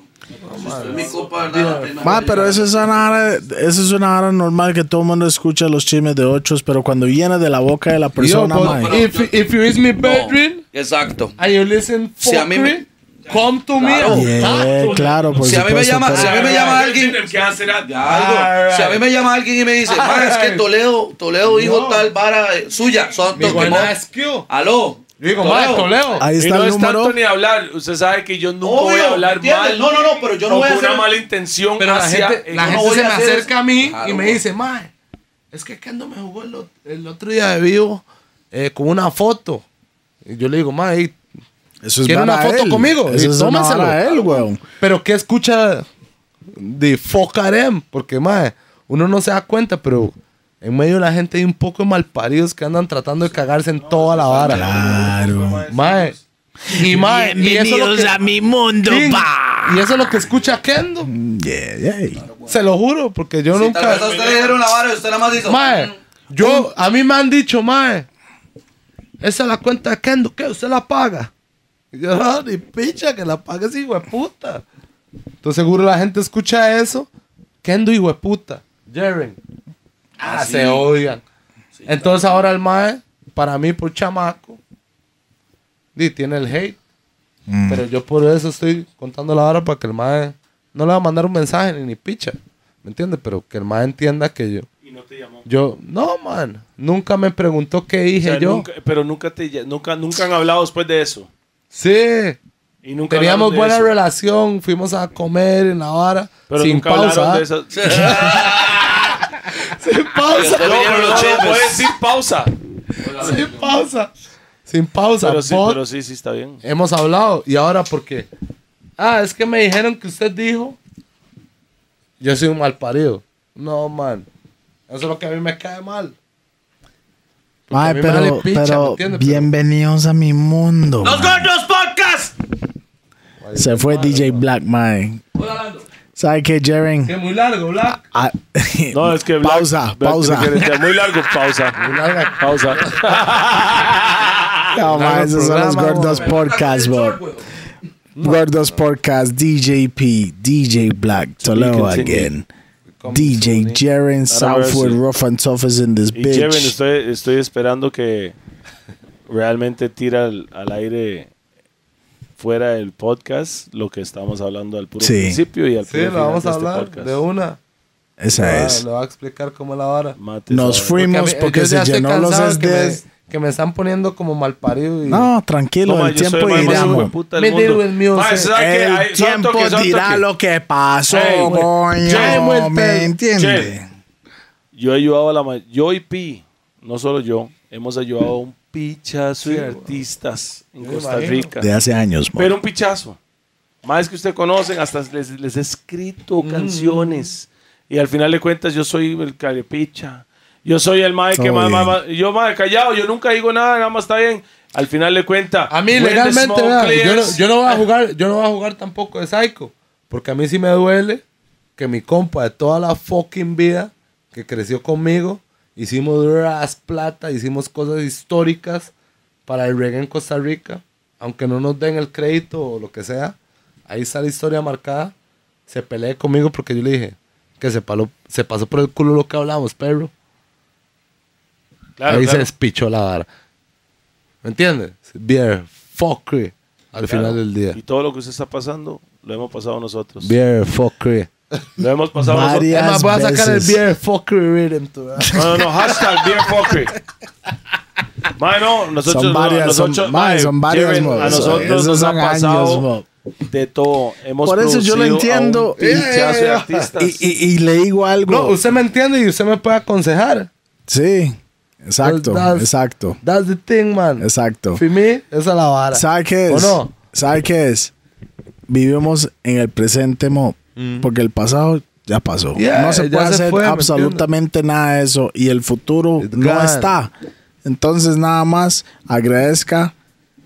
Ma, pero eso es una vara, eso es una vara normal que todo el mundo escucha los chismes de otros, pero cuando viene de la boca de la persona, Yo, pero- if, if you is my bedroom Exacto. and you listen Si a mí me- come to Claro. me. Yeah, claro, por Si a mí me supuesto, llama, pero- si a mí me llama alguien. Ya, algo. Si a mí me llama alguien y me dice, "Ma, es que. Toledo, Toledo dijo No. tal vara eh, suya, son. Aló. Yo digo, mae, Toledo. Ahí Y está no el es tanto número. ni hablar. Usted sabe que yo nunca voy a hablar ¿entiendes? mal. No, no, no, pero yo no voy a con hacer- una mala intención Pero la gente, la no gente se a me hacer acerca a mí Claro, y me dice, mae, es que Kendo me jugó el, ot- el otro día de vivo eh, con una foto. Y yo le digo, mae, Eso es ¿Quiere una foto él. conmigo? Eso Y es vara él, weón. pero ¿qué escucha de Focarem? Porque, mae, uno no se da cuenta, pero en medio de la gente hay un poco de malparidos que andan tratando de cagarse en toda la vara. Claro. Mae. Y, mae, y eso es lo que, mi mundo, King, y eso es lo que escucha Kendo. Yeah, yeah. Se lo juro, porque yo Si nunca... tal vez a usted le dijeron la vara y usted nada más hizo. Mae, "Mm". yo, a mí me han dicho, mae, esa es la cuenta de Kendo, ¿qué? ¿Usted la paga? Y yo, no, ni picha, que la pague ese hijo de puta. Entonces seguro la gente escucha eso. Kendo hijo de puta. Jaren. Ah, se odian. Entonces ahora el mae, para mí por chamaco, di, tiene el hate. Pero yo por eso estoy contando la hora para que el mae no le va a mandar un mensaje ni ni picha. ¿Me entiendes? Pero que el mae entienda que yo. Y no te llamó. Yo, no, man. Nunca me preguntó qué O dije sea, yo. nunca- pero nunca, te, nunca, nunca han hablado después de eso. Sí. Y nunca Teníamos buena eso. relación. Fuimos a comer en la vara. Pero sin nunca pausa. hablaron de ¿ah? Sin pausa. No, pero puedes sin pausa. sin pausa. Sin pausa. Pero sí, pero sí, sí está bien. Hemos hablado. Y ahora porque. Ah, es que me dijeron que usted dijo. Yo soy un mal parido. No, man. Eso es lo que a mí me cae mal. Porque a Mae, mí me vale pero, picha, ¿me pero? Pero- bienvenidos a mi mundo. ¡Los Gordos Podcast! Se fue DJ Black, mae. ¿Sabe qué, Jaren? Que muy largo, Black. Ah, No, es que... Black- pausa, Black pausa. que Muy largo, pausa. Muy larga. Pausa. No, largo esos son los Gordos mae. Podcast, bro. Gordos Podcast, DJP, DJ Black, Toledo again. DJ Jaren, Southwood, mercy. Rough and Tough is in this Y Jaren, bitch. estoy, estoy esperando que realmente tira al, al aire fuera del podcast lo que estamos hablando al puro Sí. principio y al Sí, lo final vamos de a este hablar podcast. de una. Esa Ah, es. Le voy a explicar cómo la vara. Mate Nos esa- fuimos a mí- porque yo se llenó los cansado que me, SDS. que me están poniendo como mal parido. Y... No, tranquilo, No, el yo tiempo dirá, ¿sabe qué? El tiempo dirá lo que pasó, coño. Jaren, ¿Me Jaren. entiende? Yo he ayudado a la yo y Pi, no solo yo, hemos ayudado a un pichazo de artistas en Costa. Rica. De hace años, mo. Pero un pichazo. Más que usted conocen, hasta les, les he escrito Mm. canciones. Y al final de cuentas, yo soy el carepicha. Yo soy el mae que más, más, más- Yo, mae, callado, yo nunca digo nada, nada más está bien. Al final de cuentas. A mí legalmente, yo, no, yo no voy a jugar, yo no voy a jugar tampoco de psycho. Porque a mí sí me duele que mi compa de toda la fucking vida que creció conmigo, hicimos ras plata, hicimos cosas históricas para el reggae en Costa Rica. Aunque no nos den el crédito o lo que sea, ahí está la historia marcada. Se peleé conmigo porque yo le dije que se, paló- se pasó por el culo lo que hablamos, perro. Claro, ahí claro. se despichó la vara. ¿Me entiendes? Beer fuckery al Claro. final del día. Y todo lo que usted está pasando, lo hemos pasado nosotros. Beer fuckery. Lo hemos pasado Varias Es más, voy a sacar el veces. beer fuckery rhythm. tú, ¿verdad? nosotros. No, no, no, hashtag beer fuckery. Mae, no, nosotros, Son varias, no, nosotros, son, mae, son varias, mo. a nosotros esos nos ha son años, pasado mo. de todo. Hemos Por eso yo lo producido a un entiendo. pinchazo de Yeah, artistas. Y, y- y le digo algo. No, usted me entiende y usted me puede aconsejar. Sí, exacto, That's- exacto, That's the thing, man. exacto. For me, esa es la vara. ¿Sabe qué ¿O es? no? ¿Sabe qué es? Vivimos en el presente, mo, porque el pasado ya pasó. Yeah, no se puede se hacer fue, ¿me absolutamente nada de eso y el futuro It's no gone. está. Entonces nada más agradezca.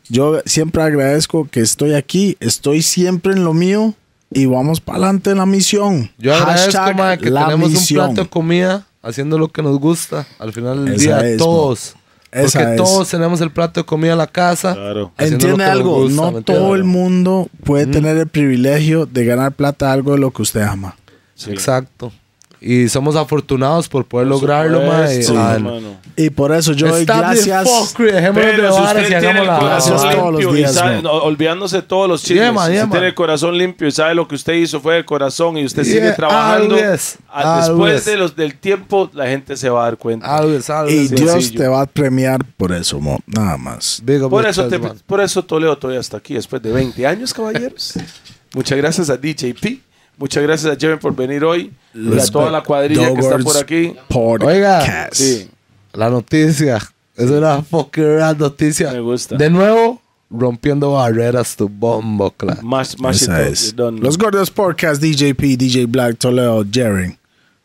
Yo siempre agradezco que estoy aquí, estoy siempre en lo mío y vamos para adelante en la misión. Yo agradezco, Hashtag man, que la tenemos misión. un plato de comida haciendo lo que nos gusta al final del Esa día. es, todos. Esa Porque es. todos tenemos el plato de comida en la casa. Claro. Entiende algo, gusta, no ¿me todo el mundo puede tener el privilegio de ganar plata de algo de lo que usted ama. Sí. Exacto. Y somos afortunados por poder Por lograrlo, man. supuesto, y- ah, hermano. Y por eso yo doy gracias. fuckery, dejémonos de Pero si usted y tiene hagamos el la corazón Gracias todos los limpio y días, sabe, no, olvidándose todos los chismes, Yeah, man, si yeah, usted tiene man. el corazón limpio y sabe lo que usted hizo fue de corazón y usted Yeah, sigue trabajando, always, a- después always. de los, del tiempo la gente se va a dar cuenta. Always, Y. Dios sencillo. te va a premiar por eso, mo. nada más. Big Por eso, te- man. por eso Toledo todavía está aquí después de 20 años, caballeros. Muchas gracias a DJP. Muchas gracias a Jeremy por venir hoy. Y a toda la cuadrilla que está por aquí. Podcast. Sí. La noticia. Es una fucking noticia. Me gusta. De nuevo, rompiendo barreras tu bombo, claro. Esa up, es. Los Gordos Podcast, DJP, DJ Black, Toledo, Jaren,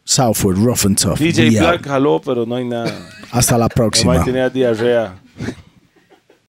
Southwood, Rough and Tough. DJ. Black jaló, pero no hay nada. Hasta la próxima. tenía diarrea.